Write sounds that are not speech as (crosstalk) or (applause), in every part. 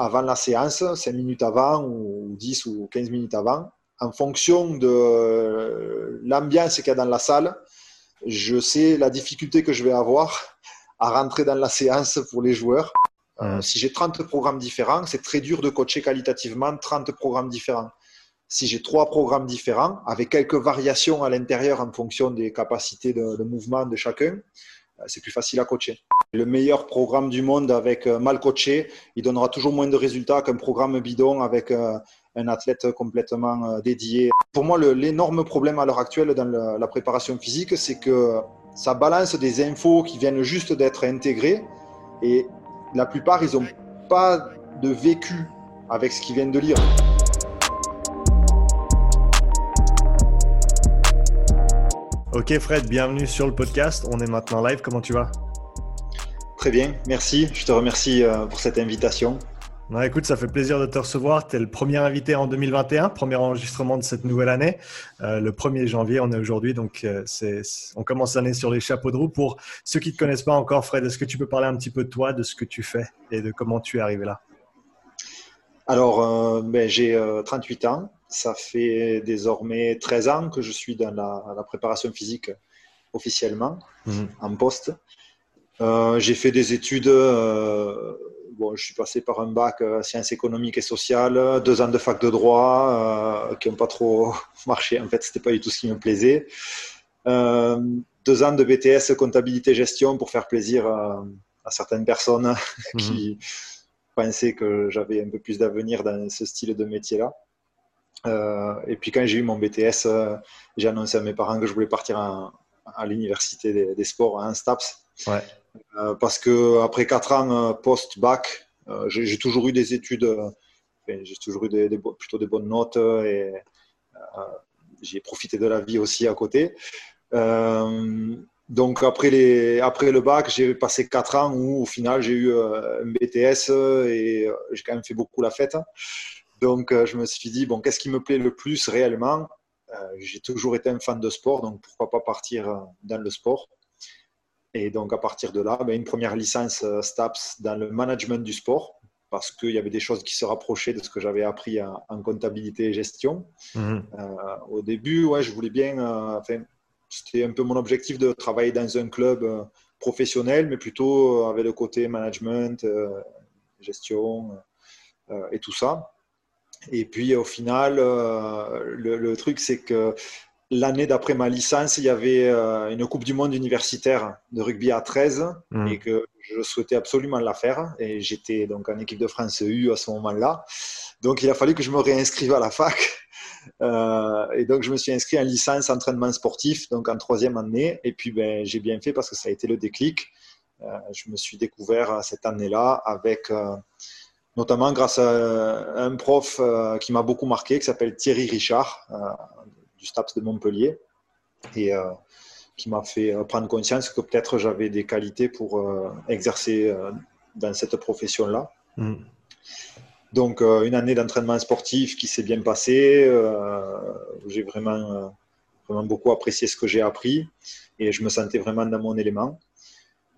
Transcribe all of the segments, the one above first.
avant la séance, 5 minutes avant ou 10 ou 15 minutes avant, en fonction de l'ambiance qu'il y a dans la salle, je sais la difficulté que je vais avoir à rentrer dans la séance pour les joueurs. Euh, si j'ai 30 programmes différents, c'est très dur de coacher qualitativement 30 programmes différents. Si j'ai trois programmes différents, avec quelques variations à l'intérieur en fonction des capacités de, mouvement de chacun, euh, c'est plus facile à coacher. Le meilleur programme du monde avec euh, mal coaché, il donnera toujours moins de résultats qu'un programme bidon avec un athlète complètement dédié. Pour moi, l'énorme problème à l'heure actuelle dans la préparation physique, c'est que ça balance des infos qui viennent juste d'être intégrées et la plupart, ils n'ont pas de vécu avec ce qu'ils viennent de lire. Ok Fred, bienvenue sur le podcast. On est maintenant live. Comment tu vas? Très bien, merci. Je te remercie euh, pour cette invitation écoute, ça fait plaisir de te recevoir. Tu es le premier invité en 2021, premier enregistrement de cette nouvelle année. Euh, le 1er janvier, on est aujourd'hui, donc euh, on commence l'année sur les chapeaux de roue. Pour ceux qui ne te connaissent pas encore, Fred, est-ce que tu peux parler un petit peu de toi, de ce que tu fais et de comment tu es arrivé là? Alors, euh, ben, j'ai 38 ans. Ça fait désormais 13 ans que je suis dans la, préparation physique officiellement, mhm. en poste. J'ai fait des études bon, je suis passé par un bac euh, sciences économiques et sociales, deux ans de fac de droit euh, qui n'ont pas trop (laughs) marché. En fait, c'était pas du tout ce qui me plaisait. Euh, deux ans de BTS comptabilité gestion pour faire plaisir à, certaines personnes (laughs) qui mhm. pensaient que j'avais un peu plus d'avenir dans ce style de métier-là. et puis quand j'ai eu mon BTS, j'ai annoncé à mes parents que je voulais partir à l'université des, sports, à un STAPS. Ouais. Euh, parce que après quatre ans euh, post-bac, euh, j'ai toujours eu des études, j'ai toujours eu plutôt des bonnes notes et j'ai profité de la vie aussi à côté. donc après, après le bac, j'ai passé quatre ans où au final j'ai eu un BTS et j'ai quand même fait beaucoup la fête. Donc je me suis dit, bon, qu'est-ce qui me plaît le plus réellement? J'ai toujours été un fan de sport, donc pourquoi pas partir dans le sport et donc, à partir de là, ben, une première licence euh, STAPS dans le management du sport, parce qu'il y avait des choses qui se rapprochaient de ce que j'avais appris en, comptabilité et gestion. Mhm. Euh, au début, ouais, je voulais bien, euh, enfin, c'était un peu mon objectif de travailler dans un club professionnel, mais plutôt avec le côté management, gestion et tout ça. Et puis au final, le, le, truc, c'est que l'année d'après ma licence, il y avait euh, une Coupe du Monde universitaire de rugby à 13 hmm. et que je souhaitais absolument la faire. Et j'étais donc en équipe de France U à ce moment-là. Donc il a fallu que je me réinscrive à la fac. (laughs) Euh, et donc je me suis inscrit en licence entraînement sportif, donc en troisième année. Et puis ben, j'ai bien fait parce que ça a été le déclic. Euh, je me suis découvert cette année-là avec notamment grâce à un prof qui m'a beaucoup marqué, qui s'appelle Thierry Richard, du STAPS de Montpellier et euh, qui m'a fait euh, prendre conscience que peut-être j'avais des qualités pour euh, exercer dans cette profession-là. Mm. Donc, une année d'entraînement sportif qui s'est bien passée. j'ai vraiment, vraiment beaucoup apprécié ce que j'ai appris et je me sentais vraiment dans mon élément.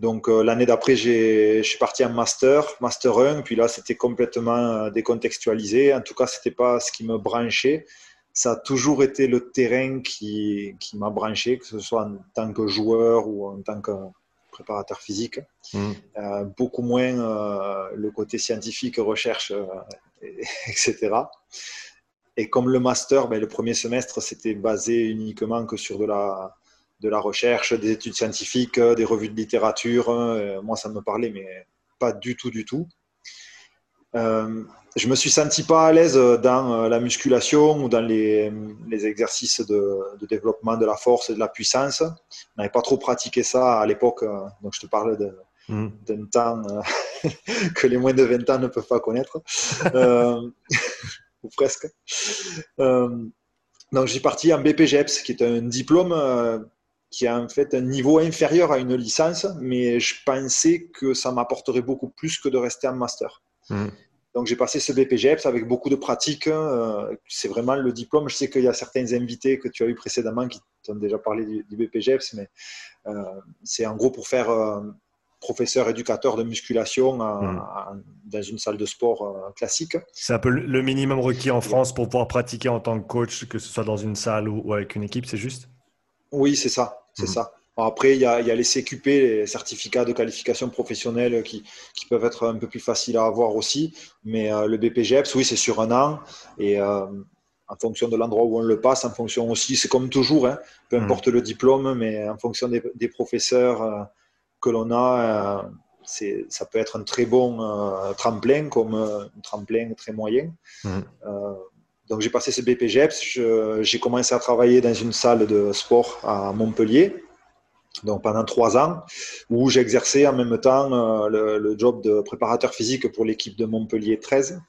Donc, l'année d'après, je suis parti en master, master 1, puis là, c'était complètement décontextualisé. En tout cas, ce n'était pas ce qui me branchait ça a toujours été le terrain qui, qui m'a branché, que ce soit en tant que joueur ou en tant que préparateur physique. Mm. Euh, beaucoup moins euh, le côté scientifique, recherche, euh, etc. (laughs) Et comme le master, ben, le premier semestre, c'était basé uniquement que sur de la, de la recherche, des études scientifiques, des revues de littérature. moi, ça me parlait, mais pas du tout, du tout je me suis senti pas à l'aise dans euh, la musculation ou dans les, exercices de, développement de la force et de la puissance. Je n'avais pas trop pratiqué ça à l'époque, euh, donc je te parle mm. d'un temps euh, (laughs) que les moins de 20 ans ne peuvent pas connaître, (laughs) ou presque. donc suis parti en BPGEPS, qui est un diplôme qui a en fait un niveau inférieur à une licence, mais je pensais que ça m'apporterait beaucoup plus que de rester en master. Mm. Donc j'ai passé ce BPGEPS avec beaucoup de pratiques. Euh, c'est vraiment le diplôme. Je sais qu'il y a certains invités que tu as eu précédemment qui t'ont déjà parlé du, BPGEPS, mais euh, c'est en gros pour faire euh, professeur éducateur de musculation hmm. dans une salle de sport classique. C'est un peu le minimum requis en France pour pouvoir pratiquer en tant que coach, que ce soit dans une salle ou, avec une équipe, c'est juste? Oui, c'est ça. C'est hmm. ça. Après, il y, a, les CQP, les certificats de qualification professionnelle, qui, peuvent être un peu plus faciles à avoir aussi. Mais le BPGEPS, oui, c'est sur un an. Et en fonction de l'endroit où on le passe, en fonction aussi, c'est comme toujours, hein, peu mm. importe le diplôme, mais en fonction des, professeurs euh, que l'on a, euh, ça peut être un très bon euh, tremplin comme un tremplin très moyen. Mm. donc j'ai passé ce BPGEPS, j'ai commencé à travailler dans une salle de sport à Montpellier, donc pendant trois ans, où j'exerçais en même temps le, le, job de préparateur physique pour l'équipe de Montpellier 13.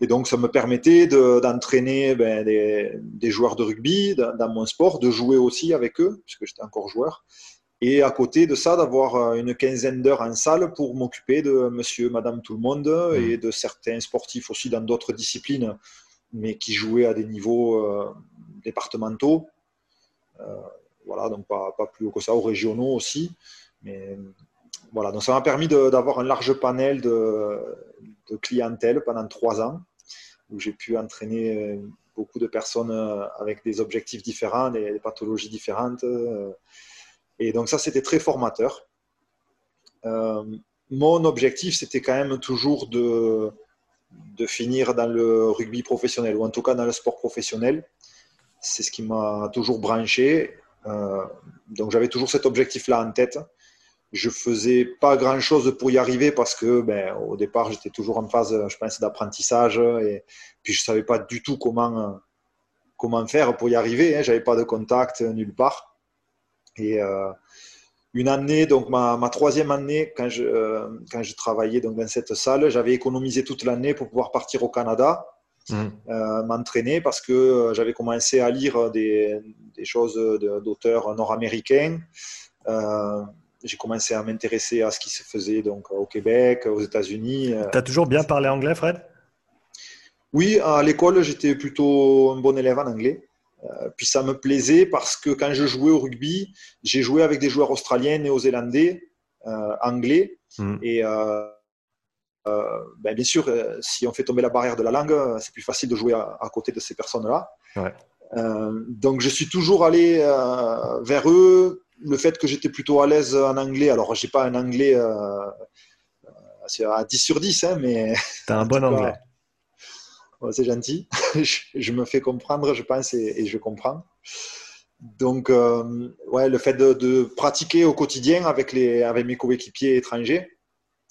Et donc, ça me permettait d'entraîner ben, des, joueurs de rugby dans, mon sport, de jouer aussi avec eux, puisque j'étais encore joueur. Et à côté de ça, d'avoir euh, une quinzaine d'heures en salle pour m'occuper de monsieur, madame, tout le monde mmh. et de certains sportifs aussi dans d'autres disciplines, mais qui jouaient à des niveaux euh, départementaux. Euh, voilà, donc pas, pas, plus haut que ça, aux régionaux aussi. Mais voilà, donc ça m'a permis d'avoir un large panel de, de clientèle pendant trois ans, où j'ai pu entraîner euh, beaucoup de personnes euh, avec des objectifs différents, des, pathologies différentes. Euh. Et donc ça, c'était très formateur. mon objectif, c'était quand même toujours de, de finir dans le rugby professionnel, ou en tout cas dans le sport professionnel. C'est ce qui m'a toujours branché. Donc j'avais toujours cet objectif-là en tête. Je faisais pas grand chose pour y arriver parce que ben, au départ j'étais toujours en phase je pense d'apprentissage et puis je savais pas du tout comment comment faire pour y arriver hein. j'avais pas de contact nulle part. Et euh, une année donc ma, ma, troisième année quand je euh, quand je travaillais donc dans cette salle j'avais économisé toute l'année pour pouvoir partir au Canada mmh. euh, m'entraîner parce que j'avais commencé à lire des, des choses d'auteurs nord-américains j'ai commencé à m'intéresser à ce qui se faisait donc au Québec, aux États-Unis. Tu as toujours bien parlé anglais, Fred? Oui, à l'école, j'étais plutôt un bon élève en anglais. Euh, puis ça me plaisait parce que quand je jouais au rugby, j'ai joué avec des joueurs australiens, néo-zélandais, euh, anglais. Hmm. Et euh, ben, bien sûr, si on fait tomber la barrière de la langue, c'est plus facile de jouer à, à côté de ces personnes-là. Ouais. donc je suis toujours allé vers eux le fait que j'étais plutôt à l'aise en anglais, alors j'ai pas un anglais euh, à 10 sur 10, hein, mais. T'as un (laughs) bon anglais. c'est gentil. (laughs) je, me fais comprendre, je pense, et, je comprends. Donc, euh, ouais, le fait de, pratiquer au quotidien avec, les, avec mes coéquipiers étrangers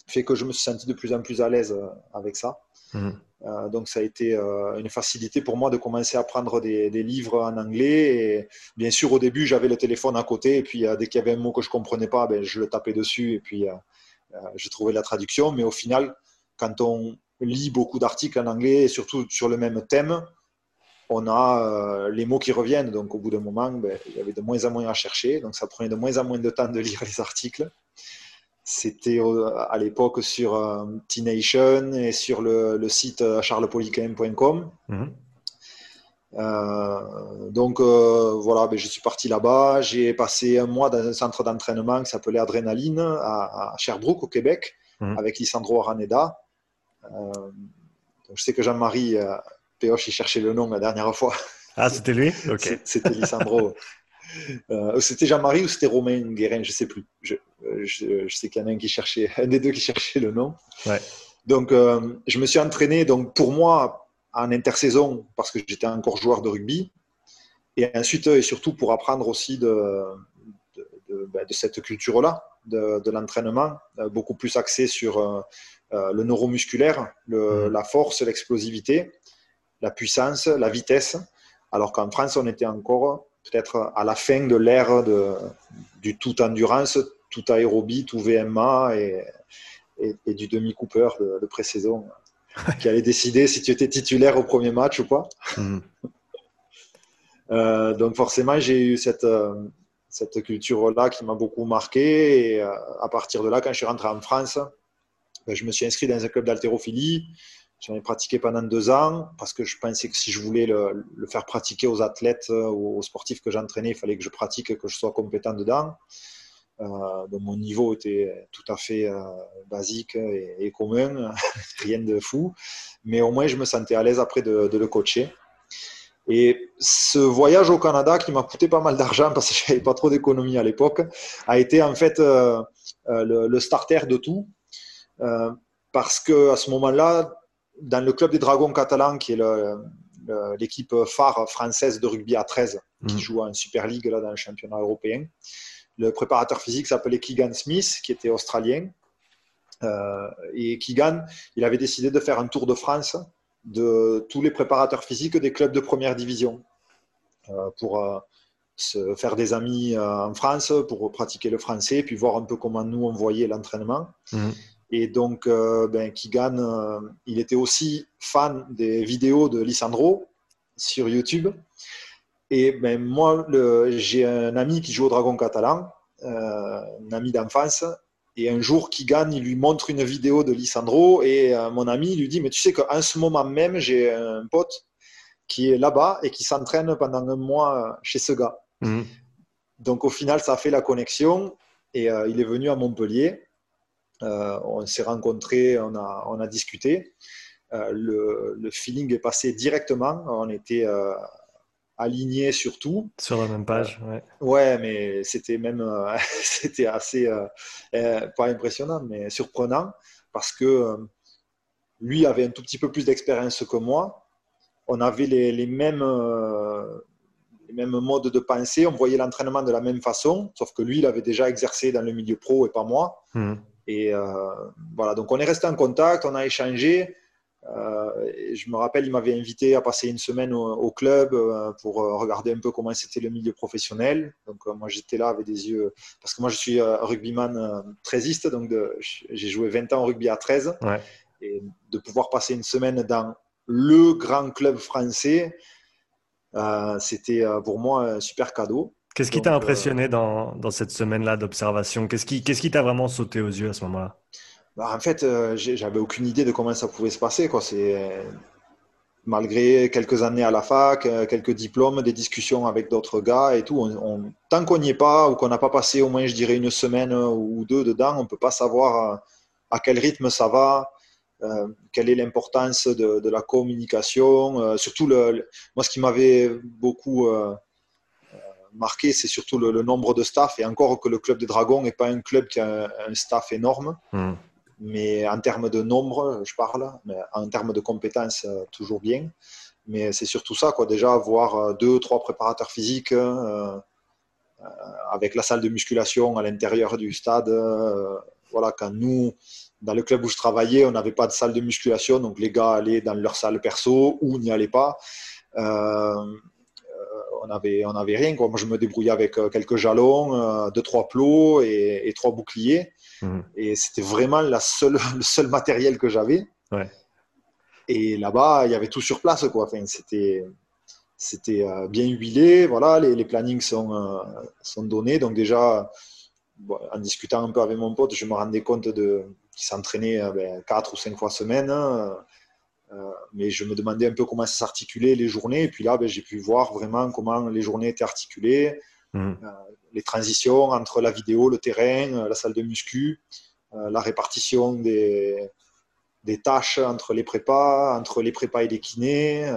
fait que je me suis senti de plus en plus à l'aise euh, avec ça. Mmh. Euh, donc ça a été euh, une facilité pour moi de commencer à prendre des, livres en anglais. Et bien sûr, au début, j'avais le téléphone à côté et puis euh, dès qu'il y avait un mot que je ne comprenais pas, ben, je le tapais dessus et puis je trouvais la traduction. Mais au final, quand on lit beaucoup d'articles en anglais, et surtout sur le même thème, on a les mots qui reviennent. Donc au bout d'un moment, ben, il y avait de moins en moins à chercher. Donc ça prenait de moins en moins de temps de lire les articles. C'était à l'époque sur euh, T-Nation et sur le, site euh, charlepoliquin.com. Mhm. Euh, donc voilà, ben, je suis parti là-bas. J'ai passé un mois dans un centre d'entraînement qui s'appelait Adrénaline à, Sherbrooke, au Québec, mhm. avec Lisandro Araneda. je sais que Jean-Marie Péoche, il cherchait le nom la dernière fois. Ah, c'était lui? (laughs) C'était Lisandro. Euh, c'était Jean-Marie ou c'était Romain Guérin, je ne sais plus. Je, je, sais qu'il y en a un qui cherchait, (laughs) un des deux qui cherchait le nom. Donc, euh, je me suis entraîné, donc pour moi, en intersaison, parce que j'étais encore joueur de rugby, et ensuite et surtout pour apprendre aussi de, de, ben, cette culture-là, de, l'entraînement, euh, beaucoup plus axé sur le neuromusculaire, le, mmh. la force, l'explosivité, la puissance, la vitesse, alors qu'en France, on était encore peut-être à la fin de l'ère du tout endurance, tout aérobie, tout VMA et, et, du demi-cooper de, pré-saison qui allait décider si tu étais titulaire au premier match ou pas. Mhm. (laughs) Euh, donc forcément, j'ai eu cette, cette culture-là qui m'a beaucoup marqué. Et euh, à partir de là, quand je suis rentré en France, ben, je me suis inscrit dans un club d'haltérophilie. J'en ai pratiqué pendant deux ans parce que je pensais que si je voulais le, faire pratiquer aux athlètes ou aux sportifs que j'entraînais, il fallait que je pratique, que je sois compétent dedans. Mon niveau était tout à fait basique et, commun, (laughs) rien de fou. Mais au moins, je me sentais à l'aise après de, le coacher. Et ce voyage au Canada, qui m'a coûté pas mal d'argent parce que (laughs) j'avais pas trop d'économie à l'époque, a été en fait le, starter de tout. parce que à ce moment-là, dans le club des Dragons catalans, qui est l'équipe phare française de rugby à 13, qui mm. joue en Super League là, dans le championnat européen, le préparateur physique s'appelait Keegan Smith, qui était australien. Euh, et Keegan, il avait décidé de faire un tour de France de tous les préparateurs physiques des clubs de première division euh, pour euh, se faire des amis en France, pour pratiquer le français, puis voir un peu comment nous on voyait l'entraînement. Mm. Et donc, ben, euh, il était aussi fan des vidéos de Lissandro sur YouTube. Et ben, moi, j'ai un ami qui joue au Dragon Catalan, euh, un ami d'enfance. Et un jour, Kigan, il lui montre une vidéo de Lissandro. Et mon ami lui dit Mais tu sais qu'en ce moment même, j'ai un pote qui est là-bas et qui s'entraîne pendant un mois chez ce gars. Mhm. Donc, au final, ça a fait la connexion. Et il est venu à Montpellier. Euh, on s'est rencontrés, on a, on a discuté. Euh, le, feeling est passé directement. On était euh, alignés sur tout. Sur la même page, ouais. Ouais, mais c'était même (laughs) c'était assez, pas impressionnant, mais surprenant parce que lui avait un tout petit peu plus d'expérience que moi. On avait les, les mêmes, les mêmes modes de pensée, on voyait l'entraînement de la même façon, sauf que lui, il avait déjà exercé dans le milieu pro et pas moi. Hmm. Et euh, voilà, donc on est resté en contact, on a échangé. Euh, je me rappelle, il m'avait invité à passer une semaine au, club euh, pour regarder un peu comment c'était le milieu professionnel. Donc moi j'étais là avec des yeux, parce que moi je suis rugbyman 13 donc j'ai joué 20 ans au rugby à 13. Et de pouvoir passer une semaine dans le grand club français, c'était pour moi un super cadeau. Qu'est-ce qui t'a euh, impressionné dans, dans, cette semaine-là d'observation? Qu'est-ce qui qu'est-ce qui t'a vraiment sauté aux yeux à ce moment-là? Bah, En fait, euh, j'avais aucune idée de comment ça pouvait se passer. C'est, malgré quelques années à la fac, euh, quelques diplômes, des discussions avec d'autres gars et tout, tant qu'on n'y est pas ou qu'on n'a pas passé au moins, je dirais, une semaine ou deux dedans, on ne peut pas savoir à quel rythme ça va, quelle est l'importance de, la communication. surtout, moi, ce qui m'avait beaucoup marqué, c'est surtout le, nombre de staff. Et encore que le club des Dragons n'est pas un club qui a un, staff énorme. Hmm. Mais en termes de nombre, je parle, mais en termes de compétences, euh, toujours bien. Mais c'est surtout ça, quoi. Déjà, avoir euh, deux, trois préparateurs physiques euh, avec la salle de musculation à l'intérieur du stade. voilà, quand nous, dans le club où je travaillais, on n'avait pas de salle de musculation, donc les gars allaient dans leur salle perso ou n'y allaient pas on avait, on avait rien. Quoi. Moi, je me débrouillais avec quelques jalons, deux, trois plots et, trois boucliers. Mhm. Et c'était vraiment la seule, (laughs) le seul matériel que j'avais. Et là-bas, il y avait tout sur place. Quoi. Enfin, c'était, c'était euh, bien huilé. Voilà, les, les plannings sont, sont donnés. Donc, déjà, en discutant un peu avec mon pote, je me rendais compte de, qu'il s'entraînait ben, quatre ou cinq fois semaine. Euh, mais je me demandais un peu comment ça s'articulait les journées. Et puis là, ben, j'ai pu voir vraiment comment les journées étaient articulées, mmh. euh, les transitions entre la vidéo, le terrain, euh, la salle de muscu, la répartition des, des, tâches entre les prépas, entre les prépas et les kinés,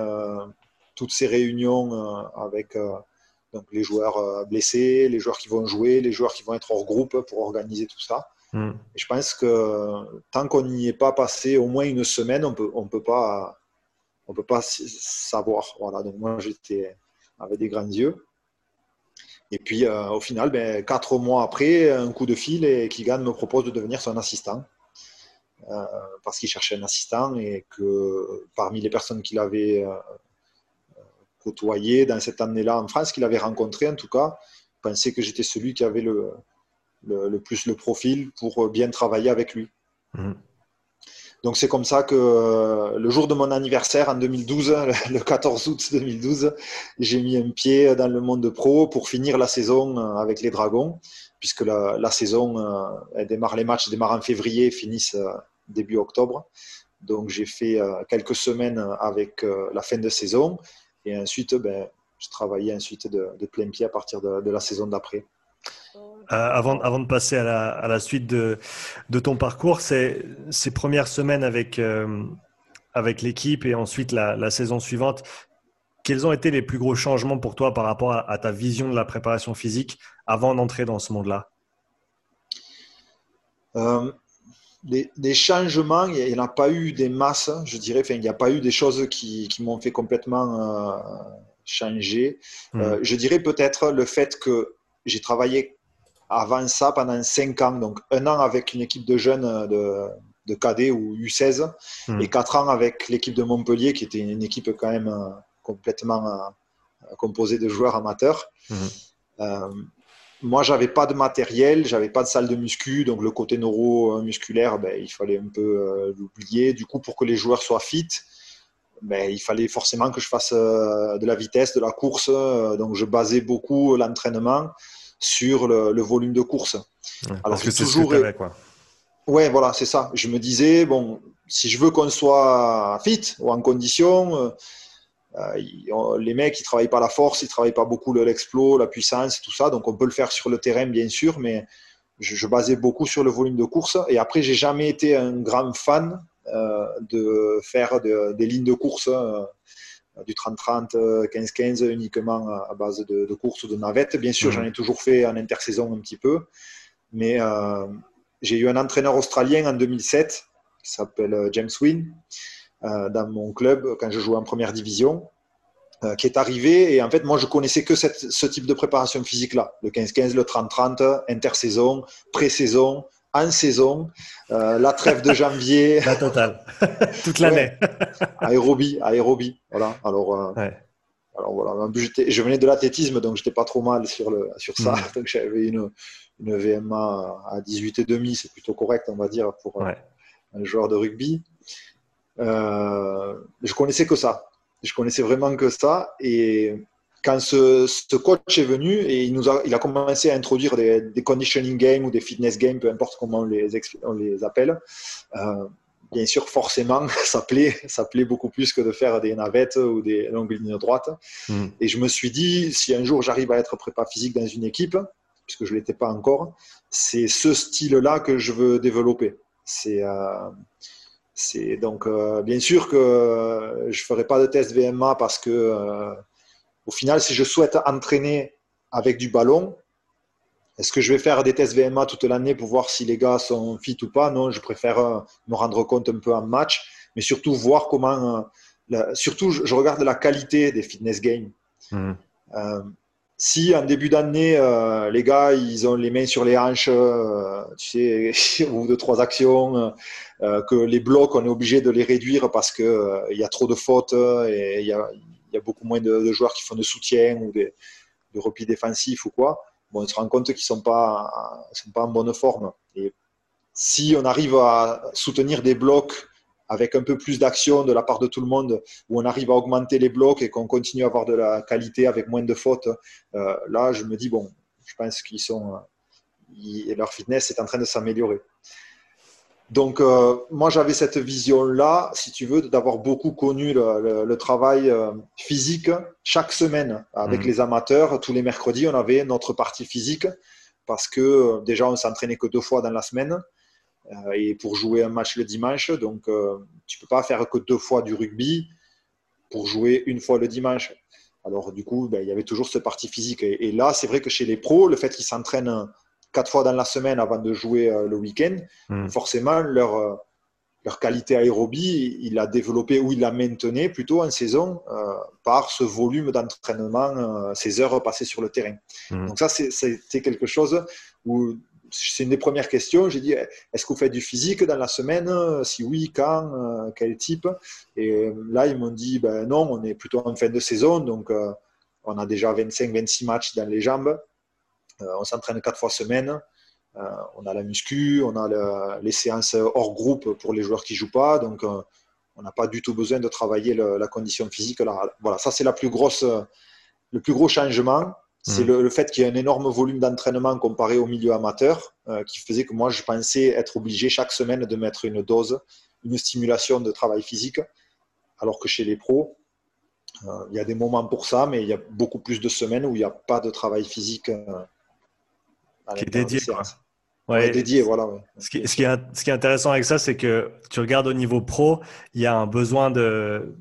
toutes ces réunions avec donc les joueurs blessés, les joueurs qui vont jouer, les joueurs qui vont être hors groupe pour organiser tout ça. Hmm. je pense que tant qu'on n'y est pas passé au moins une semaine, on peut, on peut pas, on peut pas savoir. Voilà. Donc moi, j'étais avec des grands yeux. Et puis, euh, au final, ben, quatre mois après, un coup de fil et Kigan me propose de devenir son assistant. Euh, parce qu'il cherchait un assistant et que parmi les personnes qu'il avait euh, côtoyées dans cette année-là en France, qu'il avait rencontré en tout cas, pensait que j'étais celui qui avait le, plus le profil pour bien travailler avec lui. Mhm. Donc c'est comme ça que euh, le jour de mon anniversaire en 2012, (laughs) le 14 août 2012, j'ai mis un pied dans le monde pro pour finir la saison euh, avec les Dragons, puisque la, saison euh, démarre, les matchs démarrent en février, finissent début octobre. Donc j'ai fait quelques semaines avec la fin de saison et ensuite ben, je travaillais ensuite de, plein pied à partir de la saison d'après. Avant, avant, de passer à la, à la suite de, de, ton parcours, ces, ces premières semaines avec, avec l'équipe et ensuite la, la, saison suivante, quels ont été les plus gros changements pour toi par rapport à, ta vision de la préparation physique avant d'entrer dans ce monde-là? Euh, des, changements, il n'y en a pas eu des masses, je dirais. Enfin, il n'y a pas eu des choses qui, qui m'ont fait complètement euh, changer. Hmm. Euh, je dirais peut-être le fait que j'ai travaillé avant ça pendant 5 ans, donc un an avec une équipe de jeunes de, de cadet ou U16 hmm. et 4 ans avec l'équipe de Montpellier qui était une équipe quand même complètement euh, composé de joueurs amateurs. Mhm. Euh, moi, j'avais pas de matériel, j'avais pas de salle de muscu, donc le côté neuromusculaire, ben, il fallait un peu euh, l'oublier. Du coup, pour que les joueurs soient fit, ben, il fallait forcément que je fasse de la vitesse, de la course. donc, je basais beaucoup l'entraînement sur le, volume de course. Alors, parce que c'est toujours. Ce quoi. Ouais, voilà, c'est ça. Je me disais, bon, si je veux qu'on soit fit ou en condition, euh, les mecs, ils travaillent pas la force, ils travaillent pas beaucoup l'explos, la puissance, tout ça. Donc, on peut le faire sur le terrain, bien sûr, mais je, basais beaucoup sur le volume de course. Et après, j'ai jamais été un grand fan euh, de faire des lignes de course. Euh, du 30-30, 15-15 uniquement à base de, de course ou de navette. Bien sûr, mmh. j'en ai toujours fait en intersaison un petit peu, mais j'ai eu un entraîneur australien en 2007 qui s'appelle James Wynne, euh, dans mon club quand je jouais en première division, euh, qui est arrivé. Et en fait, moi, je connaissais que cette, ce type de préparation physique-là, le 15-15, le 30-30, intersaison, pré-saison, en saison, euh, la trêve de janvier. (laughs) la totale, (laughs) toute l'année. aérobie, aérobie. Voilà. Alors, alors voilà. Je venais de l'athlétisme, donc j'étais pas trop mal sur, le, sur ça. Mm. (laughs) Donc j'avais une, une VMA à 18,5, c'est plutôt correct, on va dire, pour un joueur de rugby. Euh, je connaissais que ça. Je connaissais vraiment que ça. Et quand ce, coach est venu et il, nous a, il a commencé à introduire des, conditioning games ou des fitness games, peu importe comment on les, on les appelle, euh, bien sûr, forcément, (laughs) ça plaît, ça plaît beaucoup plus que de faire des navettes ou des longues lignes droites. Hmm. Et je me suis dit, si un jour j'arrive à être prépa physique dans une équipe, puisque je ne l'étais pas encore, c'est ce style-là que je veux développer. C'est. Euh, c'est donc euh, bien sûr que je ferai pas de test VMA parce que au final, si je souhaite entraîner avec du ballon, est-ce que je vais faire des tests VMA toute l'année pour voir si les gars sont fit ou pas? Non, je préfère me rendre compte un peu en match, mais surtout voir comment. surtout, je regarde la qualité des fitness games. Mmh si en début d'année, euh, les gars, ils ont les mains sur les hanches, euh, tu sais, (laughs) ou de trois actions, euh, que les blocs, on est obligé de les réduire parce qu'il il y a trop de fautes et il y a, y a, beaucoup moins de, joueurs qui font de soutien ou de, repli défensif ou quoi. Bon, on se rend compte qu'ils ne sont pas, sont pas en bonne forme. Et si on arrive à soutenir des blocs avec un peu plus d'action de la part de tout le monde, où on arrive à augmenter les blocs et qu'on continue à avoir de la qualité avec moins de fautes, euh, là, je me dis, bon, je pense qu'ils sont. Euh, leur fitness est en train de s'améliorer. Donc, euh, moi, j'avais cette vision-là, si tu veux, d'avoir beaucoup connu le, travail physique chaque semaine avec mmh. les amateurs. Tous les mercredis, on avait notre partie physique parce que déjà, on s'entraînait que deux fois dans la semaine. Euh, et pour jouer un match le dimanche. Donc, euh, tu ne peux pas faire que deux fois du rugby pour jouer une fois le dimanche. Alors, du coup, ben, il y avait toujours ce parti physique. Et, là, c'est vrai que chez les pros, le fait qu'ils s'entraînent quatre fois dans la semaine avant de jouer euh, le week-end, hmm. forcément, leur, leur qualité aérobie, il l'a développé ou il la maintenait plutôt en saison par ce volume d'entraînement, ces heures passées sur le terrain. Hmm. Donc ça, c'était quelque chose où c'est une des premières questions. J'ai dit, est-ce que vous faites du physique dans la semaine? Si oui, quand euh, Quel type? Et là, ils m'ont dit, ben non, on est plutôt en fin de saison, donc euh, on a déjà 25-26 matchs dans les jambes. Euh, on s'entraîne quatre fois semaine. on a la muscu, on a les séances hors groupe pour les joueurs qui jouent pas, donc on n'a pas du tout besoin de travailler la condition physique. Là. Voilà, ça c'est la plus grosse, le plus gros changement. C'est mm. le, fait qu'il y ait un énorme volume d'entraînement comparé au milieu amateur euh, qui faisait que moi, je pensais être obligé chaque semaine de mettre une dose, une stimulation de travail physique, alors que chez les pros, euh, il y a des moments pour ça, mais il y a beaucoup plus de semaines où il n'y a pas de travail physique euh, qui est dédié. Ouais, dédié, voilà. Ce, qui, ce, qui est, ce, qui, est, intéressant avec ça, c'est que tu regardes au niveau pro, il y a un besoin de.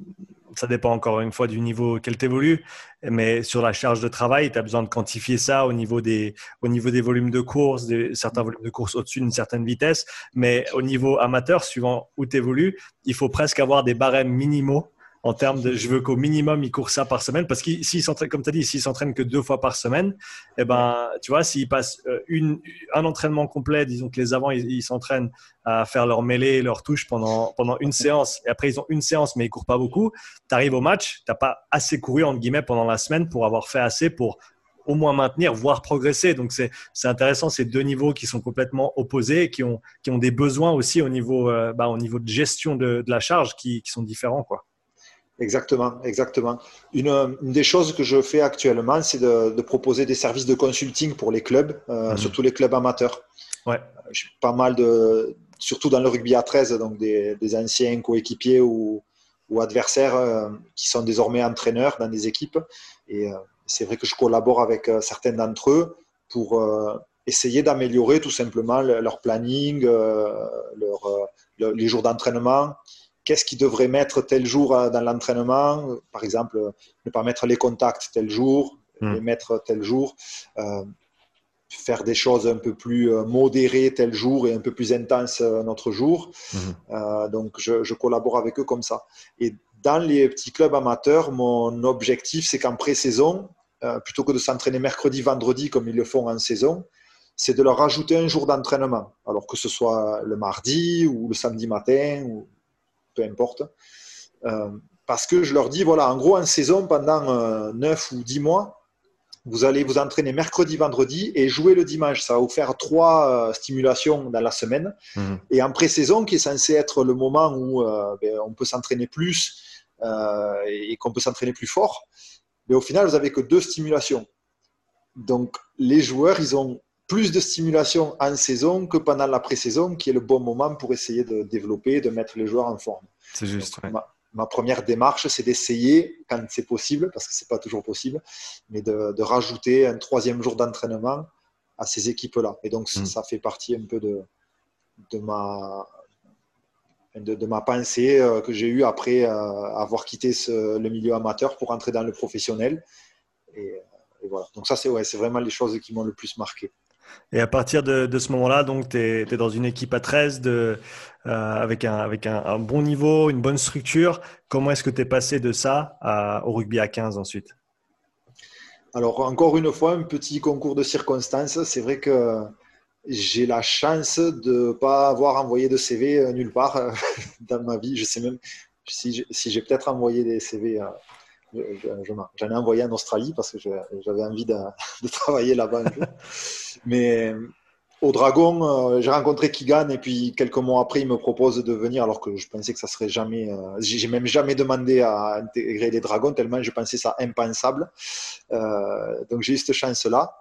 Ça dépend encore une fois du niveau auquel tu évolues, mais sur la charge de travail, tu as besoin de quantifier ça au niveau des, au niveau des volumes de course, des, certains volumes de course au-dessus d'une certaine vitesse. Mais au niveau amateur, suivant où tu évolues, il faut presque avoir des barèmes minimaux en termes de je veux qu'au minimum il court ça par semaine parce qu'il s'entraîne comme tu as dit s'il s'entraîne que deux fois par semaine eh ben tu vois s'il passe euh, une, un entraînement complet disons que les avants ils s'entraînent à faire leur mêlée leur touche pendant pendant une séance et après ils ont une séance mais ils courent pas beaucoup tu arrives au match tu n'as pas assez couru entre guillemets pendant la semaine pour avoir fait assez pour au moins maintenir, voire progresser. Donc c'est intéressant ces deux niveaux qui sont complètement opposés, qui ont, qui ont des besoins aussi au niveau, euh, bah, au niveau de gestion de, de la charge qui, qui sont différents. Quoi. Exactement, exactement. Une, des choses que je fais actuellement, c'est de, proposer des services de consulting pour les clubs, euh, mhm. surtout les clubs amateurs. Ouais. J'ai pas mal de, surtout dans le rugby à 13, donc des, anciens coéquipiers ou, adversaires euh, qui sont désormais entraîneurs dans des équipes. Et euh, c'est vrai que je collabore avec certains d'entre eux pour essayer d'améliorer tout simplement leur planning, leur, les jours d'entraînement qu'est-ce qu'ils devrait mettre tel jour euh, dans l'entraînement. Par exemple, ne pas mettre les contacts tel jour, hmm. les mettre tel jour. Euh, faire des choses un peu plus euh, modérées tel jour et un peu plus intenses notre jour. Hmm. donc, je, collabore avec eux comme ça. Et dans les petits clubs amateurs, mon objectif, c'est qu'en pré-saison, plutôt que de s'entraîner mercredi, vendredi comme ils le font en saison, c'est de leur rajouter un jour d'entraînement. Alors que ce soit le mardi ou le samedi matin ou peu importe. Euh, parce que je leur dis, voilà, en gros, en saison, pendant euh, 9 ou 10 mois, vous allez vous entraîner mercredi, vendredi et jouer le dimanche. Ça va vous faire trois euh, stimulations dans la semaine. Mhm. Et en pré-saison, qui est censé être le moment où euh, ben, on peut s'entraîner plus et qu'on peut s'entraîner plus fort, mais au final, vous n'avez que deux stimulations. Donc, les joueurs, ils ont plus de stimulation en saison que pendant la pré-saison, qui est le bon moment pour essayer de développer, de mettre les joueurs en forme. C'est juste. ma, première démarche, c'est d'essayer, quand c'est possible, parce que ce n'est pas toujours possible, mais de, rajouter un troisième jour d'entraînement à ces équipes-là. Et donc, hmm. ça fait partie un peu de, de ma, de, ma pensée euh, que j'ai eue après euh, avoir quitté le milieu amateur pour entrer dans le professionnel. Et, voilà. Donc ça, c'est ouais, vraiment les choses qui m'ont le plus marqué. Et à partir de, ce moment-là, donc tu es, dans une équipe à 13 de, euh, avec, un, bon niveau, une bonne structure. Comment est-ce que tu es passé de ça au rugby à 15 ensuite? Alors, encore une fois, un petit concours de circonstances. C'est vrai que j'ai la chance de ne pas avoir envoyé de CV euh, nulle part euh, (laughs) dans ma vie. Je sais même si j'ai peut-être envoyé des CV J'en ai envoyé en Australie parce que j'avais envie (laughs) de, travailler là-bas. Mais au Dragon, euh, j'ai rencontré Kigan et puis quelques mois après, il me propose de venir alors que je pensais que ça serait jamais. Euh, j'ai même jamais demandé à intégrer les Dragons tellement je pensais ça impensable. Euh, donc j'ai eu cette chance-là.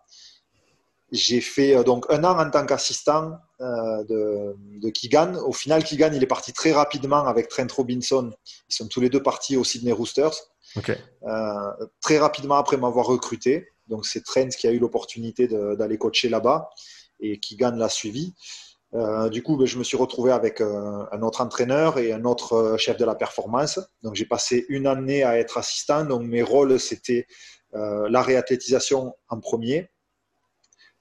J'ai fait donc un an en tant qu'assistant de, de, Kigan. Au final, Kigan, il est parti très rapidement avec Trent Robinson. Ils sont tous les deux partis au Sydney Roosters. Euh, très rapidement après m'avoir recruté. Donc c'est Trent qui a eu l'opportunité d'aller coacher là-bas et qui gagne la suivi. Euh, du coup, ben, je me suis retrouvé avec euh, un autre entraîneur et un autre chef de la performance. Donc j'ai passé une année à être assistant. Donc mes rôles, c'était la réathlétisation en premier,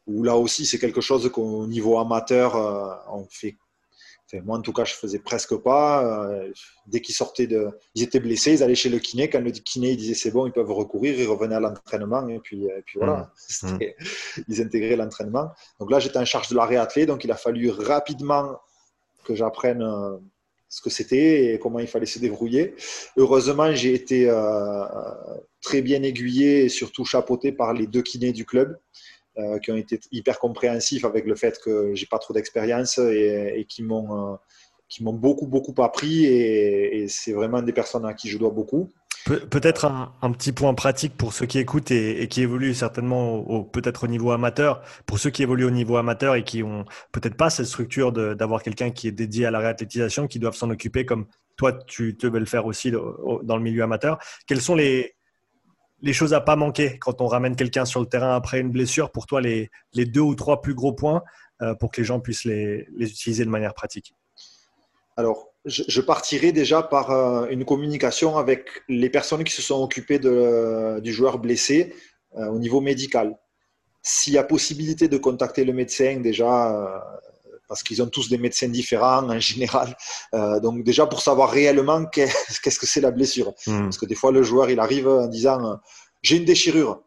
où là aussi c'est quelque chose qu'au niveau amateur, on fait moi, en tout cas, je faisais presque pas. Euh, dès qu'ils sortaient de, ils étaient blessés, ils allaient chez le kiné. Quand le kiné il disait c'est bon, ils peuvent recourir, ils revenaient à l'entraînement et puis, et puis voilà, mmh. (laughs) Ils intégraient l'entraînement. Donc là, j'étais en charge de la réathlée, donc il a fallu rapidement que j'apprenne euh, ce que c'était et comment il fallait se débrouiller. Heureusement, j'ai été euh, très bien aiguillé et surtout chapeauté par les deux kinés du club. Euh, qui ont été hyper compréhensifs avec le fait que j'ai pas trop d'expérience et, qui m'ont euh, qui m'ont beaucoup beaucoup appris et, c'est vraiment des personnes à qui je dois beaucoup. peut-être un, petit point pratique pour ceux qui écoutent et, qui évoluent certainement peut-être au niveau amateur. Pour ceux qui évoluent au niveau amateur et qui ont peut-être pas cette structure d'avoir quelqu'un qui est dédié à la réathlétisation, qui doivent s'en occuper comme toi tu veux le faire aussi dans le milieu amateur. Quels sont les, les choses à pas manquer quand on ramène quelqu'un sur le terrain après une blessure, pour toi, les, deux ou trois plus gros points euh, pour que les gens puissent les, utiliser de manière pratique Alors, je, partirai déjà par euh, une communication avec les personnes qui se sont occupées du joueur blessé euh, au niveau médical. S'il y a possibilité de contacter le médecin déjà, parce qu'ils ont tous des médecins différents en général. donc déjà pour savoir réellement qu'est-ce que c'est la blessure. Hmm. Parce que des fois le joueur il arrive en disant j'ai une déchirure.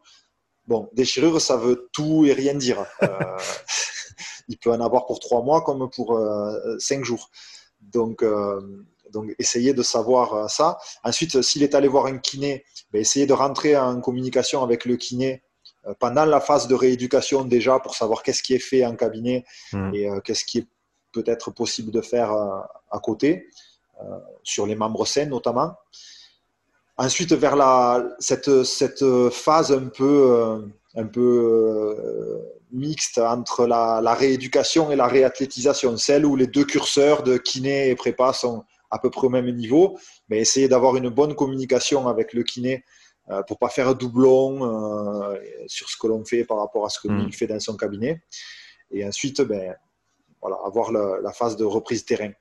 Bon, déchirure ça veut tout et rien dire. (laughs) il peut en avoir pour trois mois comme pour euh, cinq jours. Donc, euh, donc, essayez de savoir euh, ça. Ensuite, s'il est allé voir un kiné, ben, essayez de rentrer en communication avec le kiné pendant la phase de rééducation déjà pour savoir qu'est-ce qui est fait en cabinet hmm. et qu'est-ce qui est peut-être possible de faire à côté, sur les membres sains notamment. Ensuite, vers la, cette, cette phase un peu, un peu mixte entre la, rééducation et la réathlétisation, celle où les deux curseurs de kiné et prépa sont à peu près au même niveau, mais essayer d'avoir une bonne communication avec le kiné euh, pour pas faire un doublon euh, sur ce que l'on fait par rapport à ce que lui mm. fait dans son cabinet. Et ensuite, ben, voilà, avoir la, phase de reprise terrain.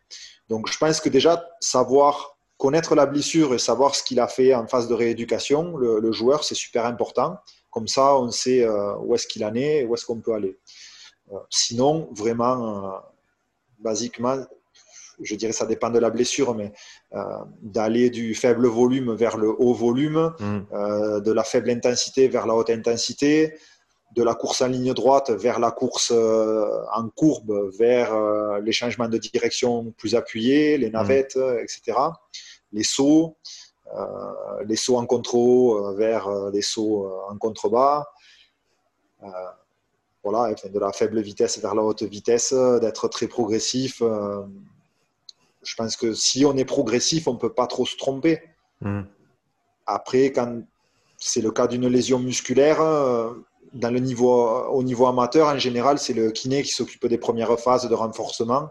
Donc, je pense que déjà, savoir connaître la blessure et savoir ce qu'il a fait en phase de rééducation, le joueur, c'est super important. Comme ça, on sait euh, où est-ce qu'il en est et où est-ce qu'on peut aller. Euh, sinon, vraiment, basiquement, je dirais ça dépend de la blessure, mais d'aller du faible volume vers le haut volume, mm. de la faible intensité vers la haute intensité, de la course en ligne droite vers la course en courbe, vers les changements de direction plus appuyés, les mm. navettes, etc. Les sauts, euh, les sauts en contre-haut vers les sauts en contrebas. Euh, voilà, de la faible vitesse vers la haute vitesse, d'être très progressif. Euh, je pense que si on est progressif, on ne peut pas trop se tromper. Hmm. Après, quand c'est le cas d'une lésion musculaire, dans le niveau, au niveau amateur, en général, c'est le kiné qui s'occupe des premières phases de renforcement.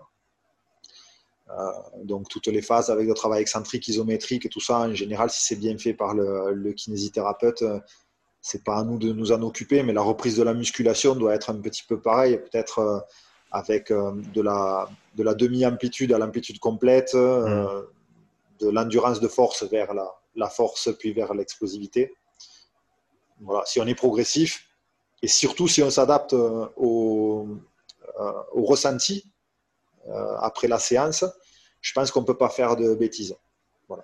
Euh, donc toutes les phases avec le travail excentrique, isométrique et tout ça, en général, si c'est bien fait par le, kinésithérapeute, euh, c'est pas à nous de nous en occuper, mais la reprise de la musculation doit être un petit peu pareil, peut-être euh, avec de la, de la demi-amplitude à l'amplitude complète, mmh. de l'endurance de force vers la, la force, puis vers l'explosivité. Voilà, si on est progressif, et surtout si on s'adapte au, au ressenti, euh, après la séance, je pense qu'on ne peut pas faire de bêtises. Voilà.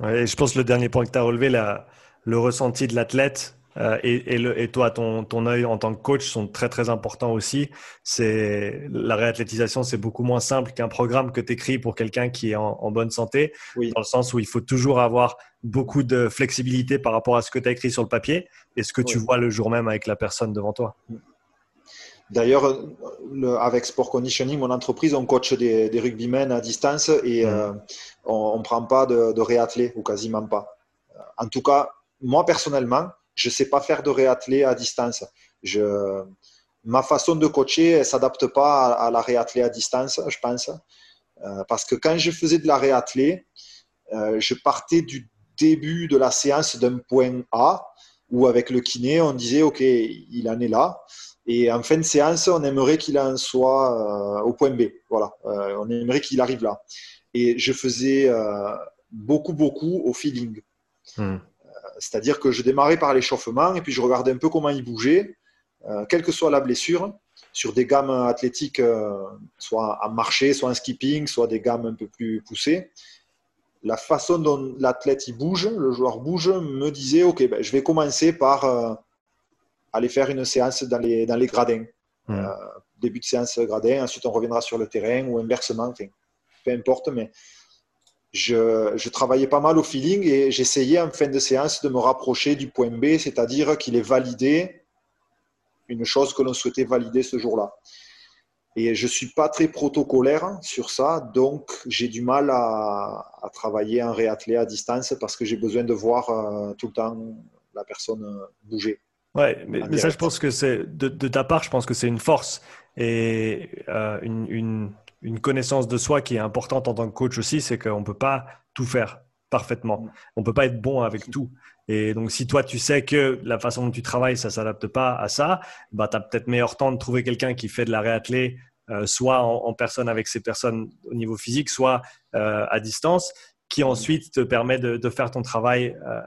je pense que le dernier point que tu as relevé, le ressenti de l'athlète euh, et, et, toi, ton, ton œil en tant que coach sont très très importants aussi. C'est la réathlétisation, c'est beaucoup moins simple qu'un programme que tu écris pour quelqu'un qui est en, bonne santé, dans le sens où il faut toujours avoir beaucoup de flexibilité par rapport à ce que tu as écrit sur le papier et ce que tu vois le jour même avec la personne devant toi. Mm. D'ailleurs, avec Sport Conditioning, mon entreprise, on coach des, des rugbymen à distance et mmh. euh, on ne prend pas de, de ou quasiment pas. En tout cas, moi personnellement, je ne sais pas faire de réathlé à distance. Ma façon de coacher ne s'adapte pas à, la réathlé à distance, je pense. Euh, parce que quand je faisais de la réathlé, euh, je partais du début de la séance d'un point A où avec le kiné, on disait, OK, il en est là. Et en fin de séance, on aimerait qu'il en soit euh, au point B. Voilà, on aimerait qu'il arrive là. Et je faisais beaucoup, beaucoup au feeling. Hmm. C'est-à-dire que je démarrais par l'échauffement et puis je regardais un peu comment il bougeait, quelle que soit la blessure, sur des gammes athlétiques, soit en marché, soit en skipping, soit des gammes un peu plus poussées. La façon dont l'athlète il bouge, le joueur bouge, me disait ok, ben, je vais commencer par aller faire une séance dans les, dans les gradins. Hmm. Euh, début de séance gradin, ensuite on reviendra sur le terrain ou inversement, peu importe, mais je, je, travaillais pas mal au feeling et j'essayais en fin de séance de me rapprocher du point B, c'est-à-dire qu'il est validé une chose que l'on souhaitait valider ce jour-là. Et je ne suis pas très protocolaire sur ça, donc j'ai du mal à, à, travailler en réathlé à distance parce que j'ai besoin de voir euh, tout le temps la personne bouger. Ouais, mais, ça, je pense que c'est de, ta part, je pense que c'est une force et euh, une, une, une, connaissance de soi qui est importante en tant que coach aussi, c'est qu'on ne peut pas tout faire. parfaitement. On peut pas être bon avec tout. Et donc, si toi, tu sais que la façon dont tu travailles, ça s'adapte pas à ça, bah, tu as peut-être meilleur temps de trouver quelqu'un qui fait de la réathlée, euh, soit en, personne avec ces personnes au niveau physique, soit euh, à distance, qui ensuite te permet de, faire ton travail euh,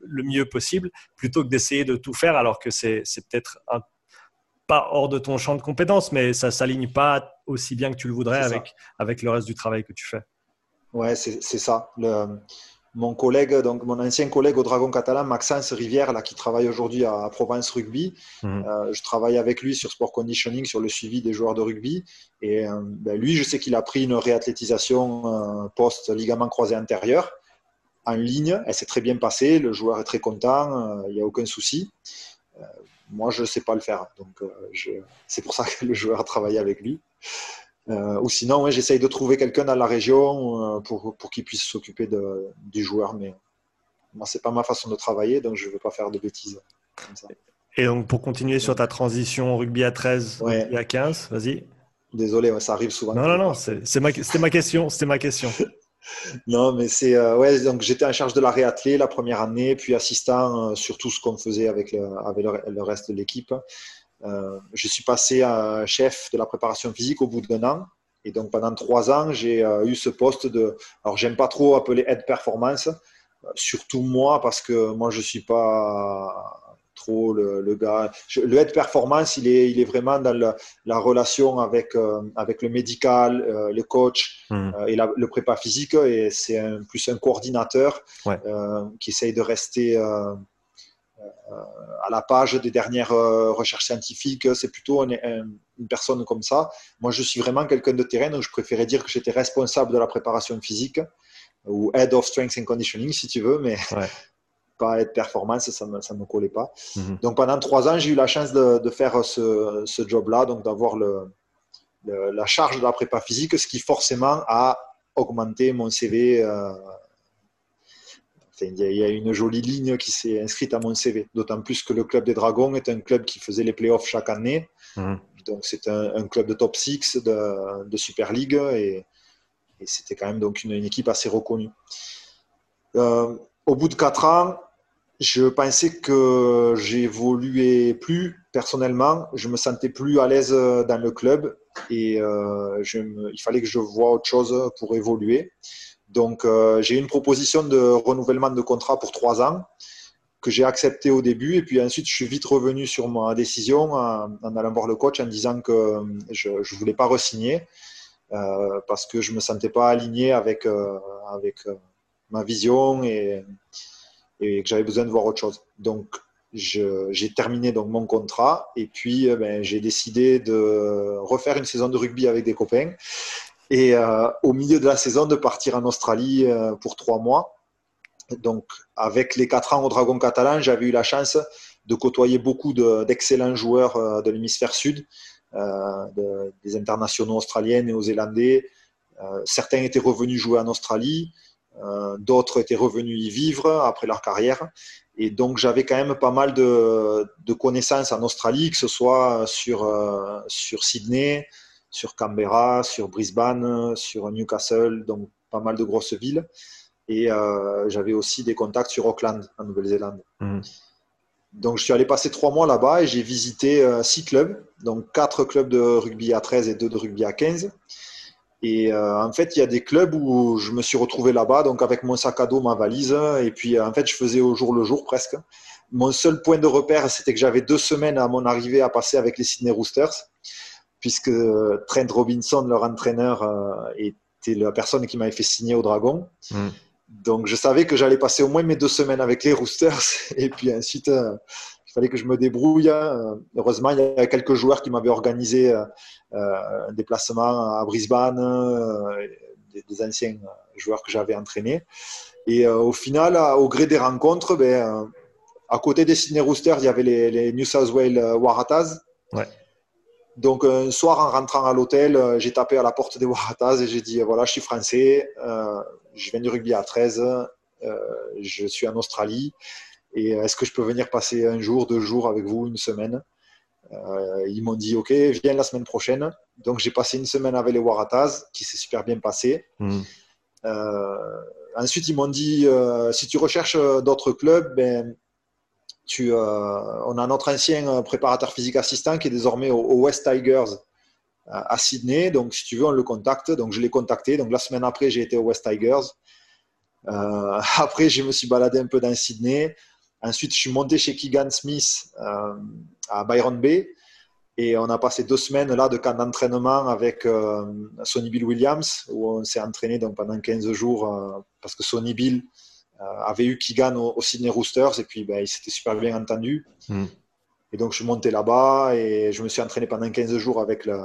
le mieux possible, plutôt que d'essayer de tout faire, alors que c'est peut-être pas hors de ton champ de compétences, mais ça s'aligne pas aussi bien que tu le voudrais avec, avec le reste du travail que tu fais. Ouais, c'est ça. Le, mon collègue, donc mon ancien collègue au Dragon Catalan, Maxence Rivière, là, qui travaille aujourd'hui à, Provence Rugby. Mhm. Euh, je travaille avec lui sur sport conditioning, sur le suivi des joueurs de rugby. Et euh, ben, lui, je sais qu'il a pris une réathlétisation euh, post-ligament croisé antérieur en ligne. Elle s'est très bien passée. Le joueur est très content. Il n'y a aucun souci. Moi, je ne sais pas le faire. Donc, c'est pour ça que le joueur a travaillé avec lui. Euh, ou sinon, j'essaye de trouver quelqu'un dans la région euh, pour, pour qu'il puisse s'occuper du joueur. Mais moi, c'est pas ma façon de travailler, donc je ne veux pas faire de bêtises. Et donc, pour continuer sur ta transition rugby à 13, et à 15, vas-y. Désolé, ça arrive souvent. Non, non, non, c'était ma, ma question. C'était ma question. (laughs) non, mais c'est euh, ouais. Donc j'étais en charge de la réathlée la première année, puis assistant sur tout ce qu'on faisait avec, le, avec le reste de l'équipe. Euh, je suis passé à chef de la préparation physique au bout d'un an. Et donc pendant trois ans, j'ai euh, eu ce poste de. Alors j'aime pas trop appeler aide performance, euh, surtout moi parce que moi je suis pas trop le, gars. le aide performance, il est, il est vraiment dans la, relation avec, avec le médical, le coach hmm. et le prépa physique. Et c'est plus un coordinateur qui essaye de rester à la page des dernières euh, recherches scientifiques. C'est plutôt une, personne comme ça. Moi, je suis vraiment quelqu'un de terrain, donc je préférais dire que j'étais responsable de la préparation physique ou head of strength and conditioning, si tu veux, mais (laughs) pas être performance, ça ne me, collait pas. Mhm. Donc pendant trois ans, j'ai eu la chance de, faire ce, job-là, donc d'avoir le, la charge de la prépa physique, ce qui forcément a augmenté mon CV euh, il y a une jolie ligne qui s'est inscrite à mon CV. D'autant plus que le club des Dragons est un club qui faisait les playoffs chaque année. Mhm. Donc c'est un, club de top 6 de, Super League et, c'était quand même donc une, équipe assez reconnue. Euh, au bout de 4 ans, je pensais que j'évoluais plus personnellement. Je me sentais plus à l'aise dans le club et euh, il fallait que je voie autre chose pour évoluer. Donc, euh, j'ai une proposition de renouvellement de contrat pour trois ans que j'ai accepté au début. Et puis ensuite, je suis vite revenu sur ma décision en, allant voir le coach en disant que euh, je ne voulais pas re-signer euh, parce que je ne me sentais pas aligné avec, avec ma vision et, et que j'avais besoin de voir autre chose. Donc, j'ai terminé donc mon contrat et puis ben, j'ai décidé de refaire une saison de rugby avec des copains et euh, au milieu de la saison de partir en Australie euh, pour trois mois. Donc, avec les quatre ans au Dragon catalan, j'avais eu la chance de côtoyer beaucoup d'excellents joueurs euh, de l'hémisphère sud, des internationaux australiens, néo-zélandais. certains étaient revenus jouer en Australie, d'autres étaient revenus y vivre après leur carrière. Et donc, j'avais quand même pas mal de, de, connaissances en Australie, que ce soit sur, sur Sydney, sur Canberra, sur Brisbane, sur Newcastle, donc pas mal de grosses villes. Et euh, j'avais aussi des contacts sur Auckland, en Nouvelle-Zélande. Mhm. Donc je suis allé passer trois mois là-bas et j'ai visité euh, six clubs, donc quatre clubs de rugby à 13 et deux de rugby à 15. Et euh, en fait, il y a des clubs où je me suis retrouvé là-bas, donc avec mon sac à dos, ma valise, et puis en fait, je faisais au jour le jour presque. Mon seul point de repère, c'était que j'avais deux semaines à mon arrivée à passer avec les Sydney Roosters puisque Trent Robinson, leur entraîneur, euh, était la personne qui m'avait fait signer au Dragon. Mm. Donc je savais que j'allais passer au moins mes deux semaines avec les Roosters (laughs) et puis ensuite euh, il fallait que je me débrouille. Hein. Heureusement, il y a quelques joueurs qui m'avaient organisé euh, un déplacement à Brisbane, des, anciens joueurs que j'avais entraînés. Et au final, au gré des rencontres, ben, à côté des Sydney Roosters, il y avait les, New South Wales Waratahs. Ouais. Donc un soir en rentrant à l'hôtel, euh, j'ai tapé à la porte des Waratahs et j'ai dit voilà, je suis français, euh, je viens du rugby à 13, euh, je suis en Australie et est-ce que je peux venir passer un jour, deux jours avec vous, une semaine? Ils m'ont dit ok, viens la semaine prochaine. Donc j'ai passé une semaine avec les Waratahs qui s'est super bien passé. Hmm. ensuite, ils m'ont dit si tu recherches d'autres clubs, ben, tu, on a notre ancien préparateur physique assistant qui est désormais au, West Tigers à Sydney. Donc, si tu veux, on le contacte. Donc, je l'ai contacté. Donc, la semaine après, j'ai été au West Tigers. (laughs) après, je me suis baladé un peu dans Sydney. Ensuite, je suis monté chez Keegan Smith à Byron Bay. Et on a passé deux semaines là de camp d'entraînement avec euh, Sonny Bill Williams, où on s'est entraîné donc, pendant 15 jours euh, parce que Sonny Bill euh, avait eu Keegan au, au, Sydney Roosters et puis ben, il s'était super bien entendu. Hmm. Et donc je suis monté là-bas et je me suis entraîné pendant 15 jours avec, le,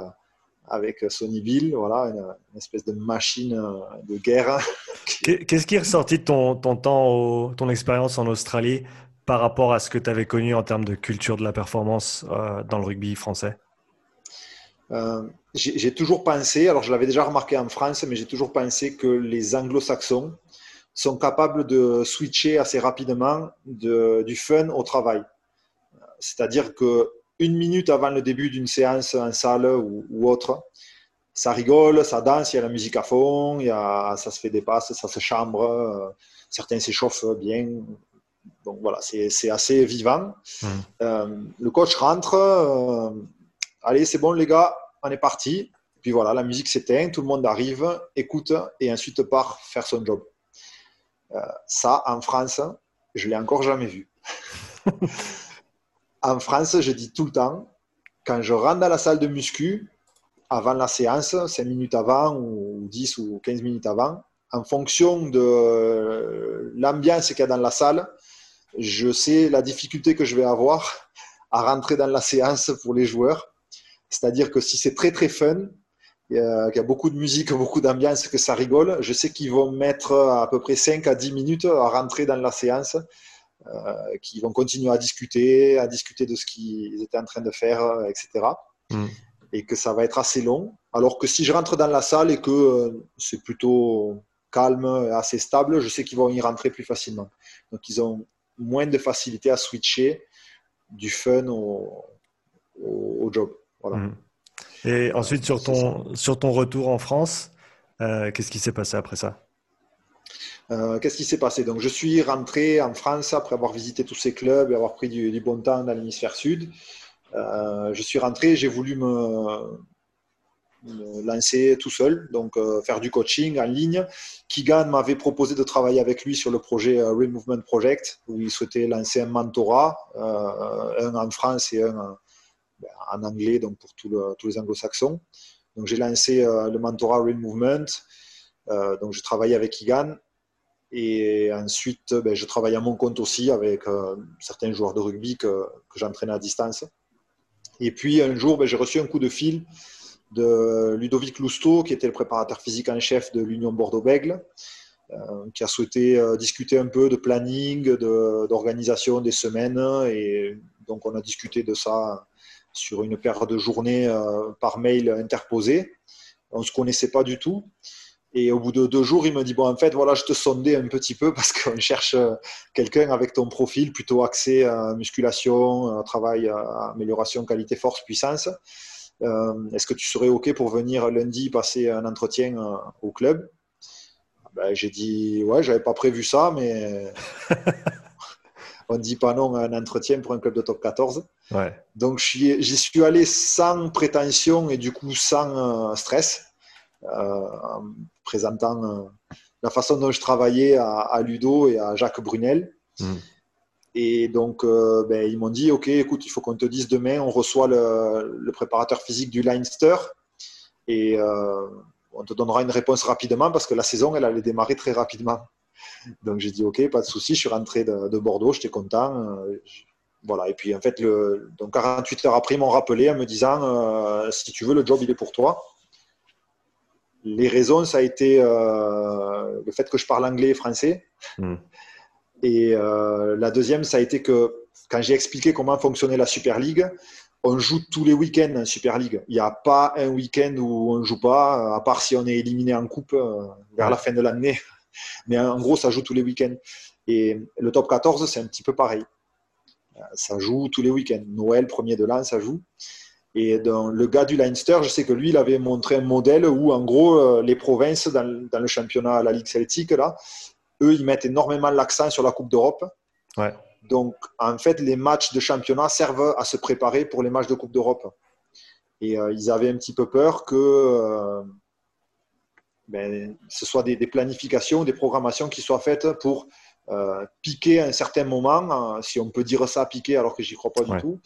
avec Sonny Bill, voilà, une, espèce de machine de guerre. Qu'est-ce qui est ressorti de ton, ton temps, ton expérience en Australie par rapport à ce que tu avais connu en termes de culture de la performance euh, dans le rugby français? Euh, J'ai toujours pensé, alors je l'avais déjà remarqué en France, mais j'ai toujours pensé que les anglo-saxons sont capables de switcher assez rapidement de, du fun au travail. C'est-à-dire que une minute avant le début d'une séance en salle ou, autre, ça rigole, ça danse, il y a la musique à fond, il y a, ça se fait des passes, ça se chambre, euh, certains s'échauffent bien, donc voilà, c'est assez vivant. Mmh. Euh, le coach rentre, euh, allez, c'est bon les gars, on est parti. Puis voilà, la musique s'éteint, tout le monde arrive, écoute et ensuite part faire son job. Euh, ça, en France, je l'ai encore jamais vu. (laughs) en France, je dis tout le temps, quand je rentre dans la salle de muscu, avant la séance, 5 minutes avant ou 10 ou 15 minutes avant, en fonction de l'ambiance qu'il y a dans la salle, je sais la difficulté que je vais avoir à rentrer dans la séance pour les joueurs. C'est-à-dire que si c'est très très fun, qu'il y a beaucoup de musique, (laughs) beaucoup d'ambiance, que ça rigole, je sais qu'ils vont mettre à peu près 5 à 10 minutes à rentrer dans la séance, euh, qu'ils vont continuer à discuter, à discuter de ce qu'ils étaient en train de faire, etc. Mm. Et que ça va être assez long. Alors que si je rentre dans la salle et que euh, c'est plutôt calme, assez stable, je sais qu'ils vont y rentrer plus facilement. Donc ils ont moins de facilité à switcher du fun au, au, job. Voilà. Mhm. Et ensuite, sur ton, sur ton retour en France, euh, qu'est-ce qui s'est passé après ça? Euh, Qu'est-ce qui s'est passé? Donc, je suis rentré en France après avoir visité tous ces clubs et avoir pris du, bon temps dans l'hémisphère sud. Euh, je suis rentré, j'ai voulu me, lancer tout seul, donc euh, faire du coaching en ligne. Kigan m'avait proposé de travailler avec lui sur le projet euh, Removement Project, où il souhaitait lancer un mentorat, euh, un en France et un ben, en anglais, donc pour tous les anglo-saxons. Donc j'ai lancé le mentorat Removement, donc je travaillais avec Kigan. Et ensuite, ben, je travaille à mon compte aussi avec certains joueurs de rugby que, j'entraînais à distance. Et puis un jour, ben, j'ai reçu un coup de fil de Ludovic Lousteau, qui était le préparateur physique en chef de l'Union Bordeaux-Bègle, euh, qui a souhaité euh, discuter un peu de planning, d'organisation des semaines. Et donc, on a discuté de ça sur une paire de journées euh, par mail interposé. On ne se connaissait pas du tout. Et au bout de deux jours, il me dit Bon, en fait, voilà, je te sondais un petit peu parce qu'on cherche quelqu'un avec ton profil plutôt axé à musculation, travail, amélioration, qualité, force, puissance. Euh, est-ce que tu serais OK pour venir lundi passer un entretien euh, au club? Ben, J'ai dit, ouais, j'avais pas prévu ça, mais (laughs) on ne dit pas non à un entretien pour un club de top 14. Donc j'y suis allé sans prétention et du coup sans euh, stress, en présentant la façon dont je travaillais à, Ludo et à Jacques Brunel. Hmm. Et donc, euh, ben, ils m'ont dit, OK, écoute, il faut qu'on te dise demain, on reçoit le, préparateur physique du Leinster et euh, on te donnera une réponse rapidement parce que la saison, elle allait démarrer très rapidement. Donc, j'ai dit, OK, pas de souci. Je suis rentré de, Bordeaux, j'étais content. Euh, voilà. Et puis, en fait, donc 48 heures après, ils m'ont rappelé en me disant, si tu veux, le job, il est pour toi. Les raisons, ça a été le fait que je parle anglais et français. Hmm. Et euh, la deuxième, ça a été que quand j'ai expliqué comment fonctionnait la Super League, on joue tous les week-ends en Super League. Il n'y a pas un week-end où on ne joue pas, à part si on est éliminé en coupe euh, vers la fin de l'année. (laughs) Mais en gros, ça joue tous les week-ends. Et le top 14, c'est un petit peu pareil. Ça joue tous les week-ends. Noël, premier de l'an, ça joue. Et dans le gars du Leinster, je sais que lui, il avait montré un modèle où, en gros, euh, les provinces dans, dans le championnat, la Ligue celtique, là, eux, ils mettent énormément l'accent sur la Coupe d'Europe. Ouais. Donc, en fait, les matchs de championnat servent à se préparer pour les matchs de Coupe d'Europe. Et euh, ils avaient un petit peu peur que euh, ben, ce soit des, planifications, des programmations qui soient faites pour euh, piquer à un certain moment, si on peut dire ça, piquer alors que j'y crois pas du tout.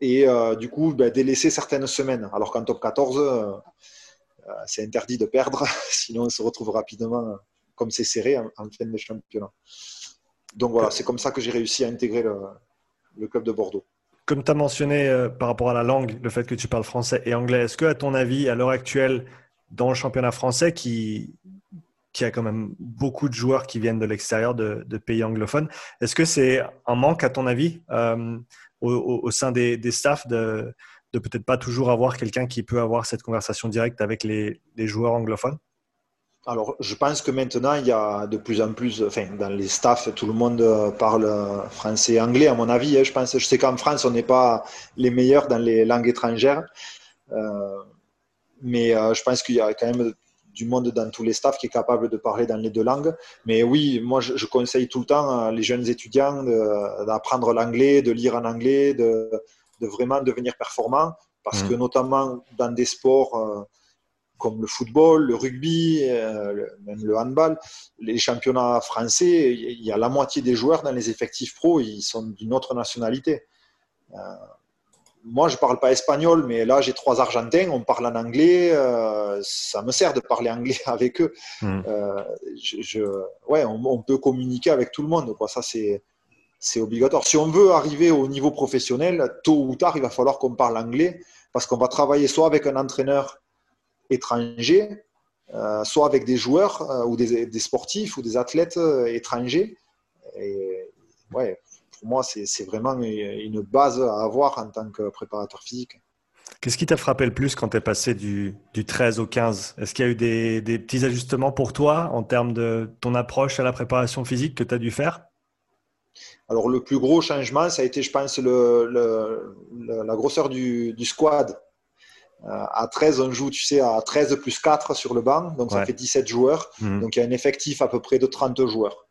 et du coup, ben, délaisser certaines semaines. Alors qu'en top 14, c'est interdit de perdre, (laughs) sinon on se retrouve rapidement, comme c'est serré, en, fin de championnat. Donc voilà, c'est comme ça que j'ai réussi à intégrer le club de Bordeaux. Comme tu as mentionné euh, par rapport à la langue, le fait que tu parles français et anglais, est-ce que, à ton avis, à l'heure actuelle, dans le championnat français, qui, qui a quand même beaucoup de joueurs qui viennent de l'extérieur de, pays anglophones, est-ce que c'est un manque, à ton avis, euh, au, sein des, des staffs de, de peut-être pas toujours avoir quelqu'un qui peut avoir cette conversation directe avec les joueurs anglophones? Alors, je pense que maintenant, il y a de plus en plus, enfin, dans les staffs, tout le monde parle français et anglais, à mon avis. Hein. Je pense, je sais qu'en France, on n'est pas les meilleurs dans les langues étrangères, euh, mais euh, je pense qu'il y a quand même du monde dans tous les staffs qui est capable de parler dans les deux langues. Mais oui, moi, je, conseille tout le temps les jeunes étudiants d'apprendre l'anglais, de lire en anglais, de, vraiment devenir performant, parce mmh. que notamment dans des sports euh, comme le football, le rugby, euh, même le handball, les championnats français, il y a la moitié des joueurs dans les effectifs pro, ils sont d'une autre nationalité. Euh, moi, je ne parle pas espagnol, mais là, j'ai trois Argentins, on parle en anglais, euh, ça me sert de parler anglais (laughs) avec eux. Hmm. Je, ouais, on, peut communiquer avec tout le monde, quoi. ça c'est c'est obligatoire. Si on veut arriver au niveau professionnel, tôt ou tard, il va falloir qu'on parle anglais, parce qu'on va travailler soit avec un entraîneur étrangers, euh, soit avec des joueurs euh, ou des, sportifs ou des athlètes euh, étrangers. Et, ouais, pour moi, c'est vraiment une base à avoir en tant que préparateur physique. Qu'est-ce qui t'a frappé le plus quand tu es passé du, du, 13 au 15 Est-ce qu'il y a eu des, des, petits ajustements pour toi en termes de ton approche à la préparation physique que tu as dû faire? Alors, le plus gros changement, ça a été, je pense, le, le, la grosseur du, du squad. Euh, à 13, on joue, tu sais, à 13 plus 4 sur le banc, donc ça fait 17 joueurs. Mhm. Donc il y a un effectif à peu près de 30 joueurs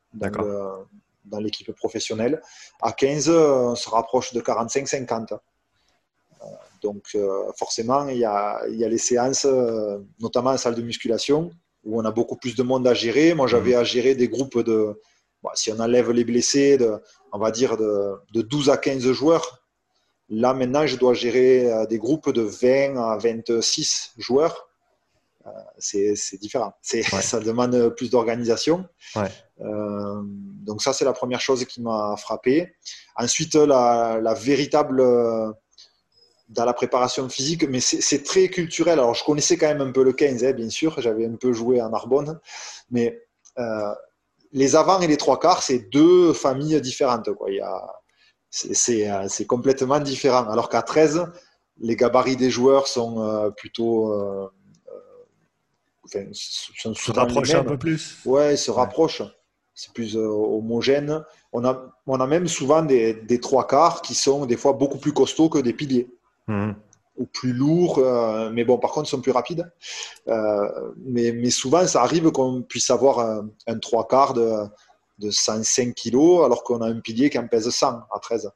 dans l'équipe professionnelle. À 15, on se rapproche de 45-50. Euh, donc euh, forcément, il y, a, il y, a, les séances, notamment en salle de musculation, où on a beaucoup plus de monde à gérer. Moi, j'avais mhm. à gérer des groupes de, si on enlève les blessés, de, on va dire de, de 12 à 15 joueurs Là, maintenant, je dois gérer euh, des groupes de 20 à 26 joueurs. Euh, c'est différent. (laughs) Ça demande plus d'organisation. Euh, donc ça, c'est la première chose qui m'a frappé. Ensuite, la, véritable dans la préparation physique, mais c'est très culturel. Alors, je connaissais quand même un peu le 15, hein, bien sûr. J'avais un peu joué en Narbonne. Mais les avant et les trois quarts, c'est deux familles différentes. Quoi. Il y a c'est complètement différent. Alors qu'à 13, les gabarits des joueurs sont euh, plutôt. Euh, enfin, se rapprochent un peu plus. Ouais, ils se rapprochent. C'est plus homogène. On a, on a même souvent des, des, trois quarts qui sont des fois beaucoup plus costauds que des piliers. Mmh. Ou plus lourds, mais bon, par contre, ils sont plus rapides. mais, mais, souvent, ça arrive qu'on puisse avoir un, un trois quarts de de 105 kg alors qu'on a un pilier qui en pèse 100 à 13.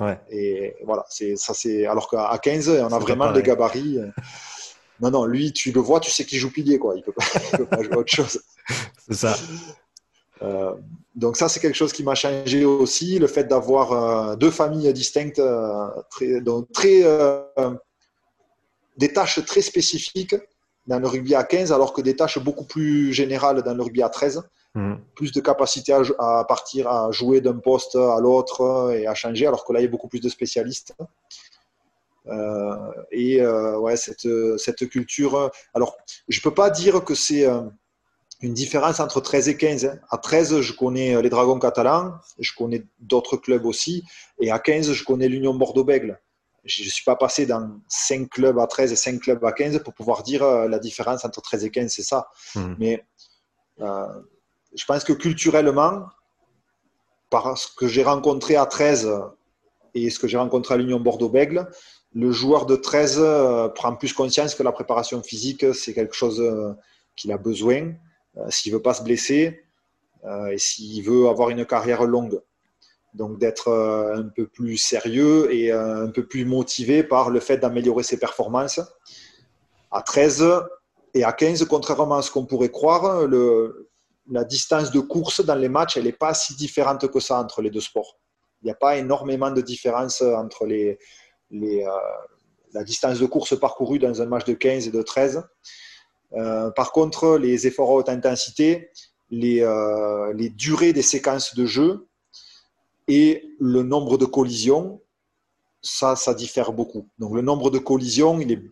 Ouais. Et voilà, c'est ça c'est alors qu'à 15 on a vraiment des gabarits. Non non, lui tu le vois, tu sais qu'il joue pilier quoi, il peut pas, (laughs) peut pas jouer autre chose. C'est ça. Euh, donc ça c'est quelque chose qui m'a changé aussi, le fait d'avoir euh, deux familles distinctes, euh, très, donc très des tâches très spécifiques dans le rugby à 15 alors que des tâches beaucoup plus générales dans le rugby à 13. Mm. plus de capacité à, partir, à jouer d'un poste à l'autre et à changer, alors que là, il y a beaucoup plus de spécialistes. Euh, et euh, ouais, cette, cette, culture. Alors, je ne peux pas dire que c'est euh, une différence entre 13 et 15. Hein. À 13, je connais les Dragons catalans, je connais d'autres clubs aussi, et à 15, je connais l'Union Bordeaux-Bègle. Je ne suis pas passé dans 5 clubs à 13 et 5 clubs à 15 pour pouvoir dire la différence entre 13 et 15, c'est ça. Mm. Mais je pense que culturellement, par ce que j'ai rencontré à 13 et ce que j'ai rencontré à l'Union Bordeaux-Bègle, le joueur de 13 euh, prend plus conscience que la préparation physique, c'est quelque chose euh, qu'il a besoin. s'il veut pas se blesser et s'il veut avoir une carrière longue. Donc d'être un peu plus sérieux et un peu plus motivé par le fait d'améliorer ses performances. À 13 et à 15, contrairement à ce qu'on pourrait croire, le, la distance de course dans les matchs, elle n'est pas si différente que ça entre les deux sports. Il n'y a pas énormément de différence entre les, la distance de course parcourue dans un match de 15 et de 13. Euh, par contre, les efforts à haute intensité, les, euh, les, durées des séquences de jeu et le nombre de collisions, ça, ça diffère beaucoup. Donc le nombre de collisions, il est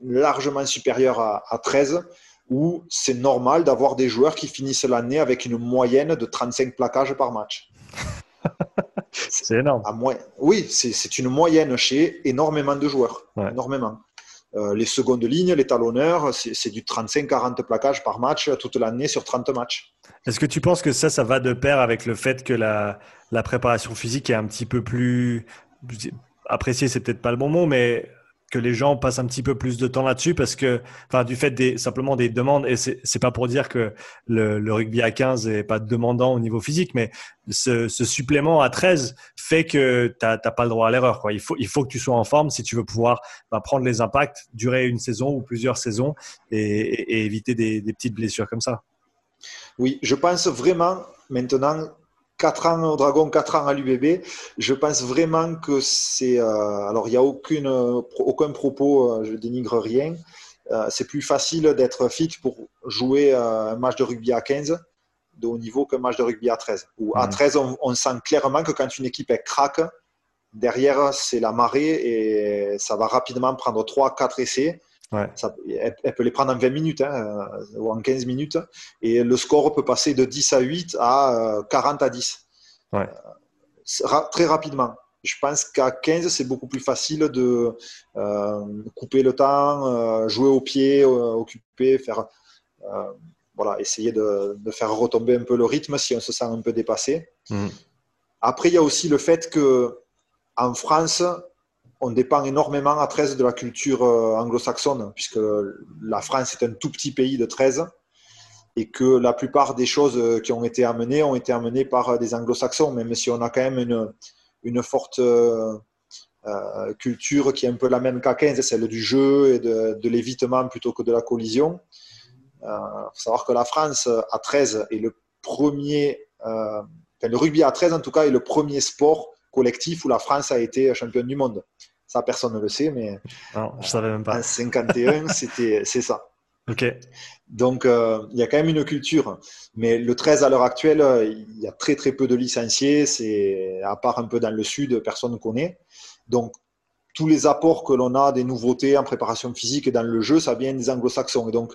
largement supérieur à, à 13, où c'est normal d'avoir des joueurs qui finissent l'année avec une moyenne de 35 plaquages par match. (laughs) C'est énorme. Oui, c'est une moyenne chez énormément de joueurs. Énormément. Euh, les secondes lignes, les talonneurs, c'est du 35-40 plaquages par match toute l'année sur 30 matchs. Est-ce que tu penses que ça, ça va de pair avec le fait que la, la préparation physique est un petit peu plus appréciée, c'est peut-être pas le bon mot, mais que les gens passent un petit peu plus de temps là-dessus parce que, enfin, du fait des, simplement des demandes, et c'est pas pour dire que le, rugby à 15 est pas demandant au niveau physique, mais ce, supplément à 13 fait que tu n'as pas le droit à l'erreur. Il faut, il faut que tu sois en forme si tu veux pouvoir bah, prendre les impacts, durer une saison ou plusieurs saisons et, éviter des petites blessures comme ça. Oui, je pense vraiment maintenant 4 ans au Dragon, 4 ans à l'UBB. Je pense vraiment que c'est. Euh, alors, il n'y a aucune, aucun propos, euh, je dénigre rien. Euh, c'est plus facile d'être fit pour jouer un match de rugby à 15 de haut niveau qu'un match de rugby à 13. Ou à 13, mmh. on, sent clairement que quand une équipe est craque, derrière, c'est la marée et ça va rapidement prendre 3-4 essais. Elle, peut les prendre en 20 minutes hein, ou en 15 minutes. Et le score peut passer de 10 à 8 à 40 à 10. très rapidement. Je pense qu'à 15, c'est beaucoup plus facile de euh, couper le temps, euh, jouer au pied, euh, occuper, faire, voilà, essayer de, faire retomber un peu le rythme si on se sent un peu dépassé. Mm. Après, il y a aussi le fait que en France, on dépend énormément à 13 de la culture euh, anglo-saxonne, puisque la France est un tout petit pays de 13 et que la plupart des choses euh, qui ont été amenées ont été amenées par euh, des anglo-saxons, même si on a quand même une, une forte culture qui est un peu la même qu'à 15, celle du jeu et de, l'évitement plutôt que de la collision. Il faut savoir que la France à 13 est le premier, le rugby à 13 en tout cas est le premier sport collectif où la France a été championne du monde. Ça, personne ne le sait, mais non, je savais même pas. en 51, (laughs) c'était, c'est ça. Ok. Donc, euh, il y a quand même une culture. Mais le 13, à l'heure actuelle, il y a très, très peu de licenciés. C'est, à part un peu dans le sud, personne ne connaît. Donc, tous les apports que l'on a des nouveautés en préparation physique et dans le jeu, ça vient des anglo-saxons. Et donc,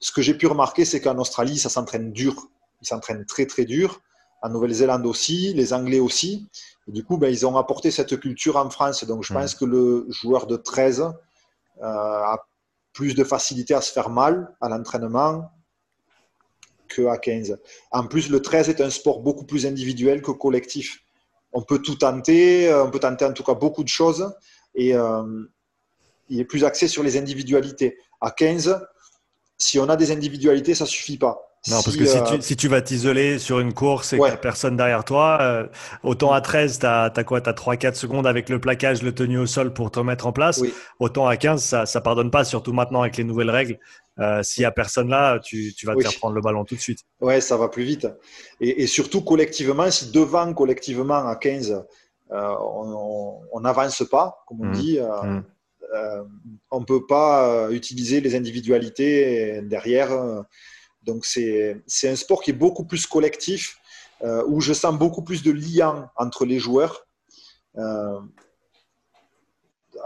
ce que j'ai pu remarquer, c'est qu'en Australie, ça s'entraîne dur. Ils s'entraînent très, très dur. En Nouvelle-Zélande aussi, les Anglais aussi du coup, ben, ils ont apporté cette culture en France. Donc, je pense que le joueur de 13 euh, a plus de facilité à se faire mal à l'entraînement qu'à 15. En plus, le 13 est un sport beaucoup plus individuel que collectif. On peut tout tenter, euh, on peut tenter en tout cas beaucoup de choses, et euh, il est plus axé sur les individualités. À 15, si on a des individualités, ça suffit pas. Non, parce que si, tu, euh, si tu vas t'isoler sur une course et qu'il n'y a personne derrière toi, euh, autant à 13, tu as, quoi? Tu as 3-4 secondes avec le plaquage, le tenu au sol pour te mettre en place. Autant à 15, ça ne pardonne pas, surtout maintenant avec les nouvelles règles. Euh, S'il n'y a personne là, tu, tu vas te faire prendre le ballon tout de suite. Ouais, ça va plus vite. Et, et surtout collectivement, si devant collectivement à 15, euh, on n'avance pas, comme on mmh. dit, mmh. on ne peut pas utiliser les individualités derrière donc c'est un sport qui est beaucoup plus collectif, euh, où je sens beaucoup plus de liens entre les joueurs. Euh,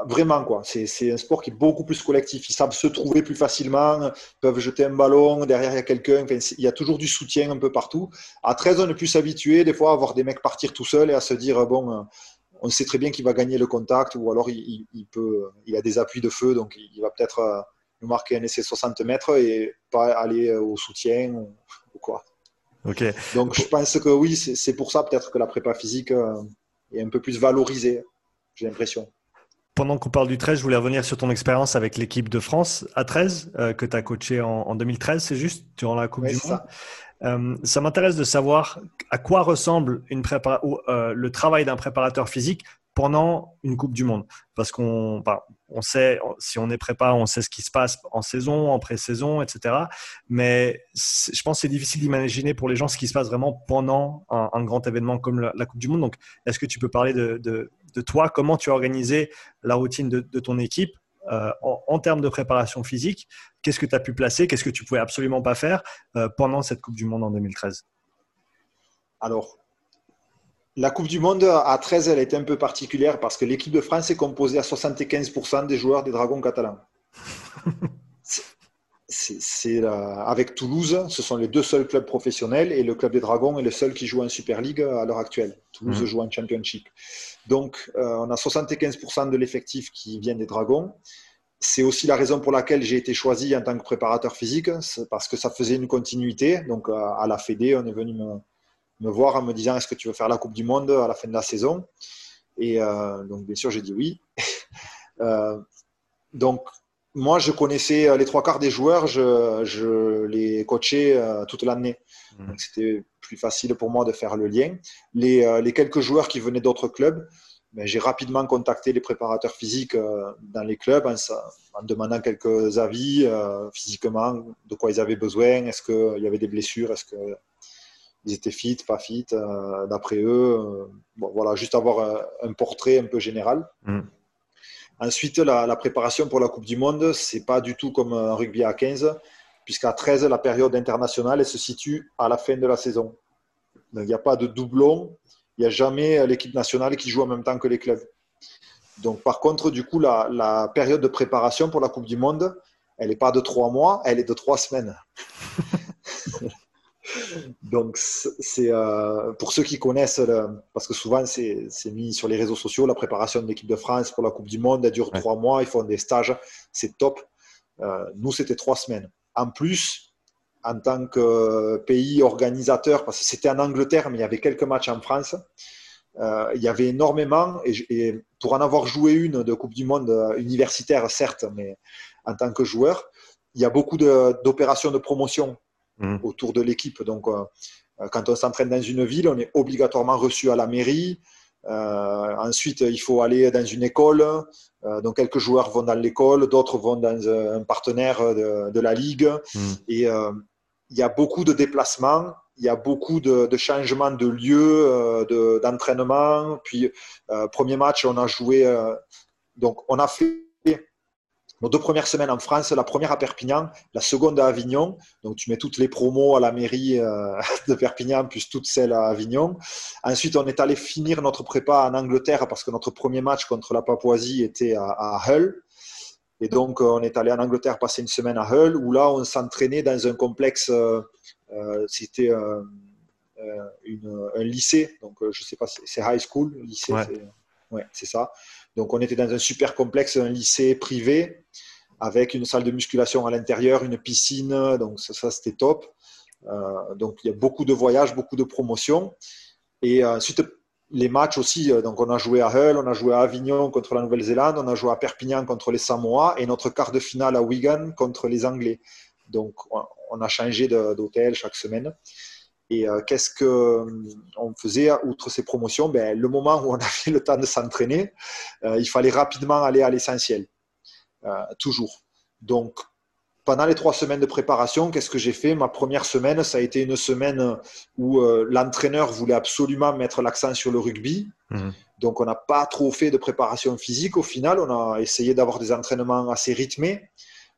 vraiment, quoi. C'est un sport qui est beaucoup plus collectif. Ils savent se trouver plus facilement, peuvent jeter un ballon, derrière il y a quelqu'un. il y a toujours du soutien un peu partout. À 13, on est plus habitué des fois à voir des mecs partir tout seuls et à se dire, bon, on sait très bien qu'il va gagner le contact ou alors il, peut, il a des appuis de feu, donc il va peut-être euh, marquer un essai 60 mètres et pas aller au soutien ou, quoi. Ok. Donc je pense que oui, c'est pour ça peut-être que la prépa physique euh, est un peu plus valorisée, j'ai l'impression. pendant qu'on parle du 13, je voulais revenir sur ton expérience avec l'équipe de France à 13, euh, que tu as coaché en, 2013, c'est juste, durant la Coupe du Monde. Ça, euh, ça m'intéresse de savoir à quoi ressemble une euh, le travail d'un préparateur physique pendant une Coupe du Monde. Parce qu'on on sait, si on est préparé, on sait ce qui se passe en saison, en pré-saison, etc. Mais je pense que c'est difficile d'imaginer pour les gens ce qui se passe vraiment pendant un, grand événement comme la, Coupe du Monde. Donc, est-ce que tu peux parler de, de toi, comment tu as organisé la routine de, ton équipe euh, en, termes de préparation physique? Qu'est-ce que tu as pu placer? Qu'est-ce que tu pouvais absolument pas faire euh, pendant cette Coupe du Monde en 2013 Alors, la Coupe du Monde à 13, elle été un peu particulière parce que l'équipe de France est composée à 75% des joueurs des Dragons catalans. (laughs) c'est avec Toulouse, ce sont les deux seuls clubs professionnels et le club des Dragons est le seul qui joue en Super League à l'heure actuelle. Toulouse mmh. joue en Championship. Donc, euh, on a 75% de l'effectif qui vient des Dragons. C'est aussi la raison pour laquelle j'ai été choisi en tant que préparateur physique, parce que ça faisait une continuité. Donc, à la Fédé, on est venu me, voir en me disant est-ce que tu veux faire la Coupe du Monde à la fin de la saison? Et euh, donc, bien sûr, j'ai dit oui. (laughs) Euh, donc, moi, je connaissais euh, les trois quarts des joueurs, je, les coachais euh, toute l'année. Mmh. Donc, c'était plus facile pour moi de faire le lien. Les, euh, quelques joueurs qui venaient d'autres clubs, ben, j'ai rapidement contacté les préparateurs physiques dans les clubs en, demandant quelques avis physiquement, de quoi ils avaient besoin, est-ce qu'il y avait des blessures, est-ce qu'ils étaient fit, pas fit, d'après eux. voilà, juste avoir un, portrait un peu général. Mmh. Ensuite, la, préparation pour la Coupe du Monde, c'est pas du tout comme un rugby à 15, puisqu'à 13, la période internationale se situe à la fin de la saison. il n'y a pas de doublon, il n'y a jamais l'équipe nationale qui joue en même temps que les clubs. Donc, par contre, du coup, la, la période de préparation pour la Coupe du Monde, elle n'est pas de trois mois, elle est de trois semaines. Donc, c'est euh, pour ceux qui connaissent, parce que souvent c'est mis sur les réseaux sociaux, la préparation de l'équipe de France pour la Coupe du Monde, elle dure trois mois, ils font des stages, c'est top. Euh, nous, c'était trois semaines. En plus, en tant que pays organisateur, parce que c'était en Angleterre, mais il y avait quelques matchs en France, euh, il y avait énormément, et, pour en avoir joué une de Coupe du Monde universitaire, certes, mais en tant que joueur, il y a beaucoup d'opérations de promotion Mmh. autour de l'équipe. Donc, euh, quand on s'entraîne dans une ville, on est obligatoirement reçu à la mairie. Euh, ensuite, il faut aller dans une école. Euh, donc, quelques joueurs vont dans l'école, d'autres vont dans un partenaire de, la ligue. Mmh. Et il y a beaucoup de déplacements, il y a beaucoup de, changements de lieu, d'entraînement. Puis, premier match, on a joué. donc, on a fait nos deux premières semaines en France, la première à Perpignan, la seconde à Avignon. Donc tu mets toutes les promos à la mairie euh, (laughs) de Perpignan, plus toutes celles à Avignon. Ensuite, on est allé finir notre prépa en Angleterre parce que notre premier match contre la Papouasie était à, Hull. Et donc, euh, on est allé en Angleterre passer une semaine à Hull, où là, on s'entraînait dans un complexe, euh, c'était un lycée, donc je ne sais pas, c'est high school, lycée, ouais, c'est ça. Donc on était dans un super complexe, un lycée privé, avec une salle de musculation à l'intérieur, une piscine, donc ça, c'était top. Euh, donc il y a beaucoup de voyages, beaucoup de promotions. Et ensuite, les matchs aussi, euh, donc on a joué à Hull, on a joué à Avignon contre la Nouvelle-Zélande, on a joué à Perpignan contre les Samoa et notre quart de finale à Wigan contre les Anglais. Donc on a changé d'hôtel chaque semaine. Et euh, qu'est-ce qu'on euh, faisait outre ces promotions? Ben, Le moment où on (laughs) avait le temps de s'entraîner, euh, il fallait rapidement aller à l'essentiel, toujours. Donc, pendant les trois semaines de préparation, qu'est-ce que j'ai fait? Ma première semaine, ça a été une semaine où l'entraîneur voulait absolument mettre l'accent sur le rugby. Mmh. Donc, on n'a pas trop fait de préparation physique. Au final, on a essayé d'avoir des entraînements assez rythmés.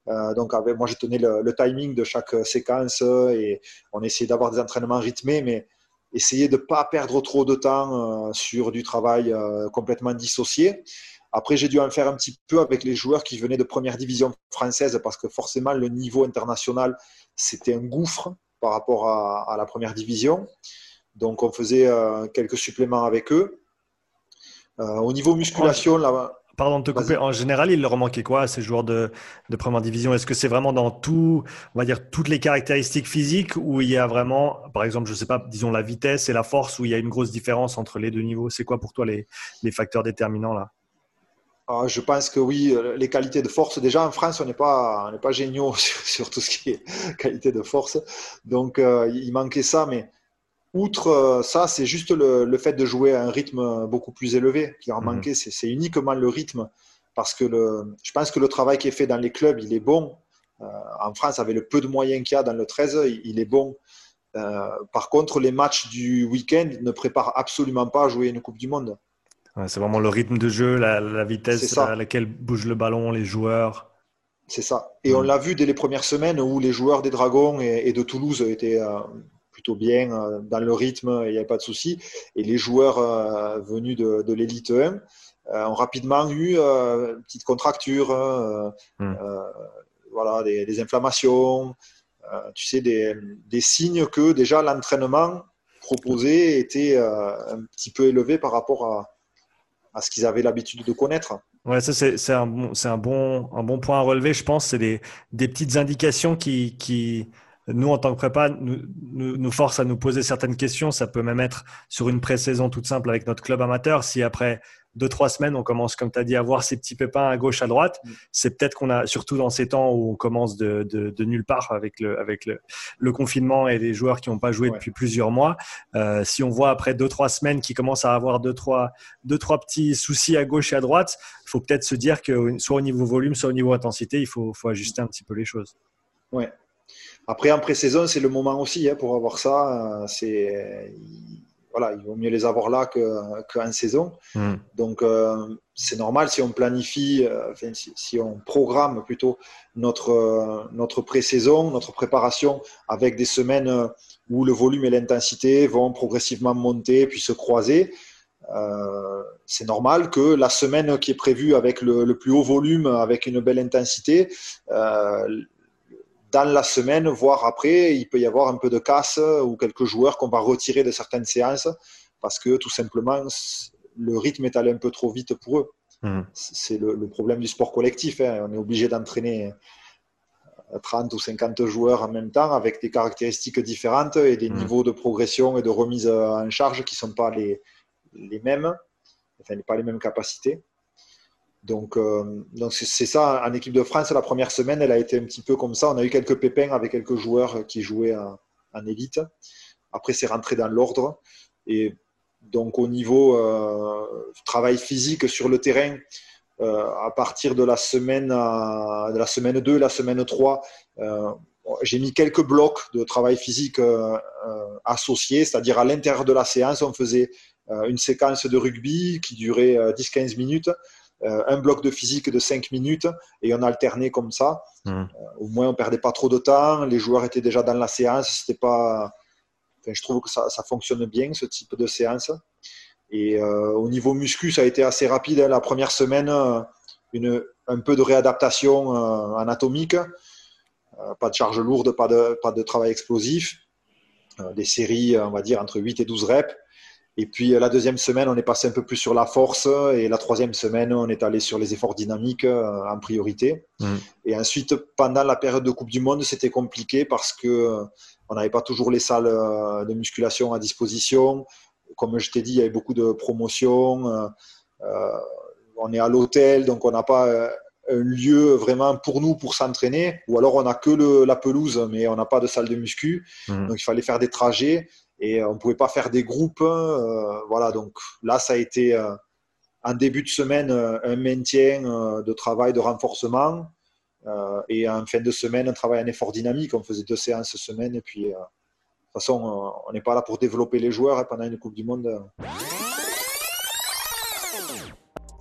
Euh, donc, moi, je tenais le, timing de chaque séquence et on essayait d'avoir des entraînements rythmés, mais essayer de ne pas perdre trop de temps euh, sur du travail euh, complètement dissocié. Après, j'ai dû en faire un petit peu avec les joueurs qui venaient de première division française parce que forcément, le niveau international, c'était un gouffre par rapport à, la première division. Donc, on faisait quelques suppléments avec eux. au niveau musculation, là, Pardon de te couper. En général, il leur manquait quoi à ces joueurs de, de première division? Est-ce que c'est vraiment dans tout, on va dire, toutes les caractéristiques physiques où il y a vraiment, par exemple, je ne sais pas, disons la vitesse et la force, où il y a une grosse différence entre les deux niveaux? C'est quoi pour toi les, les facteurs déterminants là? Ah, je pense que oui, les qualités de force. Déjà en France, on n'est pas, pas géniaux (laughs) sur, tout ce qui est qualité de force. Donc il manquait ça, mais outre ça, c'est juste le, fait de jouer à un rythme beaucoup plus élevé qui en mhm. manquait. C'est uniquement le rythme. Parce que le, je pense que le travail qui est fait dans les clubs, il est bon. en France, avec le peu de moyens qu'il y a dans le 13, il est bon. Euh, par contre, les matchs du week-end ne préparent absolument pas à jouer une Coupe du Monde. c'est vraiment le rythme de jeu, la, vitesse à laquelle bouge le ballon, les joueurs. C'est ça. Et on l'a vu dès les premières semaines où les joueurs des Dragons et, de Toulouse étaient euh, plutôt bien euh, dans le rythme, il n'y avait pas de souci. Et les joueurs venus de, l'élite 1 ont rapidement eu une petite contracture, hmm. voilà, des inflammations. Euh, tu sais, des, signes que déjà l'entraînement proposé était euh, un petit peu élevé par rapport à, ce qu'ils avaient l'habitude de connaître. Ouais, ça c'est un, un, bon, un bon point à relever, je pense. C'est des, des, petites indications qui, qui, nous, en tant que prépa, nous, nous, forcent à nous poser certaines questions. Ça peut même être sur une pré-saison toute simple avec notre club amateur. Si après deux, trois semaines, on commence, comme tu as dit, à voir ces petits pépins à gauche, à droite. Mm. C'est peut-être qu'on a, surtout dans ces temps où on commence de, de, nulle part avec, le, avec le, le, confinement et des joueurs qui n'ont pas joué depuis plusieurs mois. Euh, si on voit après deux, trois semaines qu'ils commencent à avoir deux, trois, deux, trois petits soucis à gauche et à droite, il faut peut-être se dire que soit au niveau volume, soit au niveau intensité, il faut, faut ajuster un petit peu les choses. Ouais. Après, en pré-saison, c'est le moment aussi hein, pour avoir ça. Euh, c'est voilà, il vaut mieux les avoir là qu'en saison. Hmm. Donc, euh, c'est normal si on planifie, euh, si, on programme plutôt notre, euh, notre pré-saison, notre préparation avec des semaines où le volume et l'intensité vont progressivement monter puis se croiser. c'est normal que la semaine qui est prévue avec le, le, plus haut volume, avec une belle intensité, dans la semaine, voire après, il peut y avoir un peu de casse ou quelques joueurs qu'on va retirer de certaines séances parce que tout simplement, le rythme est allé un peu trop vite pour eux. Hmm. C'est le, problème du sport collectif. Hein. On est obligé d'entraîner 30 ou 50 joueurs en même temps avec des caractéristiques différentes et des hmm. niveaux de progression et de remise en charge qui ne sont pas les, les mêmes, enfin, pas les mêmes capacités. Donc, euh, donc c'est ça, en équipe de France, la première semaine, elle a été un petit peu comme ça. On a eu quelques pépins avec quelques joueurs qui jouaient en, élite. Après, c'est rentré dans l'ordre. Et donc, au niveau euh, travail physique sur le terrain, euh, à partir de la semaine, de la semaine 2, la semaine 3, j'ai mis quelques blocs de travail physique associés, c'est-à-dire à, l'intérieur de la séance, on faisait une séquence de rugby qui durait 10-15 minutes. Euh, un bloc de physique de 5 minutes et on alternait comme ça. Mmh. Euh, au moins, on perdait pas trop de temps. Les joueurs étaient déjà dans la séance. C'était pas. je trouve que ça, fonctionne bien ce type de séance. Et euh, au niveau muscu, ça a été assez rapide. Hein. La première semaine, une, un peu de réadaptation anatomique. pas de charge lourde, pas de, pas de travail explosif. des séries, on va dire, entre 8 et 12 reps. Et puis euh, la deuxième semaine, on est passé un peu plus sur la force. Et la troisième semaine, on est allé sur les efforts dynamiques euh, en priorité. Mm. Et ensuite, pendant la période de Coupe du Monde, c'était compliqué parce que euh, on n'avait pas toujours les salles de musculation à disposition. Comme je t'ai dit, il y avait beaucoup de promotions. on est à l'hôtel, donc on n'a pas un lieu vraiment pour nous pour s'entraîner. Ou alors on n'a que le, la pelouse, mais on n'a pas de salle de muscu. Mm. Donc il fallait faire des trajets et on ne pouvait pas faire des groupes. Euh, voilà, donc là, ça a été euh, en début de semaine euh, un maintien de travail de renforcement et en fin de semaine un travail en effort dynamique. On faisait deux séances semaine et puis de toute façon, on n'est pas là pour développer les joueurs hein, pendant une Coupe du Monde.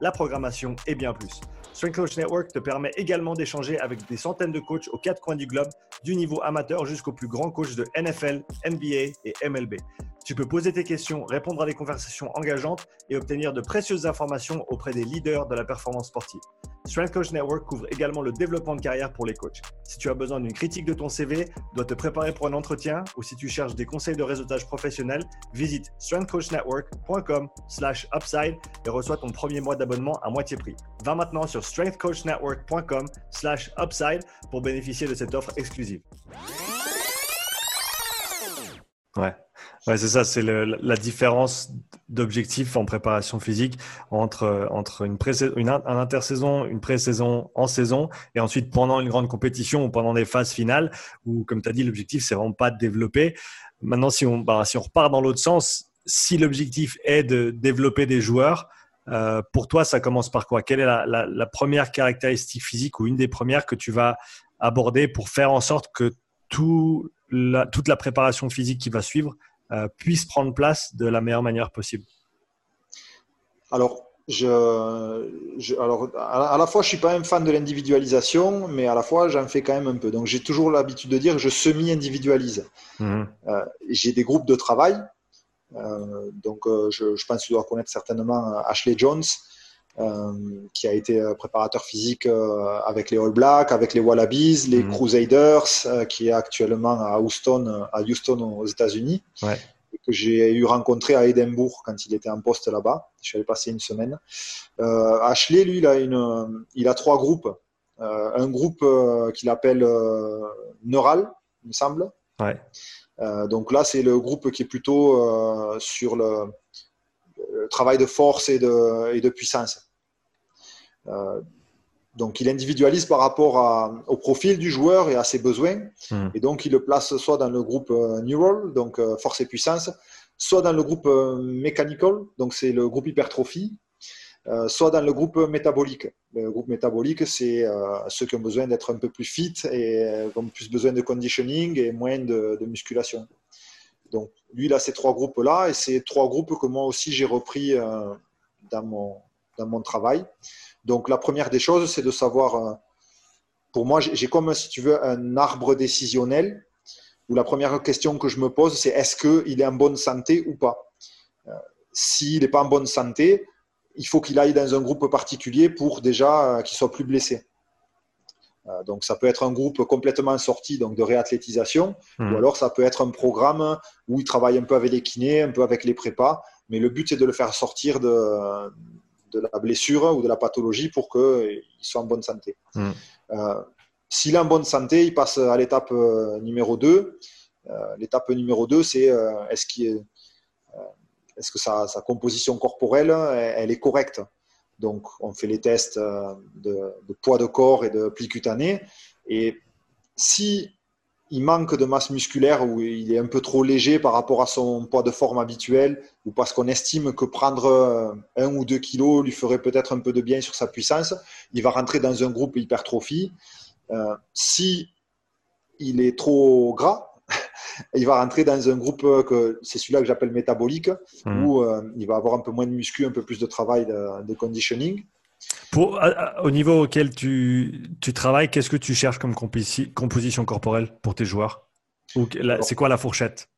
la programmation et bien plus. Strength Coach Network te permet également d'échanger avec des centaines de coachs aux quatre coins du globe, du niveau amateur jusqu'au plus grand coach de NFL, NBA et MLB. Tu peux poser tes questions, répondre à des conversations engageantes et obtenir de précieuses informations auprès des leaders de la performance sportive. Strength Coach Network couvre également le développement de carrière pour les coachs. Si tu as besoin d'une critique de ton CV, dois te préparer pour un entretien ou si tu cherches des conseils de réseautage professionnel, visite strengthcoachnetwork.com/upside et reçois ton premier mois d'abonnement à moitié prix. Va maintenant sur strengthcoachnetwork.com/upside pour bénéficier de cette offre exclusive. Ouais. Ouais, c'est ça, c'est la différence d'objectif en préparation physique entre, entre une, une un intersaison, une pré-saison en saison et ensuite pendant une grande compétition ou pendant des phases finales où, comme tu as dit, l'objectif, c'est vraiment pas de développer. Maintenant, si on, bah, si on repart dans l'autre sens, si l'objectif est de développer des joueurs, euh, pour toi, ça commence par quoi? Quelle est la, la, première caractéristique physique ou une des premières que tu vas aborder pour faire en sorte que tout la, toute la préparation physique qui va suivre euh, puisse prendre place de la meilleure manière possible? Alors, je, alors à, la fois, je suis pas un fan de l'individualisation, mais à la fois, j'en fais quand même un peu. Donc, j'ai toujours l'habitude de dire que je semi-individualise. Mhm. Euh, j'ai des groupes de travail. Euh, donc, je, je, pense que tu dois connaître certainement Ashley Jones, euh, qui a été euh, préparateur physique euh, avec les All Blacks, avec les Wallabies, les mhm. Crusaders, qui est actuellement à Houston, à Houston aux États-Unis. que j'ai eu rencontré à Édimbourg quand il était en poste là-bas. Je suis allé passer une semaine. Ashley, lui, il a, une, il a trois groupes. un groupe qu'il appelle Neural, il me semble. Donc là, c'est le groupe qui est plutôt sur le, travail de force et de, et de puissance. Euh, donc, il individualise par rapport au profil du joueur et à ses besoins. Hmm. Et donc, il le place soit dans le groupe euh, Neural, donc euh, force et puissance, soit dans le groupe Mechanical, donc c'est le groupe hypertrophie, soit dans le groupe métabolique. Le groupe métabolique, c'est ceux qui ont besoin d'être un peu plus fit et ont plus besoin de conditioning et moins de, musculation. Donc, lui, il a ces trois groupes-là et c'est trois groupes que moi aussi j'ai repris dans, mon, dans mon travail. Donc la première des choses, c'est de savoir, euh, pour moi, j'ai comme, si tu veux, un arbre décisionnel où la première question que je me pose, c'est est-ce qu'il est en bonne santé ou pas? Euh, S'il n'est pas en bonne santé, il faut qu'il aille dans un groupe particulier pour déjà euh, qu'il soit plus blessé. Donc ça peut être un groupe complètement sorti donc de réathlétisation, hmm. ou alors ça peut être un programme où il travaille un peu avec les kinés, un peu avec les prépas, mais le but c'est de le faire sortir de, de la blessure ou de la pathologie pour qu'il soit en bonne santé. Hmm. Euh, s'il est en bonne santé, il passe à l'étape euh, numéro 2. Euh, l'étape numéro 2, c'est est-ce est que sa, composition corporelle elle, est correcte? Donc, on fait les tests de, de, poids de corps et de pli cutané. Et si il manque de masse musculaire ou il est un peu trop léger par rapport à son poids de forme habituel ou parce qu'on estime que prendre euh, un ou deux kilos lui ferait peut-être un peu de bien sur sa puissance, il va rentrer dans un groupe hypertrophie. Euh, si il est trop gras, il va rentrer dans un groupe que c'est celui-là que j'appelle métabolique, mmh. où euh, il va avoir un peu moins de muscu, un peu plus de travail de conditioning. Pour, au niveau auquel tu, tu travailles, qu'est-ce que tu cherches comme composition corporelle pour tes joueurs? C'est quoi la fourchette?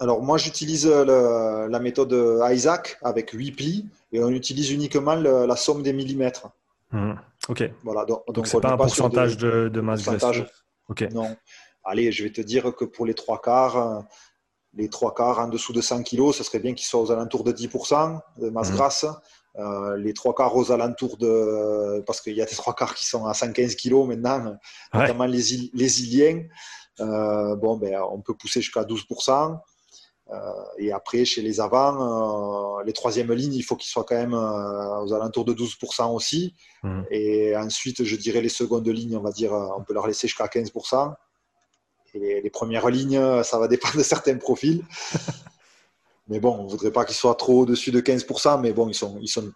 Alors moi j'utilise la méthode Isaac avec 8 plis et on utilise uniquement la somme des millimètres. Mmh. Ok. Voilà, donc, c'est pas un pourcentage de, de, masse graisseuse. Ok. Non. Allez, je vais te dire que pour les trois quarts, les trois quarts en dessous de 100 kg, ce serait bien qu'ils soient aux alentours de 10% de masse mmh. grasse. Euh, les trois quarts aux alentours de. Parce qu'il y a des trois quarts qui sont à 115 kg maintenant, notamment les, les Iliens. Euh, bon, ben, on peut pousser jusqu'à 12%. Euh, et après, chez les avants, les troisièmes lignes, il faut qu'ils soient quand même aux alentours de 12% aussi. Mmh. Et ensuite, je dirais les secondes lignes, on va dire, on peut leur laisser jusqu'à 15%. Les premières lignes, ça va dépendre de certains profils. (laughs) Mais bon, on ne voudrait pas qu'ils soient trop au-dessus de 15%, mais bon, ils sont, ils sont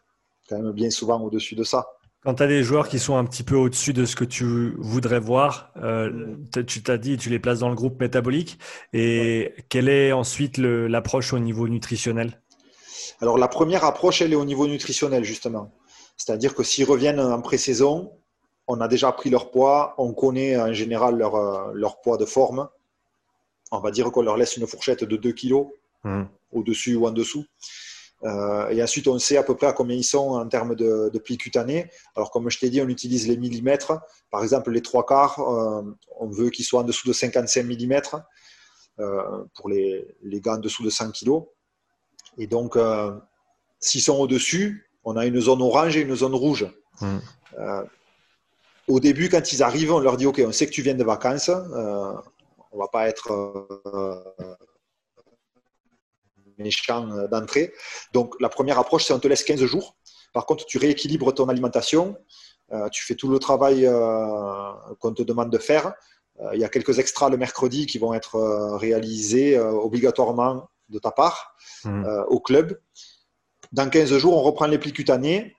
quand même bien souvent au-dessus de ça. Quand tu as des joueurs qui sont un petit peu au-dessus de ce que tu voudrais voir, euh, tu t'as dit, tu les places dans le groupe métabolique. Et quelle est ensuite l'approche au niveau nutritionnel? Alors, la première approche, elle est au niveau nutritionnel, justement. C'est-à-dire que s'ils reviennent en pré-saison, on a déjà pris leur poids, on connaît en général leur, euh, leur poids de forme. On va dire qu'on leur laisse une fourchette de 2 kg mmh. au-dessus ou en dessous. Euh, et ensuite, on sait à peu près à combien ils sont en termes de, pli cutané. Alors, comme je t'ai dit, on utilise les millimètres. Par exemple, les trois quarts, euh, on veut qu'ils soient en dessous de 55 mm pour les, les, gars en dessous de 100 kg. Et donc, s'ils sont au-dessus, on a une zone orange et une zone rouge. Mmh au début, quand ils arrivent, on leur dit Ok, on sait que tu viens de vacances, euh, on va pas être euh, méchant d'entrée. Donc, la première approche, c'est on te laisse 15 jours. Par contre, tu rééquilibres ton alimentation, euh, tu fais tout le travail qu'on te demande de faire. Il y a quelques extras le mercredi qui vont être réalisés obligatoirement de ta part mmh. au club. Dans 15 jours, on reprend les plis cutanés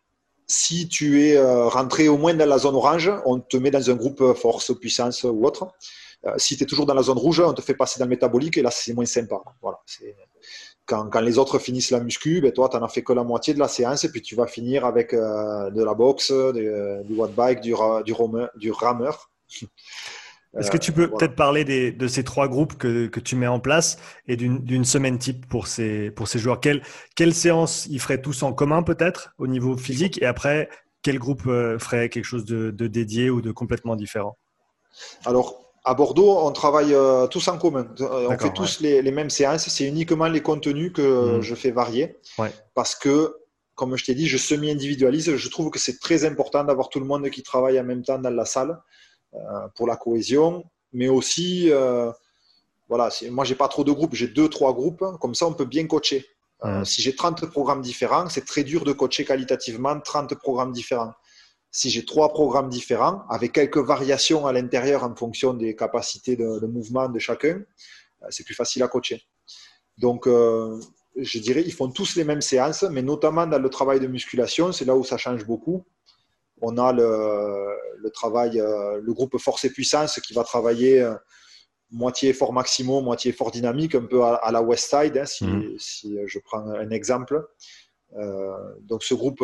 si tu es euh, rentré au moins dans la zone orange, on te met dans un groupe euh, force, puissance ou autre. Euh, si tu es toujours dans la zone rouge, on te fait passer dans le métabolique et là, c'est moins sympa. Quand, les autres finissent la muscu, ben toi, tu n'en as fait que la moitié de la séance et puis tu vas finir avec de la boxe, du watt bike, du, du, du rameur. Est-ce que tu peux peut-être parler de ces trois groupes que, que tu mets en place et d'une semaine type pour ces, pour ces joueurs? Quelle, quelle séance ils feraient tous en commun peut-être au niveau physique? Et après, quel groupe euh, ferait quelque chose de, de dédié ou de complètement différent? Alors, à Bordeaux, on travaille euh, tous en commun. Euh, on fait tous les, les, mêmes séances. C'est uniquement les contenus que mmh. je fais varier. Parce que, comme je t'ai dit, je semi-individualise. Je trouve que c'est très important d'avoir tout le monde qui travaille en même temps dans la salle. Euh, pour la cohésion, mais aussi, euh, voilà, moi, j'ai pas trop de groupes, j'ai deux, trois groupes, comme ça, on peut bien coacher. Euh, si j'ai 30 programmes différents, c'est très dur de coacher qualitativement 30 programmes différents. Si j'ai trois programmes différents, avec quelques variations à l'intérieur en fonction des capacités de, mouvement de chacun, c'est plus facile à coacher. Donc, je dirais, ils font tous les mêmes séances, mais notamment dans le travail de musculation, c'est là où ça change beaucoup on a le, travail, euh, le groupe Force et Puissance qui va travailler euh, moitié fort maximo, moitié fort dynamique, un peu à, la West Side, hein, mhm. si, je prends un exemple. Euh, donc ce groupe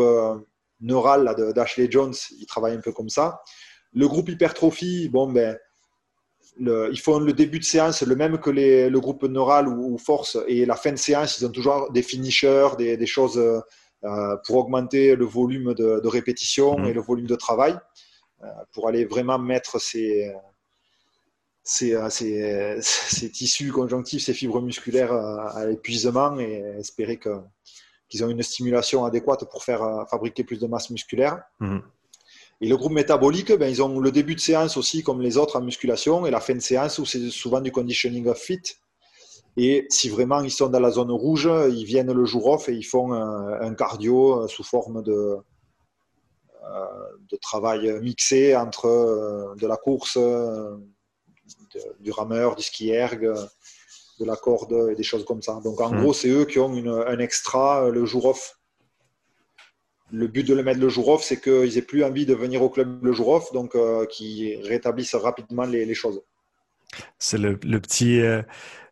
neural d'Ashley Jones, il travaille un peu comme ça. Le groupe hypertrophie, bon ben, ils font le début de séance le même que le groupe neural ou, force et la fin de séance, ils ont toujours des finishers, des choses euh, pour augmenter le volume de, répétition mmh. et le volume de travail, pour aller vraiment mettre ces, ces, euh, ces, ces, tissus conjonctifs, ces fibres musculaires à l'épuisement et espérer qu'ils ont une stimulation adéquate pour faire fabriquer plus de masse musculaire. Mmh. Et le groupe métabolique, ben, ils ont le début de séance aussi comme les autres en musculation et la fin de séance où c'est souvent du conditioning of fit. Et si vraiment ils sont dans la zone rouge, ils viennent le jour off et ils font un, cardio euh, sous forme de, euh, de travail mixé entre euh, de la course, du rameur, du ski erg, de la corde et des choses comme ça. Donc en hmm. gros, c'est eux qui ont un extra le jour off. Le but de le mettre le jour off, c'est qu'ils aient plus envie de venir au club le jour off, donc qu'ils rétablissent rapidement les, choses. C'est le, petit,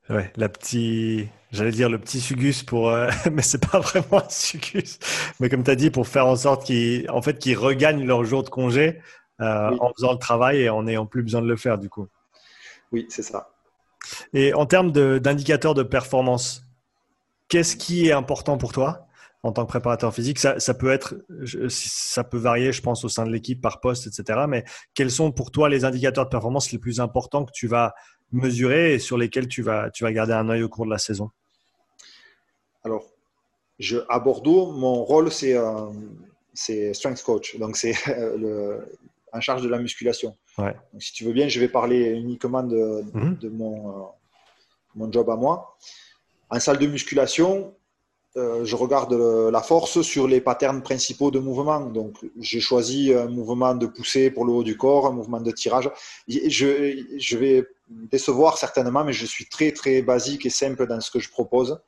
Ouais, la petite, j'allais dire le petit sugus pour, euh, (laughs) mais c'est pas vraiment un sugus. Mais comme tu as dit, pour faire en sorte qu'ils, en fait, qu'ils regagnent leur jour de congé euh, en faisant le travail et en n'ayant plus besoin de le faire du coup. Oui, c'est ça. Et en termes d'indicateurs de, performance, qu'est-ce qui est important pour toi en tant que préparateur physique? Ça, ça, peut être, ça peut varier, je pense, au sein de l'équipe par poste, etc. Mais quels sont pour toi les indicateurs de performance les plus importants que tu vas mesurer et sur lesquels tu vas, tu vas garder un œil au cours de la saison Alors, je, à Bordeaux, mon rôle, c'est euh, strength coach. Donc, c'est euh, en charge de la musculation. Donc, si tu veux bien, je vais parler uniquement de, mhm. de mon, euh, mon job à moi. En salle de musculation, euh, je regarde la force sur les patterns principaux de mouvement. Donc, j'ai choisi un mouvement de poussée pour le haut du corps, un mouvement de tirage. Je, je, vais décevoir certainement, mais je suis très, très basique et simple dans ce que je propose.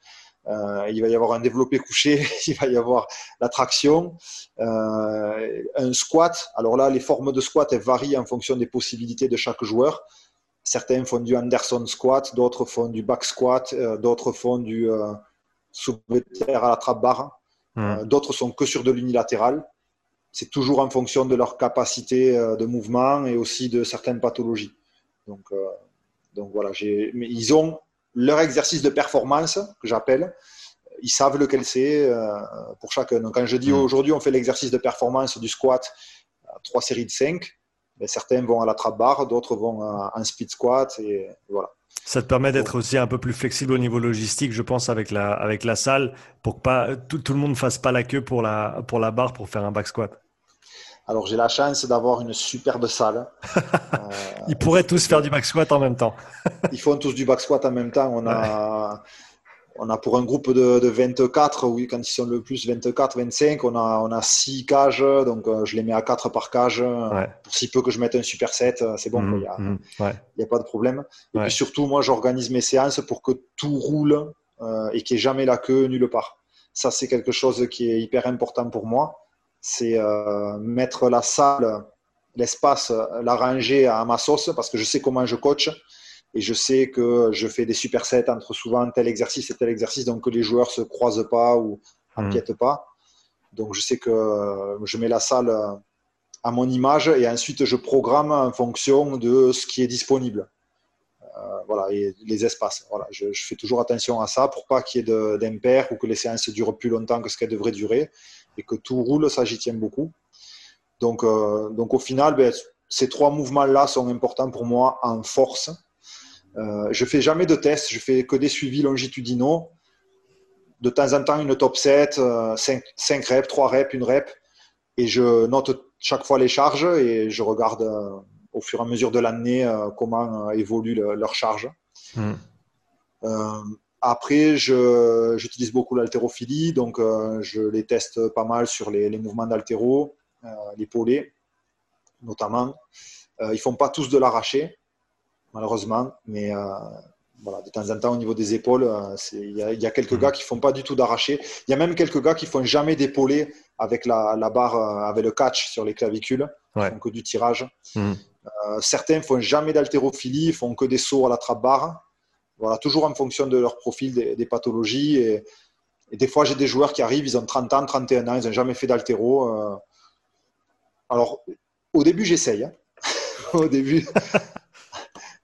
Euh, il va y avoir un développé couché, (laughs) il va y avoir la traction, euh, un squat. Alors là, les formes de squat varient en fonction des possibilités de chaque joueur. Certains font du Anderson squat, d'autres font du back squat, d'autres font du soulevé terre à la trappe barre. Hmm. Euh, d'autres sont que sur de l'unilatéral. c'est toujours en fonction de leur capacité de mouvement et aussi de certaines pathologies. Donc, donc voilà, ils ont leur exercice de performance, que j'appelle, ils savent lequel c'est pour chacun. Donc quand je dis mmh. aujourd'hui on fait l'exercice de performance du squat, trois séries de 5, ben, certains vont à la trap bar, d'autres vont à un speed squat et voilà. Ça te permet d'être aussi un peu plus flexible au niveau logistique, je pense, avec la, avec la salle, pour que pas, tout, le monde ne fasse pas la queue pour la, pour la barre pour faire un back squat. Alors j'ai la chance d'avoir une superbe salle. (laughs) ils pourraient tous faire du back squat en même temps. ils font tous du back squat en même temps. On a, on a pour un groupe de, 24, oui, quand ils sont le plus 24, 25, on a, on a 6 cages, donc euh, je les mets à 4 par cage. Pour si peu que je mette un super set, euh, c'est bon, mmh, il n'y a, a, pas de problème. Et puis surtout, moi, j'organise mes séances pour que tout roule euh, et qu'il n'y ait jamais la queue nulle part. Ça, c'est quelque chose qui est hyper important pour moi. C'est mettre la salle, l'espace, l'arranger à ma sauce parce que je sais comment je coach et je sais que je fais des supersets entre souvent tel exercice et tel exercice, donc que les joueurs se croisent pas ou n'empiètent hmm. pas. Donc je sais que je mets la salle à mon image et ensuite je programme en fonction de ce qui est disponible. Euh, voilà, et les espaces. Voilà, je, fais toujours attention à ça pour pas qu'il y ait d'impair ou que les séances durent plus longtemps que ce qu'elles devraient durer et que tout roule, ça j'y tiens beaucoup. Donc, euh, donc au final, ben, ces trois mouvements-là sont importants pour moi en force euh, je fais jamais de tests, je fais que des suivis longitudinaux. De temps en temps, une top 7, 5, euh, reps, 3 reps, 1 rep. Et je note chaque fois les charges et je regarde euh, au fur et à mesure de l'année comment évolue leur charge. Hmm. après, j'utilise beaucoup l'haltérophilie, donc je les teste pas mal sur les, mouvements d'haltéro, les polés notamment. ils ne font pas tous de l'arraché, malheureusement. Mais euh, voilà, de temps en temps, au niveau des épaules, euh, il y, a quelques mhm. gars qui font pas du tout d'arraché. Il y a même quelques gars qui font jamais d'épaulé avec la, barre, euh, avec le catch sur les clavicules. Ils font que du tirage. Mhm. certains font jamais d'haltérophilie, ils font que des sauts à la trappe barre. Voilà, toujours en fonction de leur profil, des, pathologies. Et, des fois, j'ai des joueurs qui arrivent, ils ont 30 ans, 31 ans, ils n'ont jamais fait d'haltéro. Alors, au début, j'essaye. Hein. (laughs) au début,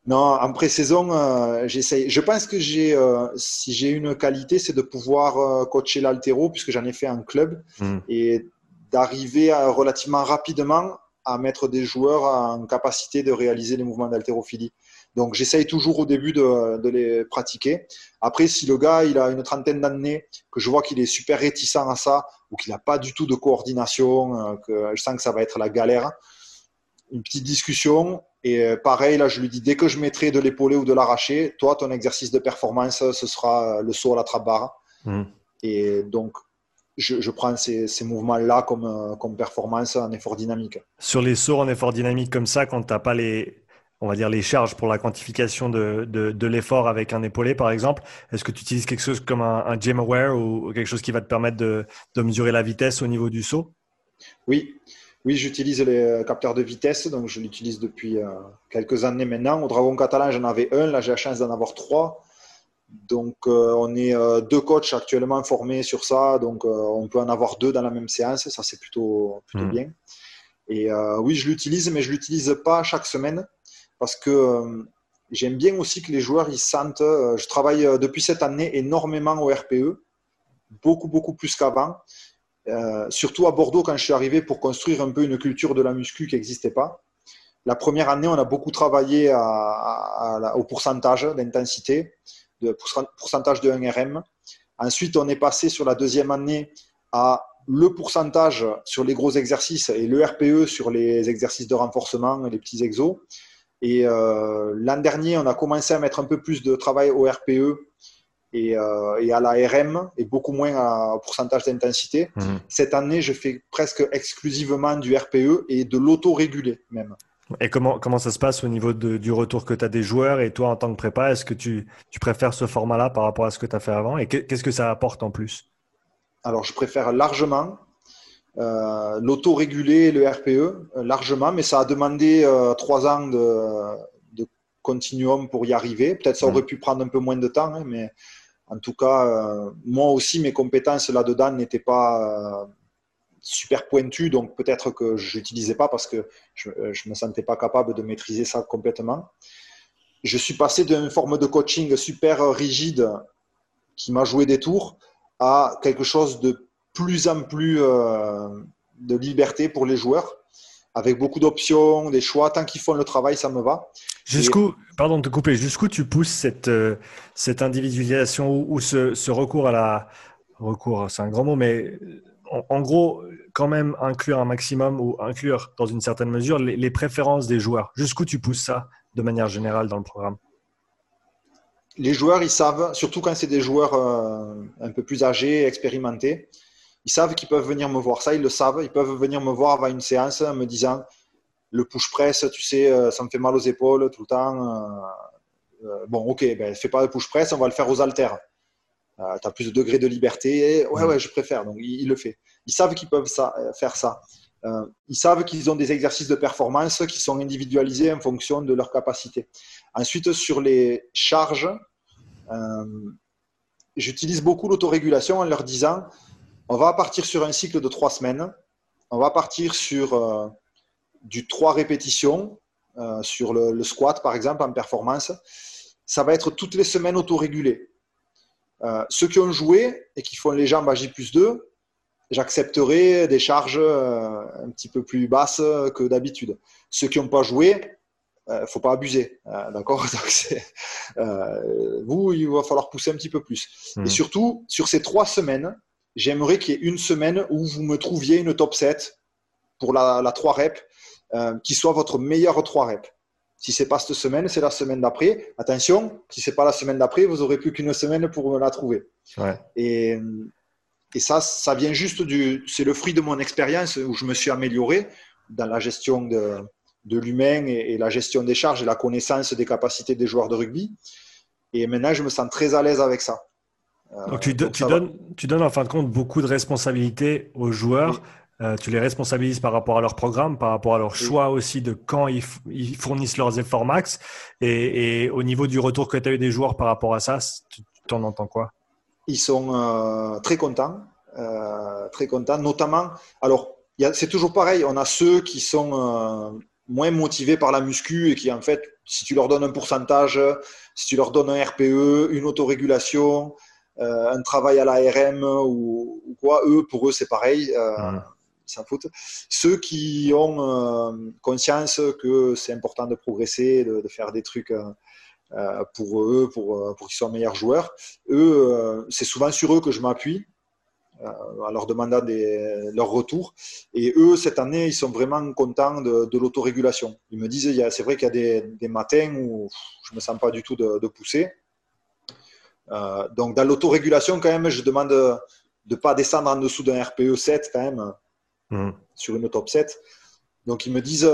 non, en pré-saison, euh, j'essaye. Je pense que j'ai, euh, si j'ai une qualité, c'est de pouvoir euh, coacher l'altéro, puisque j'en ai fait un club, hmm. et d'arriver relativement rapidement à mettre des joueurs en capacité de réaliser les mouvements d'haltérophilie. Donc j'essaye toujours au début de, de, les pratiquer. Après, si le gars il a une trentaine d'années, que je vois qu'il est super réticent à ça, ou qu'il n'a pas du tout de coordination, que je sens que ça va être la galère, une petite discussion et euh, pareil, là, je lui dis, dès que je mettrai de l'épaulé ou de l'arraché, toi, ton exercice de performance, ce sera le saut à la trappe barre. Hmm. Et donc, je, prends ces, mouvements-là comme, euh, comme performance en effort dynamique. Sur les sauts en effort dynamique comme ça, quand tu n'as pas les, on va dire, les charges pour la quantification de, de, l'effort avec un épaulé, par exemple, est-ce que tu utilises quelque chose comme un, un gym aware ou quelque chose qui va te permettre de, de mesurer la vitesse au niveau du saut? Oui. Oui, j'utilise les euh, capteurs de vitesse, donc je l'utilise depuis euh, quelques années maintenant. Au Dragon Catalan, j'en avais un, là j'ai la chance d'en avoir trois. Donc euh, on est deux coachs actuellement formés sur ça, donc on peut en avoir deux dans la même séance, ça c'est plutôt, plutôt hmm. bien. Et oui, je l'utilise, mais je ne l'utilise pas chaque semaine parce que j'aime bien aussi que les joueurs ils sentent. je travaille depuis cette année énormément au RPE, beaucoup, beaucoup plus qu'avant. Euh, surtout à Bordeaux quand je suis arrivé pour construire un peu une culture de la muscu qui n'existait pas. La première année, on a beaucoup travaillé au pourcentage d'intensité, pourcentage de 1RM. Ensuite, on est passé sur la deuxième année à le pourcentage sur les gros exercices et le RPE sur les exercices de renforcement et les petits exos. Et euh, l'an dernier, on a commencé à mettre un peu plus de travail au RPE euh, et, à la RM et beaucoup moins au pourcentage d'intensité. Mhm. Cette année, je fais presque exclusivement du RPE et de l'auto-régulé même. Et comment, comment ça se passe au niveau du retour que tu as des joueurs et toi en tant que prépa, est-ce que tu, tu préfères ce format-là par rapport à ce que tu as fait avant et qu'est-ce que ça apporte en plus? Alors je préfère largement euh, l'auto-régulé et le RPE, euh, largement, mais ça a demandé trois ans de, de, continuum pour y arriver. Peut-être ça aurait pu prendre un peu moins de temps, hein, mais en tout cas, euh, moi aussi, mes compétences là-dedans n'étaient pas, super pointu, donc peut-être que je n'utilisais pas parce que je ne me sentais pas capable de maîtriser ça complètement. Je suis passé d'une forme de coaching super rigide qui m'a joué des tours à quelque chose de plus en plus euh, de liberté pour les joueurs, avec beaucoup d'options, des choix. Tant qu'ils font le travail, ça me va. Jusqu'où, pardon de te couper, jusqu'où tu pousses cette, euh, cette individualisation ou, ce, recours à la. Recours, c'est un grand mot, mais en, gros, quand même inclure un maximum ou inclure dans une certaine mesure les préférences des joueurs. Jusqu'où tu pousses ça de manière générale dans le programme? Les joueurs, ils savent, surtout quand c'est des joueurs euh, un peu plus âgés, expérimentés, ils savent qu'ils peuvent venir me voir. Ça, ils le savent. Ils peuvent venir me voir avant une séance en me disant le push press, tu sais, euh, ça me fait mal aux épaules tout le temps. Euh, bon, ok, ben, fais pas le push press, on va le faire aux haltères. tu as plus de degrés de liberté. ouais, ouais, je préfère. Donc, il, le fait. Ils savent qu'ils peuvent faire ça. ils savent qu'ils ont des exercices de performance qui sont individualisés en fonction de leur capacité. Ensuite, sur les charges, euh, j'utilise beaucoup l'autorégulation en leur disant on va partir sur un cycle de trois semaines, on va partir sur euh, du trois répétitions, euh, sur le, squat par exemple en performance. Ça va être toutes les semaines autorégulé. ceux qui ont joué et qui font les jambes à J plus 2, j'accepterai des charges un petit peu plus basses que d'habitude. Ceux qui n'ont pas joué, ne euh, faut pas abuser, euh, d'accord (laughs) euh, Vous, il va falloir pousser un petit peu plus. Et hmm. surtout, sur ces trois semaines, j'aimerais qu'il y ait une semaine où vous me trouviez une top 7 pour la, la 3 reps, qui soit votre meilleure 3 reps. Si c'est pas cette semaine, c'est la semaine d'après. Attention, si c'est pas la semaine d'après, vous aurez plus qu'une semaine pour me la trouver. Et, et ça, ça vient juste du, c'est le fruit de mon expérience où je me suis amélioré dans la gestion de, de l'humain et, la gestion des charges et la connaissance des capacités des joueurs de rugby. Et maintenant, je me sens très à l'aise avec ça. Euh, donc, tu, donnes, tu, donnes, en fin de compte beaucoup de responsabilités aux joueurs. Euh, tu les responsabilises par rapport à leur programme, par rapport à leur choix aussi de quand ils, fournissent leurs efforts max. Et, au niveau du retour que tu as eu des joueurs par rapport à ça, tu t'en entends quoi? Ils sont euh, très contents. très contents, notamment. Alors, c'est toujours pareil. On a ceux qui sont moins motivés par la muscu et qui, en fait, si tu leur donnes un pourcentage, si tu leur donnes un RPE, une autorégulation, euh, un travail à l'ARM ou, ou, quoi, eux, pour eux, c'est pareil. Euh, Ils Ceux qui ont euh, conscience que c'est important de progresser, de, de faire des trucs euh, pour eux, pour, pour qu'ils soient meilleurs joueurs, eux, c'est souvent sur eux que je m'appuie en leur demandant leur retour. Et eux, cette année, ils sont vraiment contents de, l'autorégulation. Ils me disent, c'est vrai qu'il y a des, matins où je ne me sens pas du tout de, pousser. Euh, donc, dans l'autorégulation, quand même, je demande de ne pas descendre en dessous d'un RPE 7, quand même, mmh. sur une top 7. Donc, ils me disent,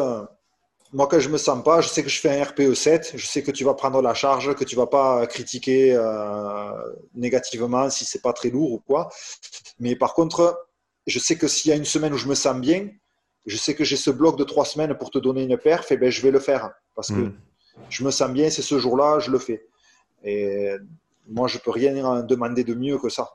moi, quand je me sens pas, je sais que je fais un RPE 7, je sais que tu vas prendre la charge, que tu vas pas critiquer euh, négativement si c'est pas très lourd ou quoi. Mais par contre, je sais que s'il y a une semaine où je me sens bien, je sais que j'ai ce bloc de trois semaines pour te donner une perf, et ben je vais le faire parce que hmm. je me sens bien, c'est ce jour-là, je le fais. Et moi, je peux rien demander de mieux que ça.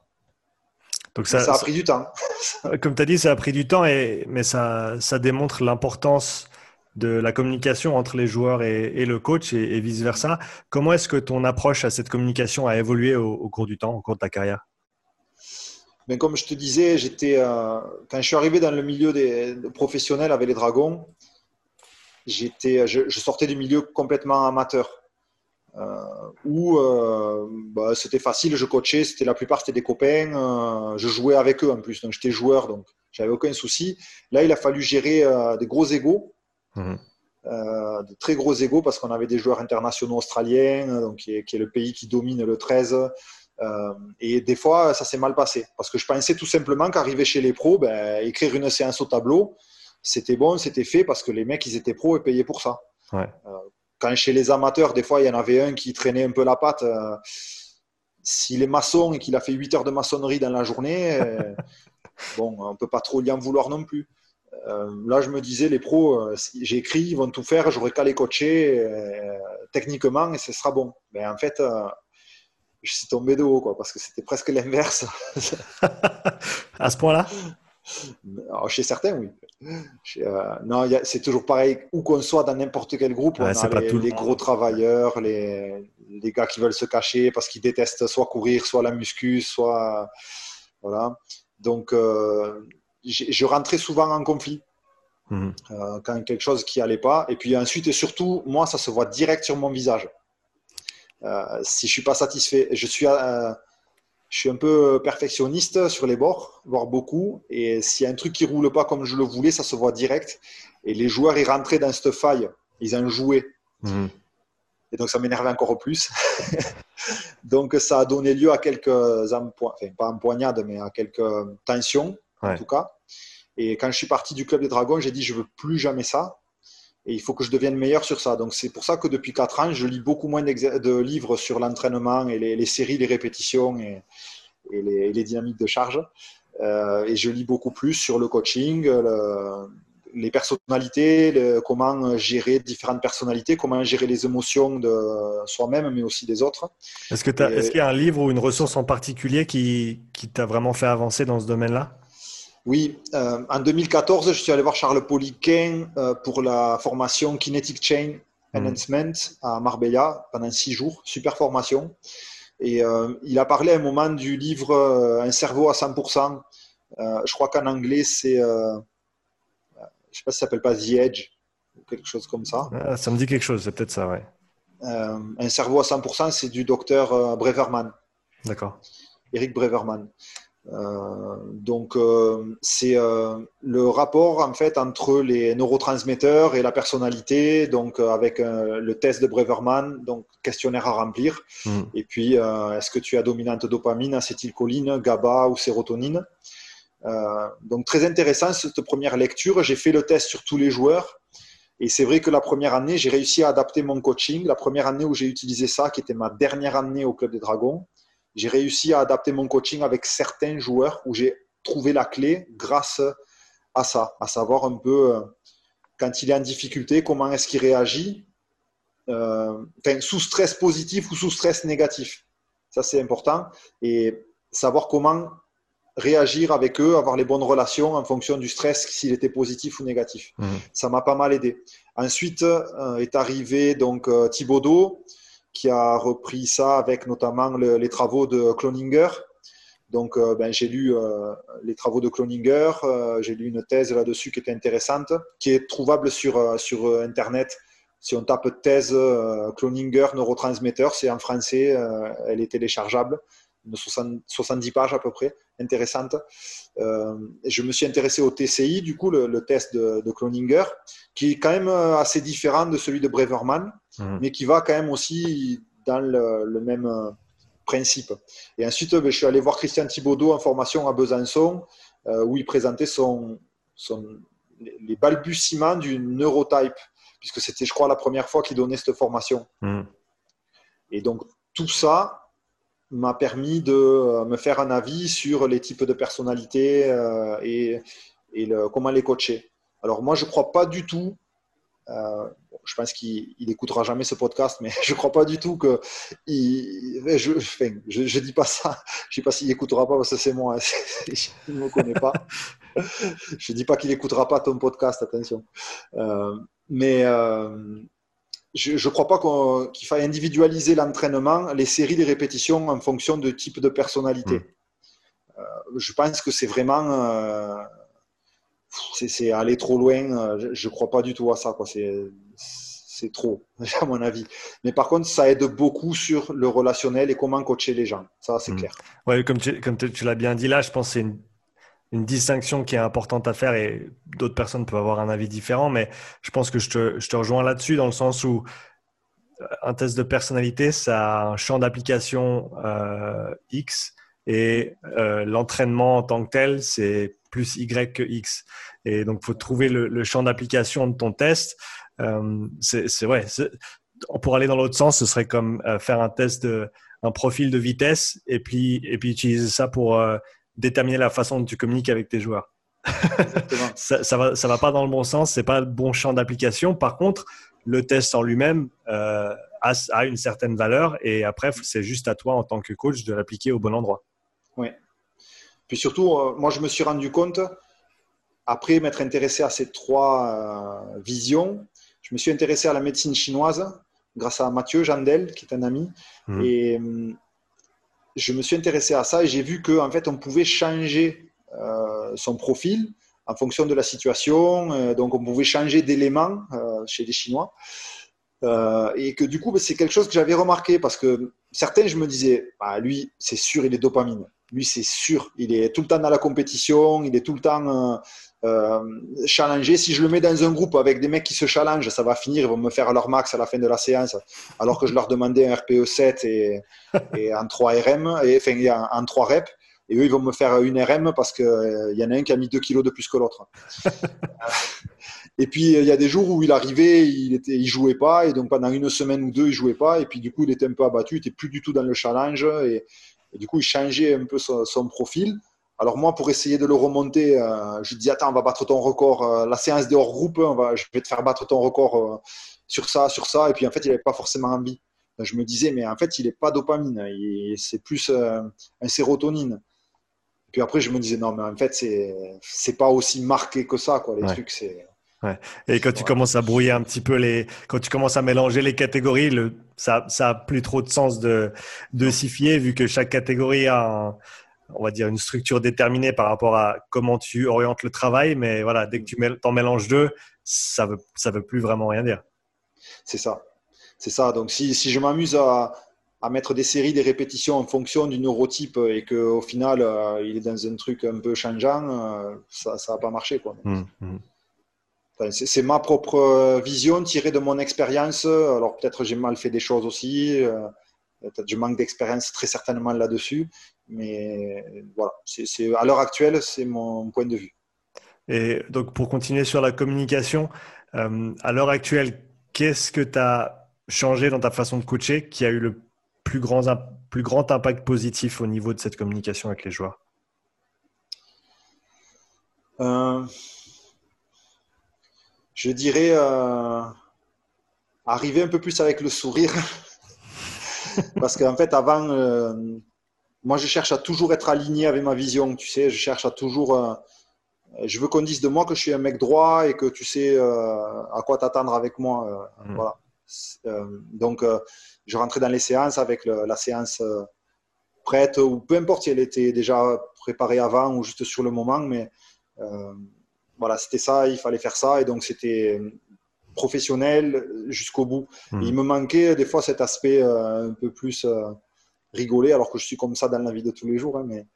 Donc ça, ça a pris du temps. (laughs) Comme tu as dit, ça a pris du temps, et, mais ça, ça démontre l'importance de la communication entre les joueurs et, le coach et, vice-versa. Comment est-ce que ton approche à cette communication a évolué au, cours du temps, au cours de ta carrière? Mais Comme je te disais, j'étais, euh, quand je suis arrivé dans le milieu des, professionnels avec les Dragons, j'étais, je, sortais du milieu complètement amateur. Euh, où euh, bah, c'était facile, je coachais, c'était la plupart c'était des copains, je jouais avec eux en plus, donc j'étais joueur, donc j'avais aucun souci. Là, il a fallu gérer des gros égaux. Euh, de très gros égaux parce qu'on avait des joueurs internationaux australiens, donc qui est, le pays qui domine le 13. Euh, et des fois, ça s'est mal passé parce que je pensais tout simplement qu'arriver chez les pros, ben, écrire une séance au tableau, c'était bon, c'était fait parce que les mecs, ils étaient pros et payaient pour ça. Euh, quand chez les amateurs, des fois, il y en avait un qui traînait un peu la patte. S'il est maçon et qu'il a fait 8 heures de maçonnerie dans la journée, (laughs) bon, on peut pas trop lui en vouloir non plus. Euh, là, je me disais, les pros, euh, écrit, ils vont tout faire, j'aurais qu'à les coacher euh, techniquement et ce sera bon. Mais en fait, je suis tombé de haut, quoi, parce que c'était presque l'inverse. (laughs) à ce point-là? (laughs) Chez certains, oui. Euh, non, c'est toujours pareil, où qu'on soit dans n'importe quel groupe, on a les, gros travailleurs, les, les, gars qui veulent se cacher parce qu'ils détestent soit courir, soit la muscu, soit. Voilà. Donc, euh, je rentrais souvent en conflit. Mhm. Euh, quand quelque chose qui allait pas. Et puis ensuite, et surtout, moi, ça se voit direct sur mon visage. si je suis pas satisfait, je suis, je suis un peu perfectionniste sur les bords, voire beaucoup. Et s'il y a un truc qui roule pas comme je le voulais, ça se voit direct. Et les joueurs, ils rentraient dans cette faille. Ils en jouaient. Mhm. Et donc, ça m'énervait encore plus. (laughs) donc, ça a donné lieu à quelques enfin, pas empoignades, mais à quelques tensions, en tout cas. Et quand je suis parti du Club des Dragons, j'ai dit, je veux plus jamais ça. Et il faut que je devienne meilleur sur ça. Donc, c'est pour ça que depuis 4 ans, je lis beaucoup moins de livres sur l'entraînement et les, séries, les répétitions et, les, dynamiques de charge. Euh, et je lis beaucoup plus sur le coaching, les personnalités, comment gérer différentes personnalités, comment gérer les émotions de soi-même, mais aussi des autres. Est-ce qu'il y a un livre ou une ressource en particulier qui, qui t'a vraiment fait avancer dans ce domaine-là? Oui, euh, en 2014, je suis allé voir Charles Poliquin euh, pour la formation Kinetic Chain. Enhancement à Marbella pendant six jours. Super formation. Et euh, il a parlé à un moment du livre Un cerveau à 100%. je crois qu'en anglais, c'est. je ne sais pas si ça s'appelle pas The Edge ou quelque chose comme ça. Ah, ça me dit quelque chose, c'est peut-être ça, ouais. un cerveau à 100%, c'est du docteur Breverman. D'accord. Eric Breverman. Euh, donc, euh, c'est euh, le rapport en fait entre les neurotransmetteurs et la personnalité, donc avec le test de Breverman, donc questionnaire à remplir. Hmm. Et puis, est-ce que tu as dominante dopamine, acétylcholine, GABA ou sérotonine? Donc, très intéressant cette première lecture. J'ai fait le test sur tous les joueurs. Et c'est vrai que la première année, j'ai réussi à adapter mon coaching. La première année où j'ai utilisé ça, qui était ma dernière année au Club des Dragons, j'ai réussi à adapter mon coaching avec certains joueurs où j'ai trouvé la clé grâce à ça, à savoir un peu euh, quand il est en difficulté, comment est-ce qu'il réagit, euh, sous stress positif ou sous stress négatif. Ça, c'est important. Et savoir comment réagir avec eux, avoir les bonnes relations en fonction du stress, s'il était positif ou négatif. Mmh. Ça m'a pas mal aidé. Ensuite euh, est arrivé donc Thibaudot, qui a repris ça avec notamment les travaux de Cloninger. Donc, euh, ben, j'ai lu euh, les travaux de Cloninger, euh, j'ai lu une thèse là-dessus qui était intéressante, qui est trouvable sur, sur Internet. Si on tape thèse Cloninger neurotransmetteur, c'est en français, elle est téléchargeable, de 70 pages à peu près, intéressante. je me suis intéressé au TCI, du coup, le, test de, de, Cloninger, qui est quand même assez différent de celui de Breverman. Mmh. mais qui va quand même aussi dans le, même euh, principe. Et ensuite, ben, je suis allé voir Christian Thibaudot en formation à Besançon, euh, où il présentait son, les balbutiements du neurotype, puisque c'était, je crois, la première fois qu'il donnait cette formation. Mmh. Et donc, tout ça m'a permis de euh, me faire un avis sur les types de personnalités et, et comment les coacher. Alors, moi, je ne crois pas du tout euh, je pense qu'il n'écoutera jamais ce podcast, mais (laughs) je ne crois pas du tout que. Je ne dis pas ça. Je ne sais pas s'il n'écoutera pas parce que c'est moi. (laughs) il ne me connaît pas. je ne dis pas qu'il n'écoutera pas ton podcast, attention. Euh, mais euh, je ne crois pas qu'il faille individualiser l'entraînement, les séries, les répétitions en fonction de type de personnalité. Hmm. je pense que c'est vraiment c'est aller trop loin. Euh, je ne crois pas du tout à ça. C'est trop, (laughs) à mon avis. Mais par contre, ça aide beaucoup sur le relationnel et comment coacher les gens. Ça, c'est hmm. clair. Ouais, comme tu, comme tu, l'as bien dit là, je pense que c'est une, une, distinction qui est importante à faire et d'autres personnes peuvent avoir un avis différent. Mais je pense que je te, rejoins là-dessus dans le sens où euh, un test de personnalité, ça a un champ d'application euh, X et l'entraînement en tant que tel, c'est plus Y que X. Et donc, il faut trouver le, champ d'application de ton test. Euh, c'est vrai. Pour aller dans l'autre sens, ce serait comme euh, faire un test, de, un profil de vitesse et puis, et puis utiliser ça pour euh, déterminer la façon dont tu communiques avec tes joueurs. (laughs) ça, ça, va, ça va pas dans le bon sens, c'est pas le bon champ d'application. Par contre, le test en lui-même a, a, une certaine valeur et après, c'est juste à toi en tant que coach de l'appliquer au bon endroit. Oui, puis surtout, euh, moi, je me suis rendu compte après m'être intéressé à ces trois visions, je me suis intéressé à la médecine chinoise grâce à Mathieu Jandel, qui est un ami. Mmh. Et je me suis intéressé à ça et j'ai vu qu'en en fait, on pouvait changer son profil en fonction de la situation. donc, on pouvait changer d'éléments chez les Chinois. Euh, et que du coup, c'est quelque chose que j'avais remarqué parce que certains, je me disais, bah, lui, c'est sûr, il est dopamine. Lui, c'est sûr, il est tout le temps dans la compétition, il est tout le temps euh, euh, challengé. Si je le mets dans un groupe avec des mecs qui se challengent, ça va finir, ils vont me faire leur max à la fin de la séance, alors que je leur demandais un RPE 7 et, (laughs) et en 3 RM, et, enfin, en 3 reps. Et eux, ils vont me faire une RM parce qu'il y en a un qui a mis 2 kilos de plus que l'autre. (laughs) Et puis, il y a des jours où il arrivait, il était, il jouait pas, et donc pendant une semaine ou deux, il jouait pas, et puis du coup, il était un peu abattu, il était plus du tout dans le challenge, et, du coup, il changeait un peu son, profil. Alors moi, pour essayer de le remonter, euh, je dis attends, on va battre ton record, euh, la séance de hors groupe, on va, je vais te faire battre ton record euh, sur ça, sur ça, et puis en fait, il n'avait pas forcément envie. Je me disais, mais en fait, il n'est pas dopamine, c'est plus un sérotonine. Et puis après, je me disais, non, mais en fait, c'est, pas aussi marqué que ça, quoi, les trucs, c'est. Et quand tu commences à brouiller un petit peu les, quand tu commences à mélanger les catégories, le, ça, ça a plus trop de sens de, de s'y fier vu que chaque catégorie a, on va dire, une structure déterminée par rapport à comment tu orientes le travail. Mais voilà, dès que tu t'en mélanges deux, ça veut, ça veut plus vraiment rien dire. C'est ça. C'est ça. Donc, si, si je m'amuse à, à, mettre des séries, des répétitions en fonction du neurotype et qu'au final, euh, il est dans un truc un peu changeant, euh, ça ne va pas marcher. Quoi. Hum, hum c'est ma propre vision tirée de mon expérience. Alors peut-être j'ai mal fait des choses aussi. Euh, je manque d'expérience très certainement là-dessus. Mais voilà, c'est à l'heure actuelle, c'est mon point de vue. Et donc pour continuer sur la communication, euh, à l'heure actuelle, qu'est-ce que tu as changé dans ta façon de coacher qui a eu le plus grand, plus grand impact positif au niveau de cette communication avec les joueurs? Je dirais, euh, arriver un peu plus avec le sourire. (laughs) Parce qu'en fait, avant, euh, moi, je cherche à toujours être aligné avec ma vision. Tu sais, je cherche à toujours. Euh, je veux qu'on dise de moi que je suis un mec droit et que tu sais à quoi t'attendre avec moi. Mm. Voilà. donc, je rentrais dans les séances avec la séance prête ou peu importe si elle était déjà préparée avant ou juste sur le moment, mais voilà, c'était ça, il fallait faire ça, et donc c'était professionnel jusqu'au bout. Hmm. Il me manquait des fois cet aspect euh, un peu plus euh, rigolé, alors que je suis comme ça dans la vie de tous les jours, hein, mais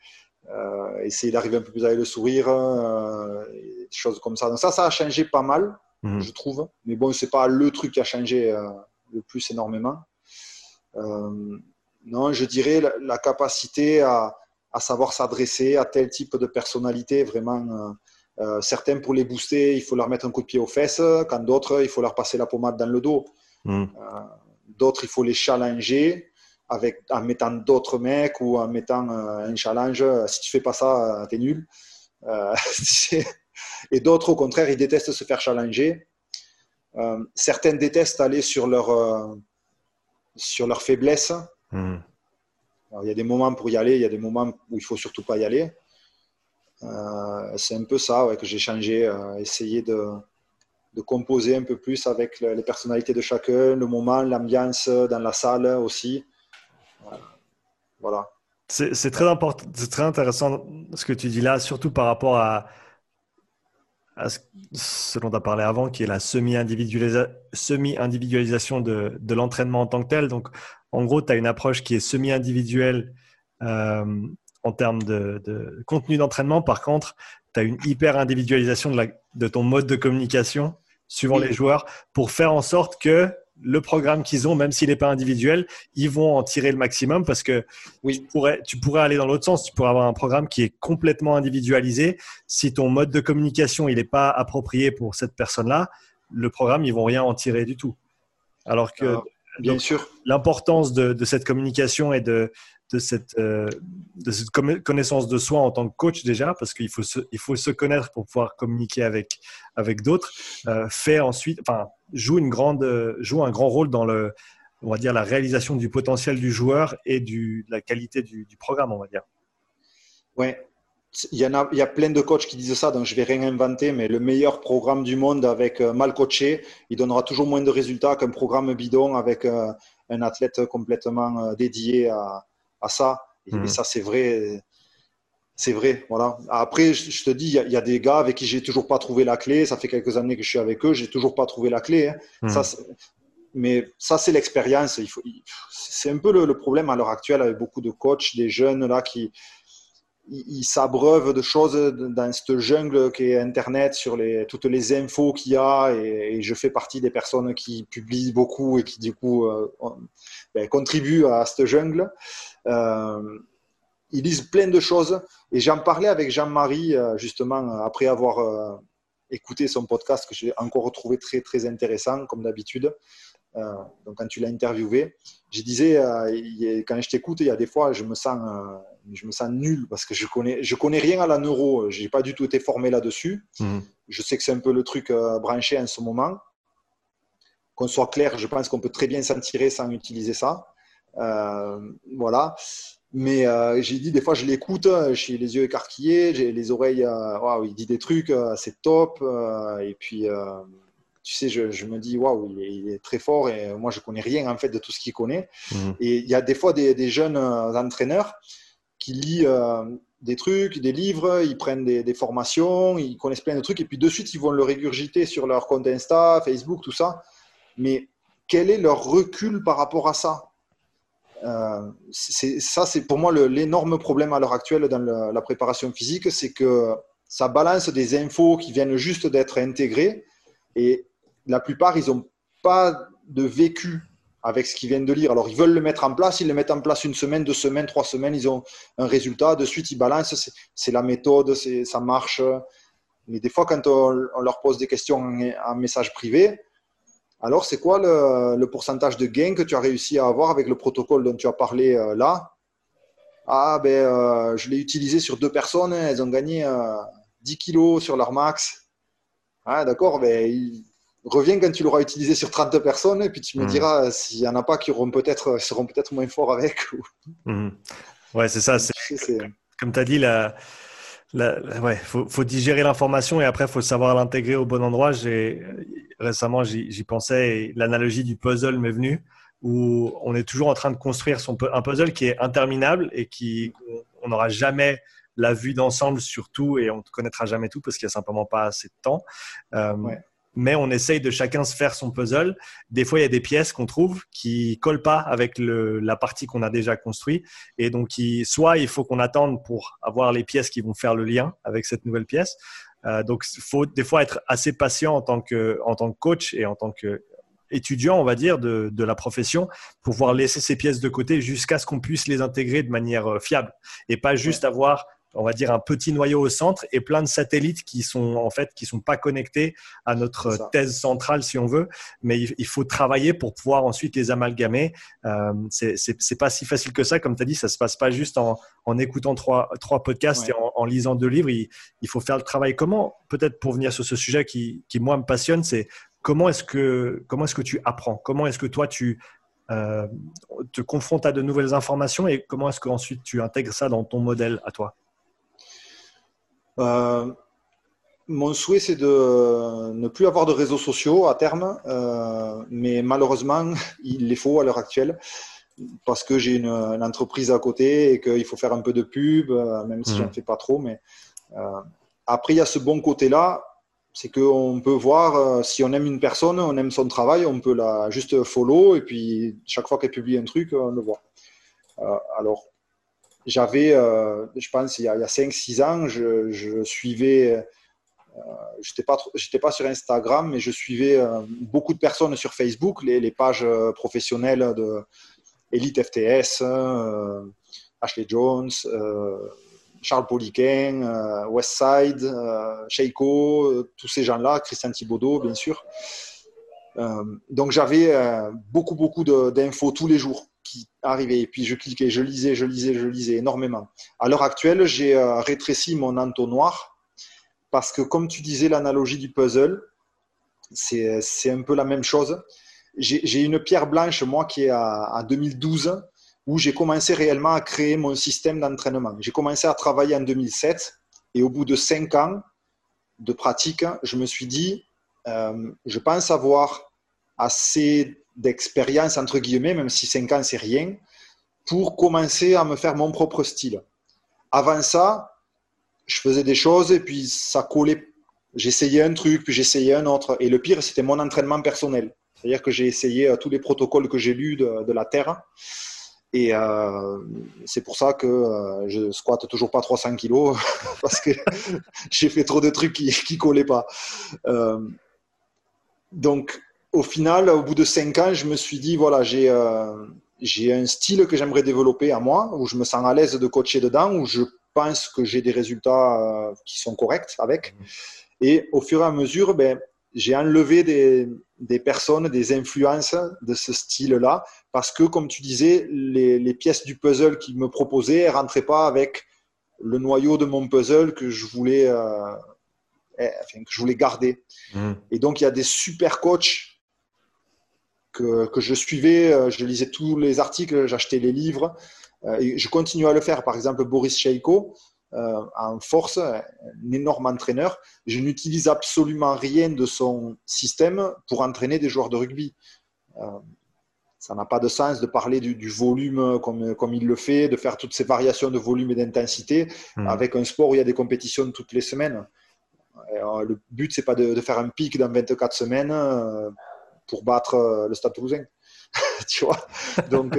euh, essayer d'arriver un peu plus avec le sourire, des choses comme ça. Donc ça, ça a changé pas mal, hmm. je trouve. Mais bon, c'est pas le truc qui a changé le plus énormément. non, je dirais la, capacité à, à savoir s'adresser à tel type de personnalité, vraiment euh, certains, pour les booster, il faut leur mettre un coup de pied aux fesses. Quand d'autres, il faut leur passer la pommade dans le dos. Euh, d'autres, il faut les challenger avec, en mettant d'autres mecs ou en mettant euh, un challenge. Si tu fais pas ça, (laughs) tu es nul. et d'autres, au contraire, ils détestent se faire challenger. certains détestent aller sur leur, sur leur faiblesse. Hmm. il y a des moments pour y aller, il y a des moments où il faut surtout pas y aller. Euh, c'est un peu ça que j'ai changé, euh, essayer de, de, composer un peu plus avec les personnalités de chacun, le moment, l'ambiance dans la salle aussi. Euh, voilà. C'est très important, c'est très intéressant ce que tu dis là, surtout par rapport à, ce, dont tu as parlé avant, qui est la semi-individualisation de, de l'entraînement en tant que tel. Donc, en gros, tu as une approche qui est semi-individuelle en termes de, contenu d'entraînement. Par contre, tu as une hyper individualisation de, ton mode de communication suivant les joueurs pour faire en sorte que le programme qu'ils ont, même s'il n'est pas individuel, ils vont en tirer le maximum parce que oui. tu, pourrais, tu pourrais aller dans l'autre sens. Tu pourrais avoir un programme qui est complètement individualisé. Si ton mode de communication il n'est pas approprié pour cette personne-là, le programme, ils vont rien en tirer du tout. Alors que bien sûr, l'importance de, cette communication et de, de cette, euh, de cette connaissance de soi en tant que coach déjà, parce qu'il faut se, il faut se connaître pour pouvoir communiquer avec, avec d'autres, euh, fait ensuite, enfin, joue, une grande, joue un grand rôle dans le, on va dire, la réalisation du potentiel du joueur et du, de la qualité du, programme, on va dire. Ouais, il y, en a, il y a plein de coachs qui disent ça, donc je vais rien inventer, mais le meilleur programme du monde avec euh, mal coaché, il donnera toujours moins de résultats qu'un programme bidon avec euh, un athlète complètement euh, dédié à, à ça. Et, Mhm. ça, c'est vrai. C'est vrai, voilà. Après, je te dis, il y, a, il y a des gars avec qui j'ai toujours pas trouvé la clé. Ça fait quelques années que je suis avec eux, j'ai toujours pas trouvé la clé. hein. Mhm. Ça, mais ça, c'est l'expérience. Il faut, il- c'est un peu le, le problème à l'heure actuelle avec beaucoup de coachs, des jeunes là qui ils s'abreuvent de choses dans cette jungle qui est Internet, sur les, toutes les infos qu'il y a. Et, et je fais partie des personnes qui publient beaucoup et qui, du coup, euh, ben, contribuent à cette jungle. Euh, ils lisent plein de choses. Et j'en parlais avec Jean-Marie, euh, justement, après avoir euh, écouté son podcast, que j'ai encore retrouvé très, très intéressant, comme d'habitude. Euh, donc, quand tu l'as interviewé, je disais, euh, quand je t'écoute, il y a des fois, je me sens, euh, je me sens nul parce que je connais, je connais rien à la neuro. J'ai pas du tout été formé là-dessus. Mhm. Je sais que c'est un peu le truc euh, branché en ce moment. Qu'on soit clair, je pense qu'on peut très bien s'en tirer sans utiliser ça. Euh, voilà. Mais euh, j'ai dit, des fois, je l'écoute, j'ai les yeux écarquillés, j'ai les oreilles, euh, waouh, il dit des trucs, euh, c'est top. euh, et puis, euh, tu sais, je, je me dis, waouh, il, est- il est très fort et moi, je connais rien en fait de tout ce qu'il connaît. Mhm. Et il y a des fois des, des jeunes euh, entraîneurs qui lisent euh, des trucs, des livres, ils prennent des, des formations, ils connaissent plein de trucs, et puis de suite, ils vont le régurgiter sur leur compte Insta, Facebook, tout ça. Mais quel est leur recul par rapport à ça? Euh, Ça, c'est pour moi l'énorme problème à l'heure actuelle dans la préparation physique, c'est que ça balance des infos qui viennent juste d'être intégrées, et la plupart, ils n'ont pas de vécu avec ce qu'ils viennent de lire. Alors, ils veulent le mettre en place, ils le mettent en place une semaine, deux semaines, trois semaines, ils ont un résultat, de suite, ils balancent, c'est, la méthode, ça marche. Mais des fois, quand on, on leur pose des questions en, en message privé, alors c'est quoi le, le pourcentage de gain que tu as réussi à avoir avec le protocole dont tu as parlé euh, là? Ah, ben, euh, je l'ai utilisé sur deux personnes, elles ont gagné euh, 10 kilos sur leur max. Ah, d'accord, ben, il- reviens quand tu l'auras utilisé sur 30 personnes et puis tu me Mhm. diras s'il y en a pas qui auront peut-être, seront peut-être moins forts avec. ou- Mhm. Ouais, c'est ça. (laughs) C'est- comme tu as dit, la, la- ouais, faut, faut digérer l'information et après, faut savoir l'intégrer au bon endroit. J'ai récemment, j'y pensais et l'analogie du puzzle m'est venue où on est toujours en train de construire son, un puzzle qui est interminable et qui on n'aura jamais la vue d'ensemble sur tout et on ne connaîtra jamais tout parce qu'il n'y a simplement pas assez de temps. Euh, Ouais. Mais on essaye de chacun se faire son puzzle. Des fois, il y a des pièces qu'on trouve qui collent pas avec le, la partie qu'on a déjà construite. Et donc, il- soit il faut qu'on attende pour avoir les pièces qui vont faire le lien avec cette nouvelle pièce. Euh, donc, il faut des fois être assez patient en tant que, en tant que coach et en tant que étudiant, on va dire, de, de la profession, pour pouvoir laisser ces pièces de côté jusqu'à ce qu'on puisse les intégrer de manière euh, fiable et pas juste avoir, on va dire, un petit noyau au centre et plein de satellites qui sont en fait qui sont pas connectés à notre thèse centrale, si on veut. Mais il, faut travailler pour pouvoir ensuite les amalgamer. Euh, c'est pas si facile que ça, comme tu as dit, ça se passe pas juste en, en écoutant trois, trois podcasts Ouais. et en, en lisant deux livres. Il, il faut faire le travail. Comment, peut-être pour venir sur ce sujet qui, qui moi me passionne, c'est comment est-ce que comment est-ce que tu apprends? Comment est-ce que toi tu euh, te confrontes à de nouvelles informations et comment est-ce qu'ensuite tu intègres ça dans ton modèle à toi? Euh, mon souhait, c'est de ne plus avoir de réseaux sociaux à terme, euh, mais malheureusement, (laughs) il les faut à l'heure actuelle parce que j'ai une, une entreprise à côté et qu'il faut faire un peu de pub, euh, même si Mhm. j'en fais pas trop. Mais euh, après, il y a ce bon côté-là, c'est qu'on peut voir euh, si on aime une personne, on aime son travail, on peut la juste follow et puis chaque fois qu'elle publie un truc, on le voit. Alors, j'avais, euh, je pense, il y a, a 5-6 ans, je, je suivais, euh, trop- j'étais pas sur Instagram, mais je suivais euh, beaucoup de personnes sur Facebook, les, les pages professionnelles de Elite FTS, Ashley Jones, Charles Poliquin, Westside, Sheiko, tous ces gens-là, Christian Thibaudot, bien sûr. Donc j'avais beaucoup, beaucoup d'infos tous les jours qui arrivaient. Et puis je cliquais, je lisais, je lisais, je lisais énormément. À l'heure actuelle, j'ai euh, rétréci mon entonnoir parce que, comme tu disais, l'analogie du puzzle, c'est un peu la même chose. J'ai une pierre blanche, moi, qui est à, à 2012, où j'ai commencé réellement à créer mon système d'entraînement. J'ai commencé à travailler en 2007 Et au bout de cinq ans de pratique, je me suis dit, euh, je pense avoir assez d'expérience, entre guillemets, même si cinq ans, c'est rien, pour commencer à me faire mon propre style. Avant ça, je faisais des choses et puis ça collait. J'essayais un truc, puis j'essayais un autre. Et le pire, c'était mon entraînement personnel. C'est-à-dire que j'ai essayé euh, tous les protocoles que j'ai lus de, la Terre. Et euh, c'est pour ça que euh, je squatte toujours pas 300 kilos (laughs) parce que (laughs) j'ai fait trop de trucs qui, qui collaient pas. donc, au final, au bout de 5 ans, je me suis dit voilà, j'ai j'ai un style que j'aimerais développer à moi, où je me sens à l'aise de coacher dedans, où je pense que j'ai des résultats qui sont corrects avec. Et au fur et à mesure, ben, j'ai enlevé des, des, personnes, des influences de ce style-là, parce que, comme tu disais, les, les pièces du puzzle qu'ils me proposaient ne rentraient pas avec le noyau de mon puzzle que je voulais, euh, eh, enfin, que je voulais garder. Mmh. Et donc, il y a des super coachs que, que, je suivais, euh, je lisais tous les articles, j'achetais les livres, euh, et je continue à le faire. Par exemple, Boris Sheiko, euh, en force, un énorme entraîneur. Je n'utilise absolument rien de son système pour entraîner des joueurs de rugby. Euh, ça n'a pas de sens de parler du, volume comme, comme, il le fait, de faire toutes ces variations de volume et d'intensité hmm. avec un sport où il y a des compétitions toutes les semaines. Euh, le but, c'est pas de, de, faire un pic dans 24 semaines pour battre le Stade Toulousain. (laughs) tu vois? Donc,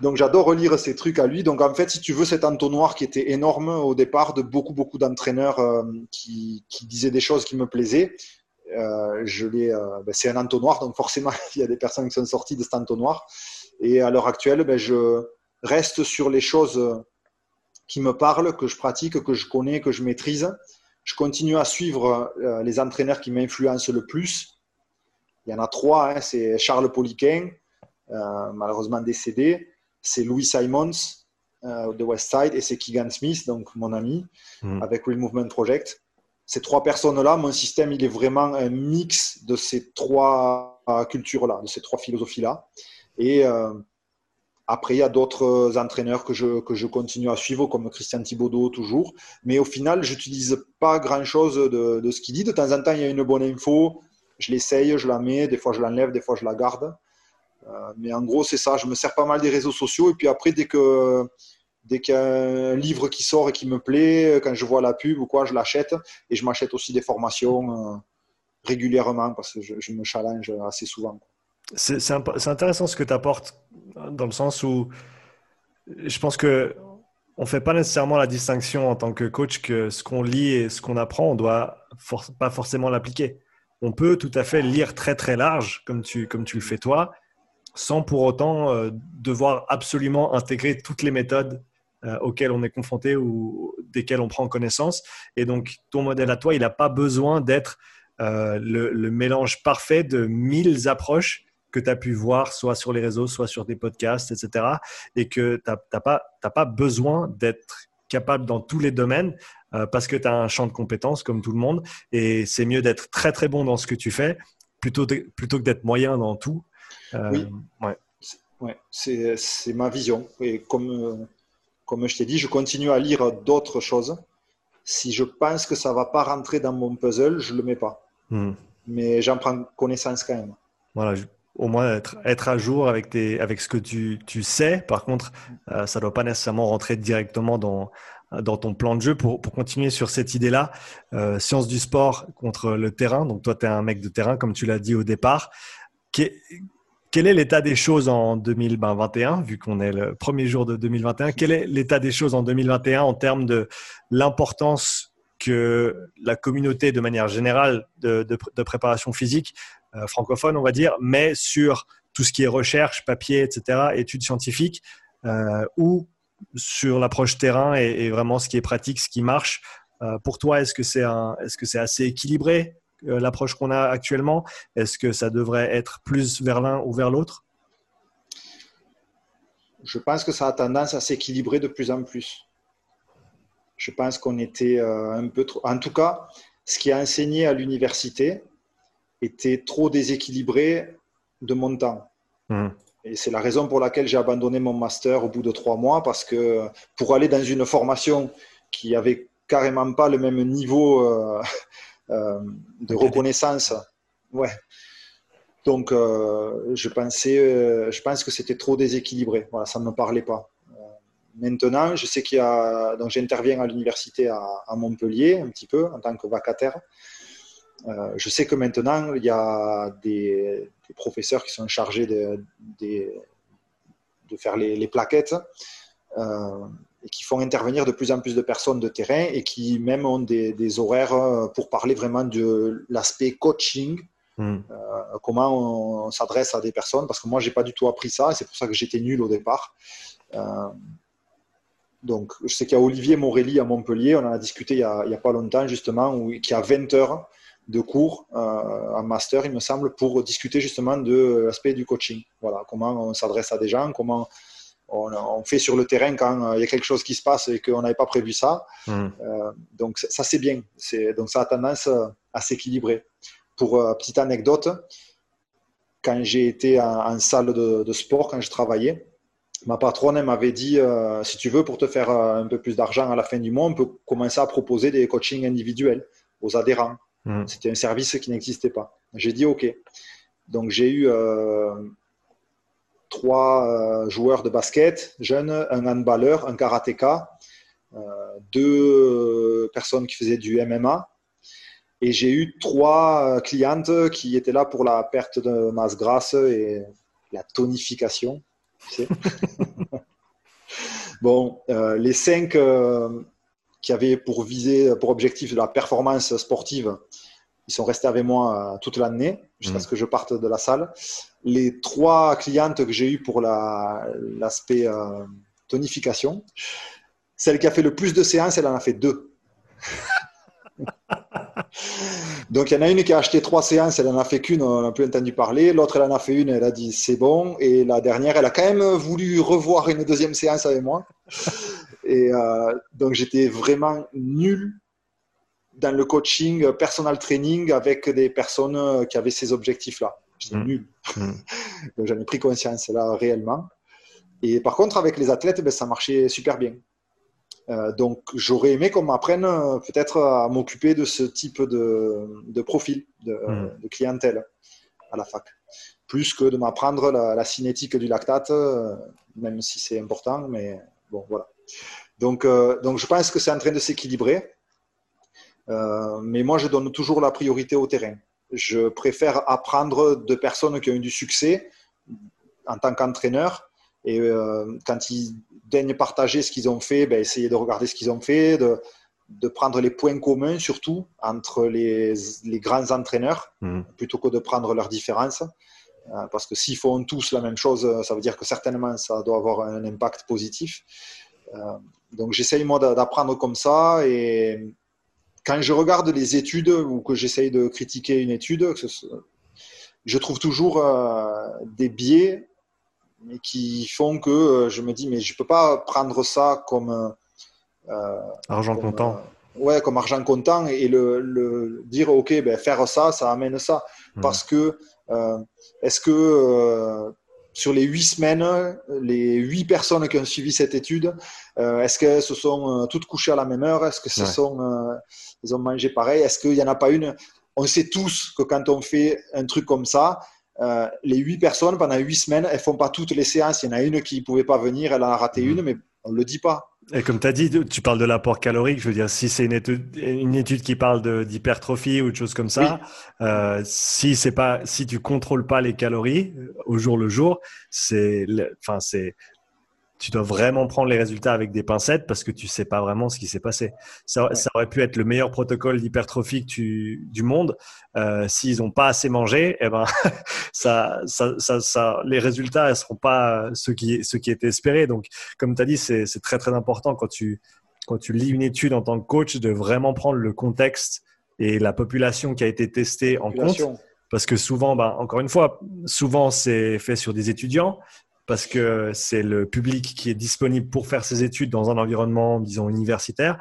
donc j'adore relire ces trucs à lui. Donc en fait, si tu veux, cet entonnoir qui était énorme au départ de beaucoup, beaucoup d'entraîneurs euh, qui, disaient des choses qui me plaisaient, euh, je euh, ben, c'est un entonnoir, donc forcément, (laughs) il y a des personnes qui sont sorties de cet entonnoir. Et à l'heure actuelle, ben, je reste sur les choses qui me parlent, que je pratique, que je connais, que je maîtrise. Je continue à suivre les entraîneurs qui m'influencent le plus. Il y en a trois, hein. c'est Charles Poliquin, malheureusement décédé c'est Louis Simons euh, de Westside et c'est Keegan Smith, donc mon ami, hmm. avec Real Movement Project. Ces trois personnes-là, mon système, il est vraiment un mix de ces trois euh, cultures-là, de ces trois philosophies-là. Et euh, après, il y a d'autres entraîneurs que je, que je continue à suivre, comme Christian Thibaudot toujours. Mais au final, je n'utilise pas grand-chose de, de, ce qu'il dit. De temps en temps, il y a une bonne info, je l'essaye, je la mets, des fois je l'enlève, des fois je la garde. Euh, mais en gros, c'est ça. Je me sers pas mal des réseaux sociaux. Et puis après, dès que dès qu'il y a un livre qui sort et qui me plaît, quand je vois la pub ou quoi, je l'achète. Et je m'achète aussi des formations euh, régulièrement parce que je, me challenge assez souvent. C'est intéressant ce que tu apportes dans le sens où je pense que on fait pas nécessairement la distinction en tant que coach que ce qu'on lit et ce qu'on apprend, on doit pas forcément l'appliquer. On peut tout à fait lire très très large comme tu, comme tu le fais toi sans pour autant euh, devoir absolument intégrer toutes les méthodes euh, auxquelles on est confronté ou desquelles on prend connaissance. Et donc, ton modèle à toi, il n'a pas besoin d'être euh, le, mélange parfait de mille approches que tu as pu voir, soit sur les réseaux, soit sur des podcasts, etc. Et que tu n'as pas, pas besoin d'être capable dans tous les domaines parce que tu as un champ de compétences comme tout le monde. Et c'est mieux d'être très, très bon dans ce que tu fais plutôt, plutôt que d'être moyen dans tout euh, oui, ouais. c'est ma vision. Et comme, comme je t'ai dit, je continue à lire d'autres choses. Si je pense que ça ne va pas rentrer dans mon puzzle, je ne le mets pas. Hmm. Mais j'en prends connaissance quand même. Voilà, au moins être, à jour avec, tes, avec ce que tu, tu sais. Par contre, euh, ça ne doit pas nécessairement rentrer directement dans, dans ton plan de jeu. Pour, pour continuer sur cette idée-là, euh, science du sport contre le terrain. Donc toi, tu es un mec de terrain, comme tu l'as dit au départ. Quel est l'état des choses en 2021, vu qu'on est le premier jour de 2021 Quel est l'état des choses en 2021 en termes de l'importance que la communauté, de manière générale, de, préparation physique francophone, on va dire, met sur tout ce qui est recherche, papier, etc., études scientifiques, euh, ou sur l'approche terrain et, vraiment ce qui est pratique, ce qui marche. Euh, pour toi, est-ce que c'est est -ce c'est assez équilibré euh, l'approche qu'on a actuellement? Est-ce que ça devrait être plus vers l'un ou vers l'autre? Je pense que ça a tendance à s'équilibrer de plus en plus. Je pense qu'on était euh, un peu trop. En tout cas, ce qui a enseigné à l'université était trop déséquilibré de mon temps. Mmh. Et c'est la raison pour laquelle j'ai abandonné mon master au bout de trois mois, parce que pour aller dans une formation qui avait carrément pas le même niveau (laughs) de reconnaissance. Ouais. Donc, je pensais, je pense que c'était trop déséquilibré. Voilà, ça ne me parlait pas. Maintenant, je sais qu'il y a. Donc, j'interviens à l'université à, Montpellier un petit peu en tant que vacataire. Euh, je sais que maintenant, il y a des, professeurs qui sont chargés de, de, faire les, plaquettes euh, et qui font intervenir de plus en plus de personnes de terrain et qui même ont des, horaires pour parler vraiment de l'aspect coaching. Hmm. Euh, comment on, s'adresse à des personnes parce que moi j'ai pas du tout appris ça et c'est pour ça que j'étais nul au départ donc, je sais qu'il y a Olivier Morelli à Montpellier, on en a discuté il n'y a, pas longtemps justement, où, qui a 20 heures de cours euh, en master, il me semble, pour discuter justement de l'aspect du coaching. Voilà, comment on s'adresse à des gens, comment on, fait sur le terrain quand euh, il y a quelque chose qui se passe et qu'on n'avait pas prévu ça. Mmh. Euh, donc, ça, c'est bien. Donc, ça a tendance à s'équilibrer. Pour petite anecdote, quand j'ai été en, salle de, de, sport, quand je travaillais, ma patronne m'avait dit euh, si tu veux, pour te faire un peu plus d'argent à la fin du mois, on peut commencer à proposer des coachings individuels aux adhérents. Hmm. C'était un service qui n'existait pas. J'ai dit OK. Donc j'ai eu euh, trois joueurs de basket jeunes, un handballeur, un karatéka, deux personnes qui faisaient du MMA. Et j'ai eu trois clientes qui étaient là pour la perte de masse grasse et la tonification. (laughs) bon, euh, les cinq euh, qui avaient pour viser, pour objectif de la performance sportive, ils sont restés avec moi euh, toute l'année jusqu'à mmh. ce que je parte de la salle. Les trois clientes que j'ai eues pour l'aspect tonification, celle qui a fait le plus de séances, elle en a fait deux. (laughs) Donc, il y en a une qui a acheté trois séances, elle n'en a fait qu'une, on n'a plus entendu parler. L'autre, elle en a fait une, elle a dit c'est bon. Et la dernière, elle a quand même voulu revoir une deuxième séance avec moi. Et euh, donc, j'étais vraiment nul dans le coaching, personal training avec des personnes qui avaient ces objectifs-là. J'étais mmh. nul. Mmh. (laughs) donc, j'en ai pris conscience là réellement. Et par contre, avec les athlètes, ben, ça marchait super bien. Euh, donc, j'aurais aimé qu'on m'apprenne euh, peut-être à m'occuper de ce type de, profil hmm. de, clientèle à la fac, plus que de m'apprendre la, cinétique du lactate, euh, même si c'est important, mais bon, voilà. Donc, donc je pense que c'est en train de s'équilibrer, mais moi, je donne toujours la priorité au terrain. Je préfère apprendre de personnes qui ont eu du succès en tant qu'entraîneur et quand ils daignent partager ce qu'ils ont fait, ben, essayer de regarder ce qu'ils ont fait, de, de, prendre les points communs surtout entre les, les grands entraîneurs, mmh. plutôt que de prendre leurs différences. Euh, parce que s'ils font tous la même chose, ça veut dire que certainement ça doit avoir un impact positif. Euh, donc j'essaye moi d'apprendre comme ça et quand je regarde les études ou que j'essaye de critiquer une étude, je trouve toujours euh, des biais qui font que euh, je me dis, mais je ne peux pas prendre ça comme. Euh, argent comptant. ouais, comme argent comptant et le, le, dire, OK, ben, faire ça, ça amène ça. Hmm. Parce que, est-ce que sur les huit semaines, les huit personnes qui ont suivi cette étude, est-ce qu'elles se sont toutes couchées à la même heure? Est-ce que ce sont, elles ont mangé pareil? Est-ce qu'il n'y en a pas une? On sait tous que quand on fait un truc comme ça, euh, les huit personnes, pendant huit semaines, elles font pas toutes les séances. Il y en a une qui ne pouvait pas venir, elle en a raté mhm. une, mais on ne le dit pas. Et comme tu as dit, tu parles de l'apport calorique. Je veux dire, si c'est une étude, une étude qui parle d'hypertrophie ou de choses comme ça, euh, si c'est pas, si tu contrôles pas les calories euh, au jour le jour, c'est, enfin, c'est tu dois vraiment prendre les résultats avec des pincettes parce que tu sais pas vraiment ce qui s'est passé. Ça, aurait pu être le meilleur protocole d'hypertrophie du monde. Euh, S'ils n'ont pas assez mangé, eh ben, (laughs) ça, ça, ça, les résultats ne seront pas ceux qui, ceux qui étaient espérés. Donc, comme tu as dit, c'est très très important quand tu, quand tu lis une étude en tant que coach de vraiment prendre le contexte et la population qui a été testée en compte. Parce que souvent, ben, encore une fois, souvent c'est fait sur des étudiants, parce que c'est le public qui est disponible pour faire ses études dans un environnement, disons, universitaire.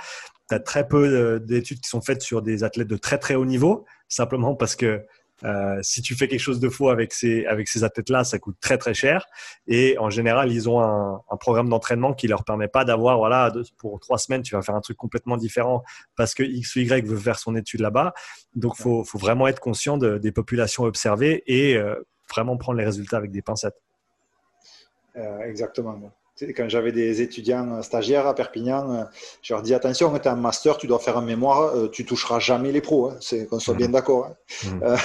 Tu as très peu d'études qui sont faites sur des athlètes de très très haut niveau, simplement parce que Euh, si tu fais quelque chose de faux avec ces, avec ces athlètes-là, ça coûte très très cher. Et en général, ils ont un, programme d'entraînement qui leur permet pas d'avoir, voilà, pour trois semaines, tu vas faire un truc complètement différent parce que X ou Y veut faire son étude là-bas. Donc, faut, faut vraiment être conscient de, des populations observées et euh, vraiment prendre les résultats avec des pincettes. Euh, exactement quand j'avais des étudiants stagiaires à Perpignan, euh, je leur dis attention, tu es un master, tu dois faire un mémoire, euh, tu toucheras jamais les pros, hein. c'est qu'on soit bien mmh. d'accord. Hein. Mmh. Euh,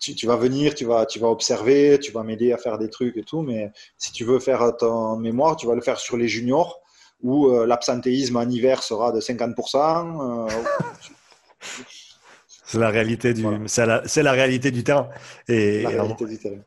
(laughs) tu, vas venir, tu vas, tu vas observer, tu vas m'aider à faire des trucs et tout, mais si tu veux faire ton mémoire, tu vas le faire sur les juniors où l'absentéisme en hiver sera de 50%. (laughs) C'est la réalité du, c'est la, la, réalité du terrain. Et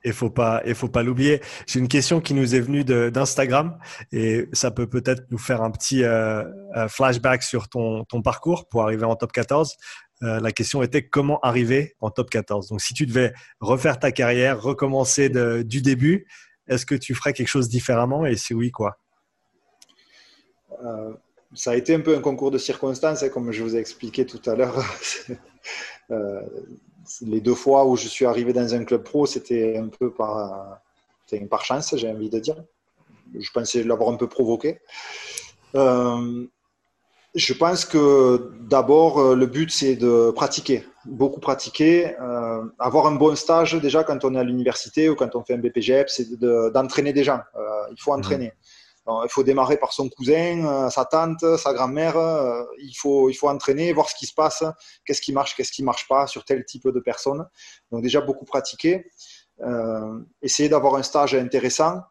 il faut pas, il faut pas l'oublier. J'ai une question qui nous est venue d'Instagram et ça peut peut-être nous faire un petit euh, euh, flashback sur ton, ton parcours pour arriver en top 14. Euh, la question était comment arriver en top 14. Donc, si tu devais refaire ta carrière, recommencer de, du début, est-ce que tu ferais quelque chose différemment? Et si oui, quoi? Ça a été un peu un concours de circonstances, hein, comme je vous ai expliqué tout à l'heure. (laughs) Euh, les deux fois où je suis arrivé dans un club pro, c'était un peu par, par chance, j'ai envie de dire. Je pensais l'avoir un peu provoqué. Euh, je pense que d'abord, euh, le but, c'est de pratiquer, beaucoup pratiquer, avoir un bon stage déjà quand on est à l'université ou quand on fait un BPGEP, c'est d'entraîner des gens. il faut entraîner il faut démarrer par son cousin, euh, sa tante, sa grand-mère. Euh, il, faut, il faut entraîner, voir ce qui se passe, qu'est-ce qui marche, qu'est-ce qui ne marche pas sur tel type de personnes. Donc déjà beaucoup pratiquer. Euh, essayer d'avoir un stage intéressant.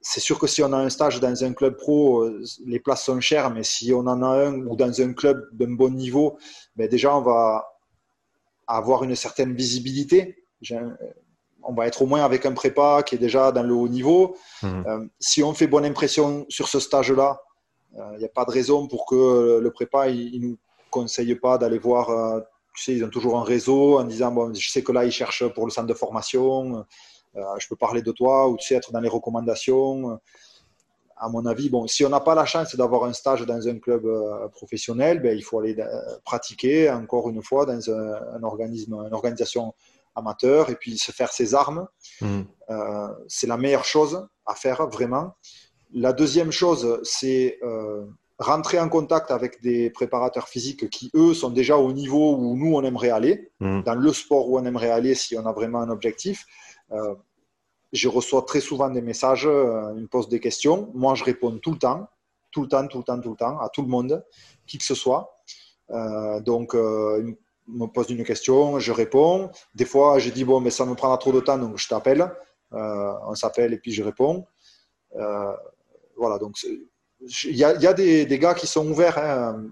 C'est sûr que si on a un stage dans un club pro, les places sont chères, mais si on en a un ou dans un club d'un bon niveau, ben déjà on va avoir une certaine visibilité on va être au moins avec un prépa qui est déjà dans le haut niveau. Mhm. Euh, si on fait bonne impression sur ce stage-là, il euh, n'y a pas de raison pour que le prépa il, nous conseille pas d'aller voir. Euh, tu sais, ils ont toujours un réseau en disant bon, je sais que là ils cherchent pour le centre de formation. je peux parler de toi ou tu sais être dans les recommandations. À mon avis, bon, si on n'a pas la chance d'avoir un stage dans un club professionnel, ben, il faut aller pratiquer encore une fois dans un, un organisme, une organisation amateur et puis se faire ses armes. Mm. Euh, c'est la meilleure chose à faire vraiment. La deuxième chose, c'est euh, rentrer en contact avec des préparateurs physiques qui, eux, sont déjà au niveau où nous, on aimerait aller, mm. dans le sport où on aimerait aller si on a vraiment un objectif. Euh, je reçois très souvent des messages, ils me posent des questions. Moi, je réponds tout le temps, tout le temps, tout le temps, tout le temps, à tout le monde, qui que ce soit. donc, me pose une question, je réponds. Des fois, je dis, bon, mais ça me prendra trop de temps, donc je t'appelle. Euh, on s'appelle et puis je réponds. Euh, voilà, donc il y a, y a des, des, gars qui sont ouverts. Hein.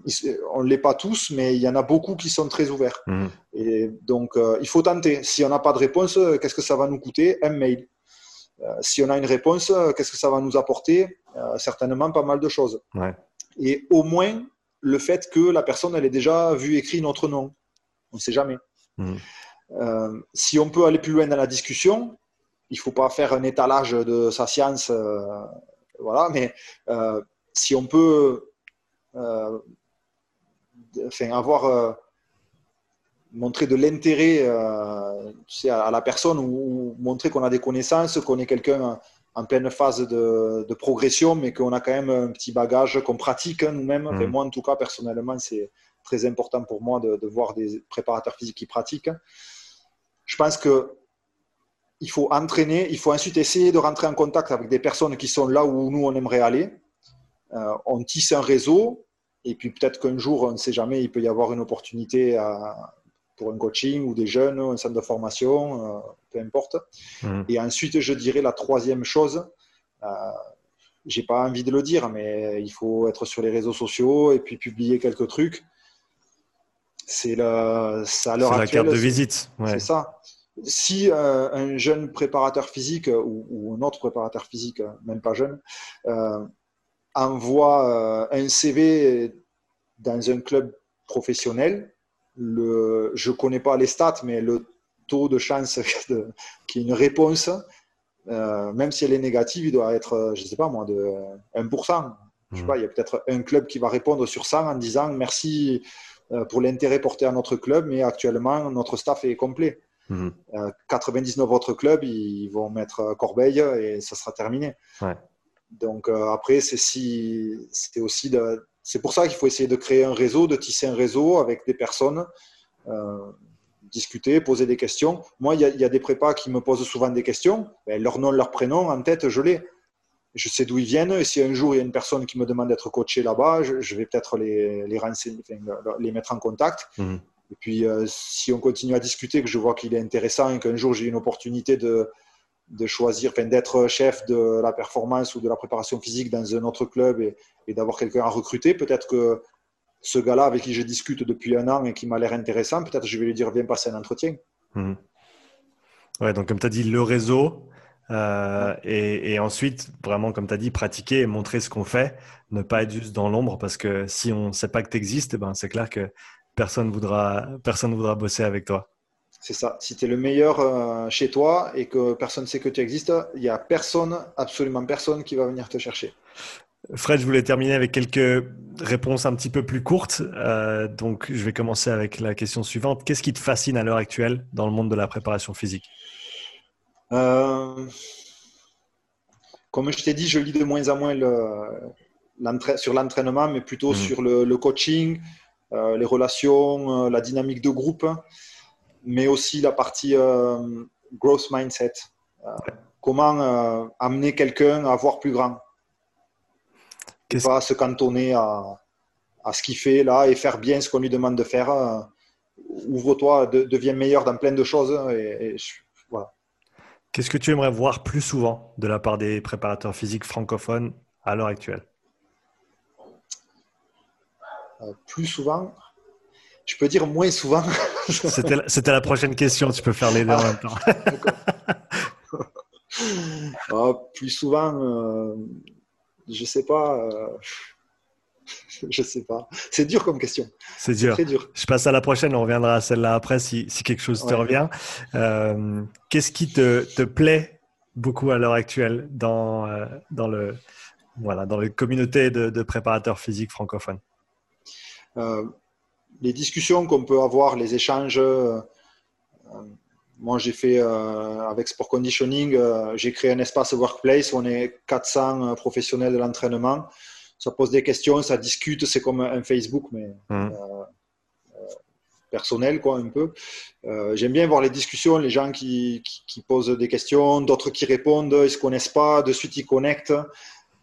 On ne l'est pas tous, mais il y en a beaucoup qui sont très ouverts. Mmh. Et donc, euh, il faut tenter. Si on n'a pas de réponse, qu'est-ce que ça va nous coûter? Un mail. si on a une réponse, qu'est-ce que ça va nous apporter? Certainement pas mal de choses. Ouais. Et au moins, le fait que la personne, elle ait déjà vu écrit notre nom. On ne sait jamais. Hmm. Euh, si on peut aller plus loin dans la discussion, il ne faut pas faire un étalage de sa science, euh, voilà, mais euh, si on peut enfin, avoir montré de l'intérêt à, la personne ou, montrer qu'on a des connaissances, qu'on est quelqu'un en pleine phase de, progression, mais qu'on a quand même un petit bagage qu'on pratique nous-mêmes. Hmm. moi, en tout cas, personnellement, c'est très important pour moi de, voir des préparateurs physiques qui pratiquent. Je pense que il faut entraîner, il faut ensuite essayer de rentrer en contact avec des personnes qui sont là où nous on aimerait aller. Euh, on tisse un réseau et puis peut-être qu'un jour, on ne sait jamais, il peut y avoir une opportunité pour un coaching ou des jeunes, un centre de formation, euh, peu importe. Mmh. Et ensuite, je dirais la troisième chose, euh, j'ai pas envie de le dire, mais il faut être sur les réseaux sociaux et puis publier quelques trucs c'est la, ça à la carte de visite. C'est ça. Si euh, un jeune préparateur physique ou, un autre préparateur physique, même pas jeune, euh, envoie euh, un CV dans un club professionnel, le, je ne connais pas les stats, mais le taux de chance (laughs) qu'il y ait une réponse, même si elle est négative, il doit être, je ne sais pas moi, de 1%. Je sais mmh. pas, il y a peut-être un club qui va répondre sur 100 en disant merci pour l'intérêt porté à notre club, mais actuellement, notre staff est complet. 99 mhm. autres clubs, ils vont mettre Corbeil et ça sera terminé. Donc après, c'est si, aussi de, c'est pour ça qu'il faut essayer de créer un réseau, de tisser un réseau avec des personnes, euh, discuter, poser des questions. Moi, il y, a des prépas qui me posent souvent des questions. Ben, leur nom, leur prénom, en tête, je l'ai. Je sais d'où ils viennent. Et si un jour il y a une personne qui me demande d'être coaché là-bas, je, vais peut-être les, les, les mettre en contact. Mhm. Et puis, euh, si on continue à discuter, que je vois qu'il est intéressant et qu'un jour j'ai une opportunité de, de choisir, d'être chef de la performance ou de la préparation physique dans un autre club et, d'avoir quelqu'un à recruter. Peut-être que ce gars-là avec qui je discute depuis un an et qui m'a l'air intéressant, peut-être je vais lui dire viens passer un entretien. Mmh. Ouais, donc comme tu as dit, le réseau. Euh, et, ensuite, vraiment, comme tu as dit, pratiquer et montrer ce qu'on fait, ne pas être juste dans l'ombre, parce que si on ne sait pas que tu existes, eh ben, c'est clair que personne voudra, personne voudra bosser avec toi. C'est ça. Si tu es le meilleur euh, chez toi et que personne ne sait que tu existes, il n'y a personne, absolument personne qui va venir te chercher. Fred, je voulais terminer avec quelques réponses un petit peu plus courtes. Euh, donc, je vais commencer avec la question suivante. Qu'est-ce qui te fascine à l'heure actuelle dans le monde de la préparation physique? Euh, Comme je t'ai dit, je lis de moins en moins sur l'entraînement, mais plutôt mmh. sur le, coaching, les relations, la dynamique de groupe mais aussi la partie euh, growth mindset. Euh, comment euh, amener quelqu'un à voir plus grand Pas se cantonner à, à ce qu'il fait là et faire bien ce qu'on lui demande de faire. Ouvre-toi, deviens meilleur dans plein de choses. Et, voilà. Qu'est-ce que tu aimerais voir plus souvent de la part des préparateurs physiques francophones à l'heure actuelle? Plus souvent? Je peux dire moins souvent. (laughs) C'était la prochaine question, tu peux faire les deux en même temps. (laughs) Ah, plus souvent, euh, je sais pas. Euh, (laughs) je sais pas. C'est dur comme question. C'est dur. dur. Je passe à la prochaine, on reviendra à celle-là après si, si, quelque chose te revient. Euh, qu'est-ce qui te, te, plaît beaucoup à l'heure actuelle dans, dans, le, voilà, dans la communauté de, de préparateurs physiques francophones? Les discussions qu'on peut avoir, les échanges. Euh, moi, j'ai fait euh, avec Sport Conditioning, euh, j'ai créé un espace workplace où on est 400 professionnels de l'entraînement. Ça pose des questions, ça discute, c'est comme un Facebook, mais mmh. personnel, quoi, un peu. J'aime bien voir les discussions, les gens qui, qui, posent des questions, d'autres qui répondent, ils se connaissent pas, de suite ils connectent.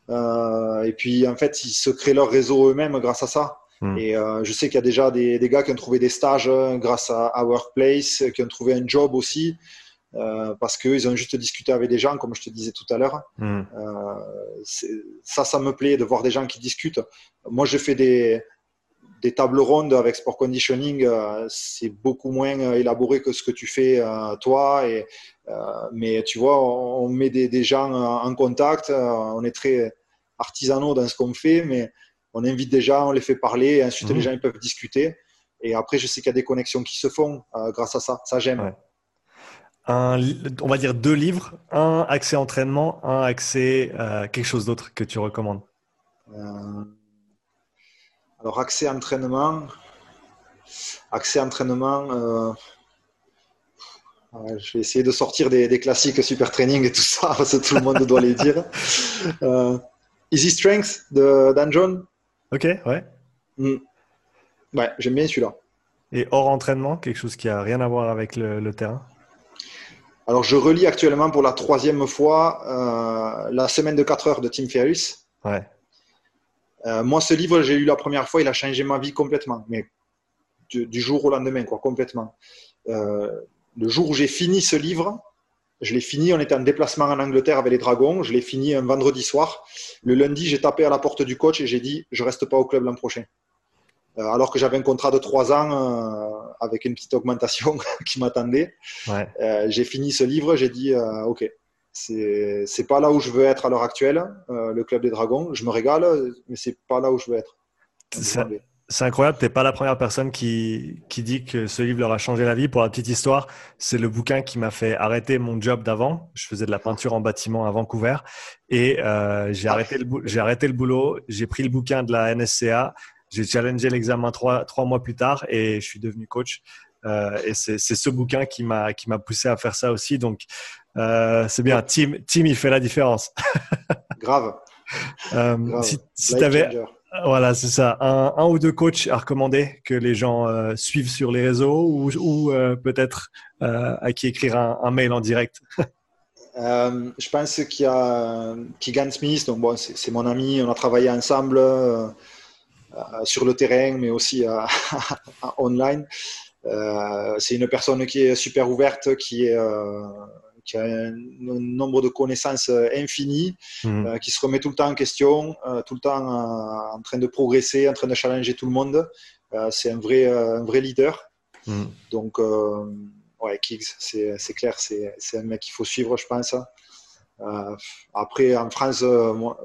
et puis, en fait, ils se créent leur réseau eux-mêmes grâce à ça. Hmm. Et euh, je sais qu'il y a déjà des, des, gars qui ont trouvé des stages euh, grâce à, Workplace, qui ont trouvé un job aussi, euh, parce qu'ils ont juste discuté avec des gens, comme je te disais tout à l'heure. Hmm. ça, ça me plaît de voir des gens qui discutent. Moi, je fais des, des tables rondes avec Sport Conditioning, c'est beaucoup moins élaboré que ce que tu fais toi. Et, mais tu vois, on, met des, des gens en contact, on est très artisanaux dans ce qu'on fait, mais on invite déjà, on les fait parler, et ensuite les mhm. gens ils peuvent discuter. Et après, je sais qu'il y a des connexions qui se font euh, grâce à ça. Ça, j'aime. On va dire deux livres, un accès entraînement, un accès euh, quelque chose d'autre que tu recommandes. Euh, alors, accès entraînement, accès entraînement. je vais essayer de sortir des, classiques super training et tout ça, parce que tout le monde doit les dire. (laughs) Easy Strength de Dan John, Ok, ouais. Mm. Ouais, j'aime bien celui-là. Et hors entraînement, quelque chose qui a rien à voir avec le, terrain? Alors, je relis actuellement pour la troisième fois euh, La semaine de 4 heures de Tim Ferriss. Ouais. Euh, moi, ce livre, j'ai lu la première fois, il a changé ma vie complètement, mais du, jour au lendemain, quoi, complètement. Euh, le jour où j'ai fini ce livre, je l'ai fini, on était en déplacement en Angleterre avec les Dragons. Je l'ai fini un vendredi soir. Le lundi, j'ai tapé à la porte du coach et j'ai dit je reste pas au club l'an prochain. Euh, alors que j'avais un contrat de trois ans euh, avec une petite augmentation (laughs) qui m'attendait. Euh, j'ai fini ce livre, j'ai dit ok, c'est pas là où je veux être à l'heure actuelle, le club des Dragons. Je me régale, mais c'est pas là où je veux être. C'est incroyable, tu n'es pas la première personne qui, qui dit que ce livre leur a changé la vie. Pour la petite histoire, c'est le bouquin qui m'a fait arrêter mon job d'avant. Je faisais de la peinture en bâtiment à Vancouver et euh, j'ai arrêté, le, j'ai arrêté le boulot. J'ai pris le bouquin de la NSCA. J'ai challengé l'examen trois, trois mois plus tard et je suis devenu coach. et c'est ce bouquin qui m'a poussé à faire ça aussi. Donc, c'est bien. Tim, Tim, il fait la différence. (laughs) Grave. Si, si tu avais voilà, c'est ça. Un, ou deux coachs à recommander que les gens euh, suivent sur les réseaux ou, euh, peut-être euh, à qui écrire un, mail en direct. (laughs) je pense qu'il y a Keegan Smith, donc bon, c'est mon ami, on a travaillé ensemble sur le terrain, mais aussi (laughs) online. c'est une personne qui est super ouverte, qui est qui a un, nombre de connaissances euh, infini, mhm. euh, qui se remet tout le temps en question, euh, tout le temps en train de progresser, en train de challenger tout le monde. c'est un vrai, un vrai leader. Mhm. Donc, ouais, Kiggs, c'est clair, c'est un mec qu'il faut suivre, je pense. après, en France, moi,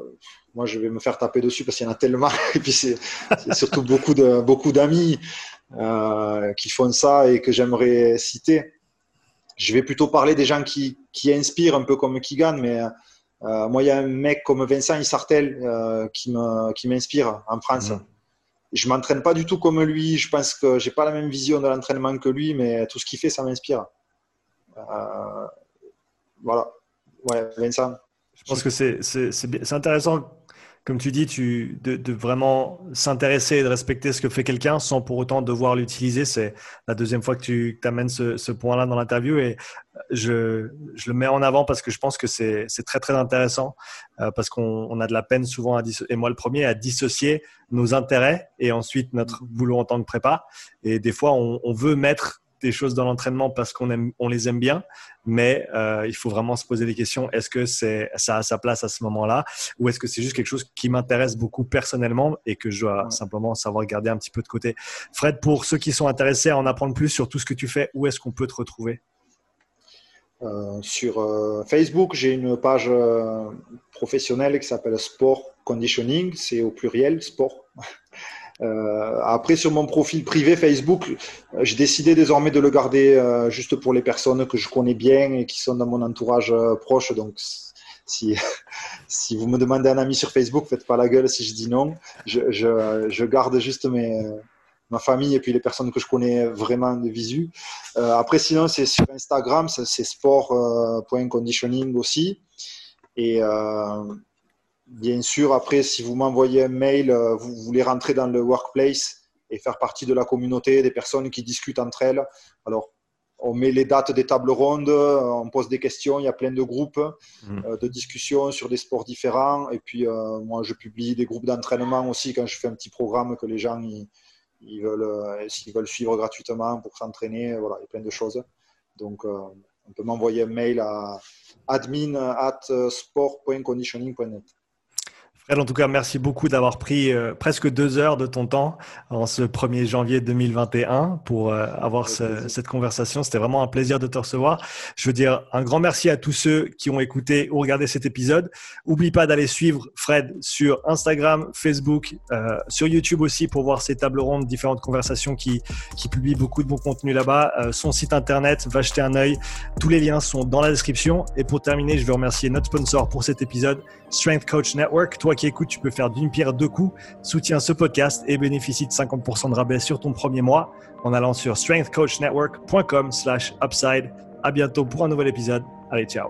moi, je vais me faire taper dessus parce qu'il y en a tellement. (laughs) Et puis, c'est surtout beaucoup d'amis beaucoup qui font ça et que j'aimerais citer je vais plutôt parler des gens qui, qui inspirent un peu comme Kigan, mais euh, moi, il y a un mec comme Vincent Isartel euh, qui m'inspire en France. Mm. Je ne m'entraîne pas du tout comme lui. Je pense que j'ai pas la même vision de l'entraînement que lui, mais tout ce qu'il fait, ça m'inspire. Euh, voilà. Ouais, Vincent. Je pense que c'est intéressant comme tu dis, tu, de, vraiment s'intéresser et de respecter ce que fait quelqu'un sans pour autant devoir l'utiliser. C'est la deuxième fois que tu amènes ce, point-là dans l'interview et je, le mets en avant parce que je pense que c'est très très intéressant euh, parce qu'on a de la peine souvent, à et moi le premier, à dissocier nos intérêts et ensuite notre boulot en tant que prépa. Et des fois, on veut mettre des choses dans l'entraînement parce qu'on aime, on les aime bien, mais euh, il faut vraiment se poser des questions. Est-ce que c'est ça a sa place à ce moment-là, ou est-ce que c'est juste quelque chose qui m'intéresse beaucoup personnellement et que je dois simplement savoir garder un petit peu de côté? Fred, pour ceux qui sont intéressés à en apprendre plus sur tout ce que tu fais, où est-ce qu'on peut te retrouver? Euh, Sur euh, Facebook, j'ai une page professionnelle qui s'appelle Sport Conditioning, c'est au pluriel, sport. Euh, après, sur mon profil privé Facebook, euh, j'ai décidé désormais de le garder euh, juste pour les personnes que je connais bien et qui sont dans mon entourage proche. Donc, si, (laughs) si vous me demandez un ami sur Facebook, faites pas la gueule si je dis non. Je, je, je garde juste mes, ma famille et puis les personnes que je connais vraiment de visu. après, sinon, c'est sur Instagram, c'est sport.conditioning aussi. Et Bien sûr, après, si vous m'envoyez un mail, euh, vous voulez rentrer dans le workplace et faire partie de la communauté, des personnes qui discutent entre elles. Alors, on met les dates des tables rondes, euh, on pose des questions, il y a plein de groupes mmh. euh, de discussion sur des sports différents. Et puis, moi, je publie des groupes d'entraînement aussi quand je fais un petit programme que les gens ils, veulent, s'ils veulent suivre gratuitement pour s'entraîner. Voilà, il y a plein de choses. Donc, on peut m'envoyer un mail à admin at sport.conditioning.net en tout cas, merci beaucoup d'avoir pris euh, presque deux heures de ton temps en ce 1er janvier 2021 pour euh, avoir cette conversation. C'était vraiment un plaisir de te recevoir. Je veux dire un grand merci à tous ceux qui ont écouté ou regardé cet épisode. Oublie pas d'aller suivre Fred sur Instagram, Facebook, euh, sur YouTube aussi pour voir ses tables rondes, différentes conversations qui, qui publient beaucoup de bon contenu là-bas. son site internet, va jeter un œil. Tous les liens sont dans la description. Et pour terminer, je veux remercier notre sponsor pour cet épisode, Strength Coach Network. Toi qui écoutes, tu peux faire d'une pierre deux coups. Soutiens ce podcast et bénéficie de 50% de rabais sur ton premier mois en allant sur strengthcoachnetwork.com slash upside. À bientôt pour un nouvel épisode. Allez, ciao.